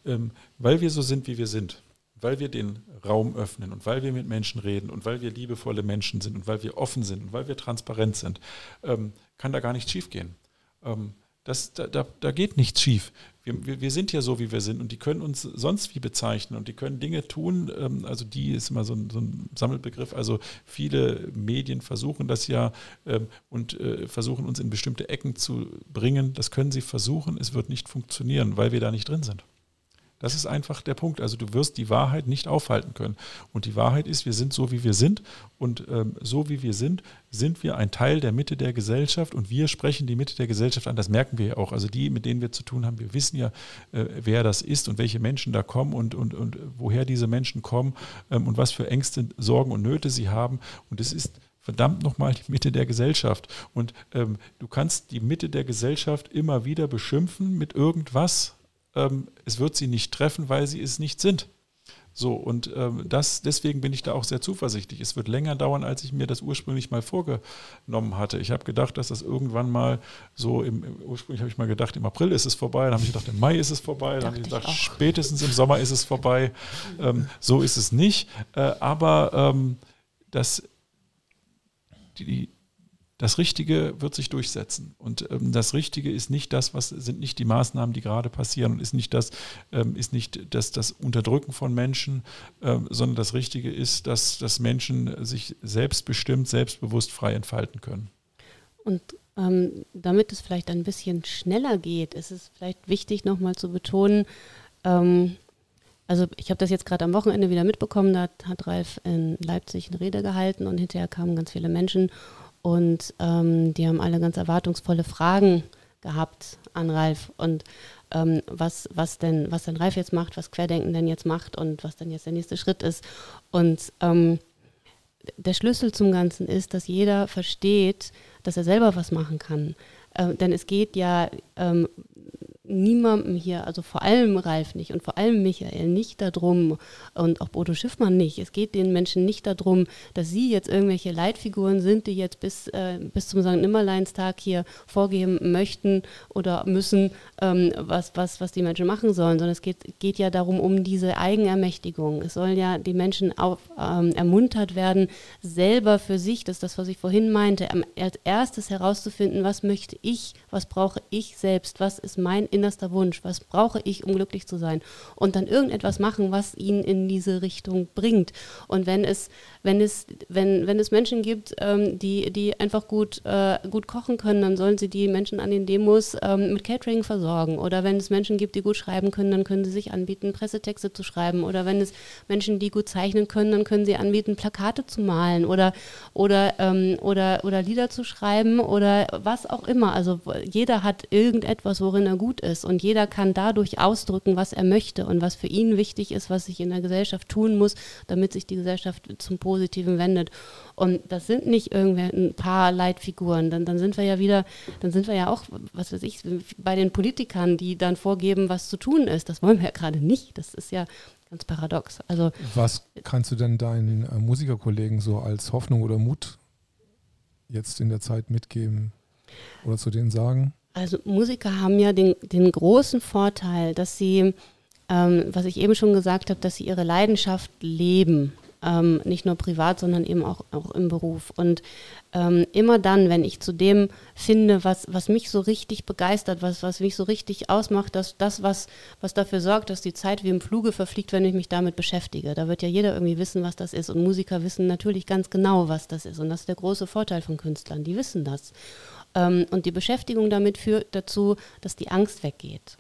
ähm, weil wir so sind, wie wir sind, weil wir den Raum öffnen und weil wir mit Menschen reden und weil wir liebevolle Menschen sind und weil wir offen sind und weil wir transparent sind, ähm, kann da gar nichts schiefgehen. Ähm, das, da, da, da geht nichts schief. Wir, wir, sind ja so, wie wir sind und die können uns sonst wie bezeichnen und die können Dinge tun, ähm, also die ist immer so ein, so ein, Sammelbegriff, also viele Medien versuchen das ja ähm, und äh, versuchen uns in bestimmte Ecken zu bringen. Das können sie versuchen, es wird nicht funktionieren, weil wir da nicht drin sind. Das ist einfach der Punkt. Also du wirst die Wahrheit nicht aufhalten können. Und die Wahrheit ist, wir sind so, wie wir sind. Und ähm, so, wie wir sind, sind wir ein Teil der Mitte der Gesellschaft. Und wir sprechen die Mitte der Gesellschaft an. Das merken wir ja auch. Also die, mit denen wir zu tun haben, wir wissen ja, äh, wer das ist und welche Menschen da kommen und, und, und woher diese Menschen kommen ähm, und was für Ängste, Sorgen und Nöte sie haben. Und es ist verdammt nochmal die Mitte der Gesellschaft. Und ähm, du kannst die Mitte der Gesellschaft immer wieder beschimpfen mit irgendwas, ähm, es wird sie nicht treffen, weil sie es nicht sind. So, und ähm, das, deswegen bin ich da auch sehr zuversichtlich. Es wird länger dauern, als ich mir das ursprünglich mal vorgenommen hatte. Ich habe gedacht, dass das irgendwann mal so im, im ursprünglich habe ich mal gedacht, im April ist es vorbei, dann habe ich gedacht, im Mai ist es vorbei, dann habe ich gedacht, ich spätestens im Sommer ist es vorbei. Ähm, so ist es nicht. Äh, aber ähm, das, die, das Richtige wird sich durchsetzen. Und ähm, das Richtige ist nicht das, was sind nicht die Maßnahmen, die gerade passieren und ist nicht das, ähm, ist nicht das, das Unterdrücken von Menschen, ähm, sondern das Richtige ist, dass, dass Menschen sich selbstbestimmt, selbstbewusst frei entfalten können. Und ähm, damit es vielleicht ein bisschen schneller geht, ist es vielleicht wichtig, nochmal zu betonen, ähm, also ich habe das jetzt gerade am Wochenende wieder mitbekommen, da hat Ralf in Leipzig eine Rede gehalten und hinterher kamen ganz viele Menschen und ähm, die haben alle ganz erwartungsvolle Fragen gehabt an Ralf und ähm, was, was, denn, was denn Ralf jetzt macht, was Querdenken denn jetzt macht und was denn jetzt der nächste Schritt ist. Und ähm, der Schlüssel zum Ganzen ist, dass jeder versteht, dass er selber was machen kann. Äh, denn es geht ja ähm, niemandem hier, also vor allem Ralf nicht und vor allem Michael nicht darum und auch Bodo Schiffmann nicht. Es geht den Menschen nicht darum, dass sie jetzt irgendwelche Leitfiguren sind, die jetzt bis, äh, bis zum St. Nimmerleinstag hier vorgeben möchten oder müssen, ähm, was, was, was die Menschen machen sollen, sondern es geht, geht ja darum, um diese Eigenermächtigung. Es sollen ja die Menschen auf, ähm, ermuntert werden, selber für sich, das ist das, was ich vorhin meinte, als erstes herauszufinden, was möchte ich, was brauche ich selbst, was ist mein innerster Wunsch, was brauche ich, um glücklich zu sein und dann irgendetwas machen, was ihn in diese Richtung bringt. Und wenn es, wenn es, wenn, wenn es Menschen gibt, ähm, die, die einfach gut, äh, gut kochen können, dann sollen sie die Menschen an den Demos ähm, mit Catering versorgen. Oder wenn es Menschen gibt, die gut schreiben können, dann können sie sich anbieten, Pressetexte zu schreiben. Oder wenn es Menschen, die gut zeichnen können, dann können sie anbieten, Plakate zu malen oder, oder, ähm, oder, oder Lieder zu schreiben oder was auch immer. Also jeder hat irgendetwas, worin er gut ist. Und jeder kann dadurch ausdrücken, was er möchte und was für ihn wichtig ist, was sich in der Gesellschaft tun muss, damit sich die Gesellschaft zum Positiven wendet. Und das sind nicht irgendwie ein paar Leitfiguren. Dann, dann sind wir ja wieder, dann sind wir ja auch, was weiß ich, bei den Politikern, die dann vorgeben, was zu tun ist. Das wollen wir ja gerade nicht. Das ist ja ganz paradox. Also, was kannst du denn deinen äh, Musikerkollegen so als Hoffnung oder Mut jetzt in der Zeit mitgeben oder zu denen sagen? Also Musiker haben ja den, den großen Vorteil, dass sie, ähm, was ich eben schon gesagt habe, dass sie ihre Leidenschaft leben. Ähm, nicht nur privat, sondern eben auch, auch im Beruf. Und ähm, immer dann, wenn ich zu dem finde, was, was mich so richtig begeistert, was, was mich so richtig ausmacht, dass das, was, was dafür sorgt, dass die Zeit wie im Fluge verfliegt, wenn ich mich damit beschäftige. Da wird ja jeder irgendwie wissen, was das ist. Und Musiker wissen natürlich ganz genau, was das ist. Und das ist der große Vorteil von Künstlern. Die wissen das. Ähm, und die Beschäftigung damit führt dazu, dass die Angst weggeht.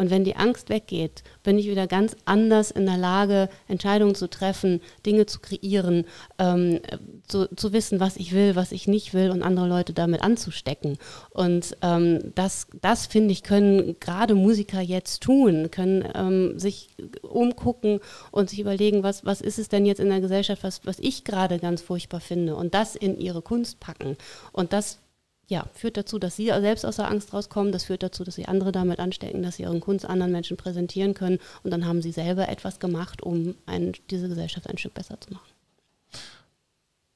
Und wenn die Angst weggeht, bin ich wieder ganz anders in der Lage, Entscheidungen zu treffen, Dinge zu kreieren, ähm, zu, zu, wissen, was ich will, was ich nicht will und andere Leute damit anzustecken. Und ähm, das, das finde ich, können gerade Musiker jetzt tun, können ähm, sich umgucken und sich überlegen, was, was ist es denn jetzt in der Gesellschaft, was, was ich gerade ganz furchtbar finde und das in ihre Kunst packen. Und das ja, führt dazu, dass sie selbst aus der Angst rauskommen. Das führt dazu, dass sie andere damit anstecken, dass sie ihren Kunst anderen Menschen präsentieren können. Und dann haben sie selber etwas gemacht, um ein, diese Gesellschaft ein Stück besser zu machen.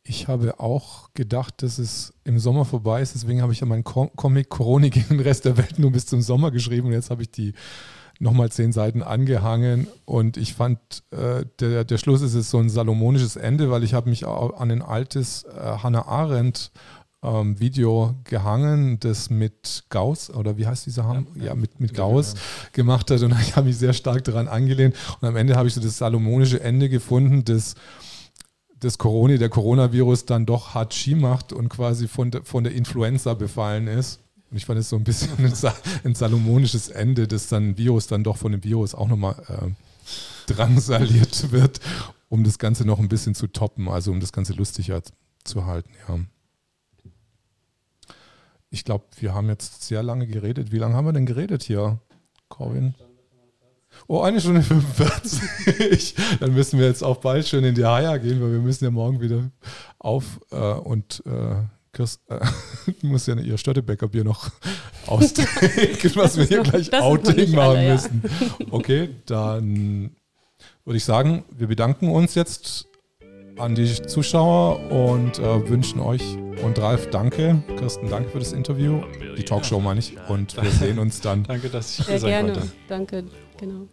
Ich habe auch gedacht, dass es im Sommer vorbei ist. Deswegen habe ich ja meinen Comic Corona gegen den Rest der Welt nur bis zum Sommer geschrieben. Und jetzt habe ich die nochmal zehn Seiten angehangen. Und ich fand, äh, der, der Schluss ist es so ein salomonisches Ende, weil ich habe mich an ein altes äh, Hannah Arendt ähm, Video gehangen, das mit Gauss, oder wie heißt dieser Ham? Ja, ja, mit, mit Gauss ja, gemacht hat. Und ich habe mich sehr stark daran angelehnt. Und am Ende habe ich so das salomonische Ende gefunden, das das Corona, der Coronavirus dann doch Ski macht und quasi von der, von der Influenza befallen ist. Und ich fand es so ein bisschen ein, ein, salomonisches Ende, dass dann ein Virus dann doch von dem Virus auch nochmal äh, drangsaliert wird, um das Ganze noch ein bisschen zu toppen, also um das Ganze lustiger zu halten, ja. Ich glaube, wir haben jetzt sehr lange geredet. Wie lange haben wir denn geredet hier, Corwin? Oh, eine Stunde 45. Dann müssen wir jetzt auch bald schon in die Haia gehen, weil wir müssen ja morgen wieder auf äh, und äh, Kirst, äh, muss ja ihr Störtebäcker-Bier noch austrinken, was wir hier gleich Outing machen alle, müssen. Okay, dann würde ich sagen, wir bedanken uns jetzt an die Zuschauer und äh, wünschen euch und Ralf danke. Kirsten, danke für das Interview. Die Talkshow meine ich. Und wir sehen uns dann. danke, dass ich hier sein konnte. Danke, genau.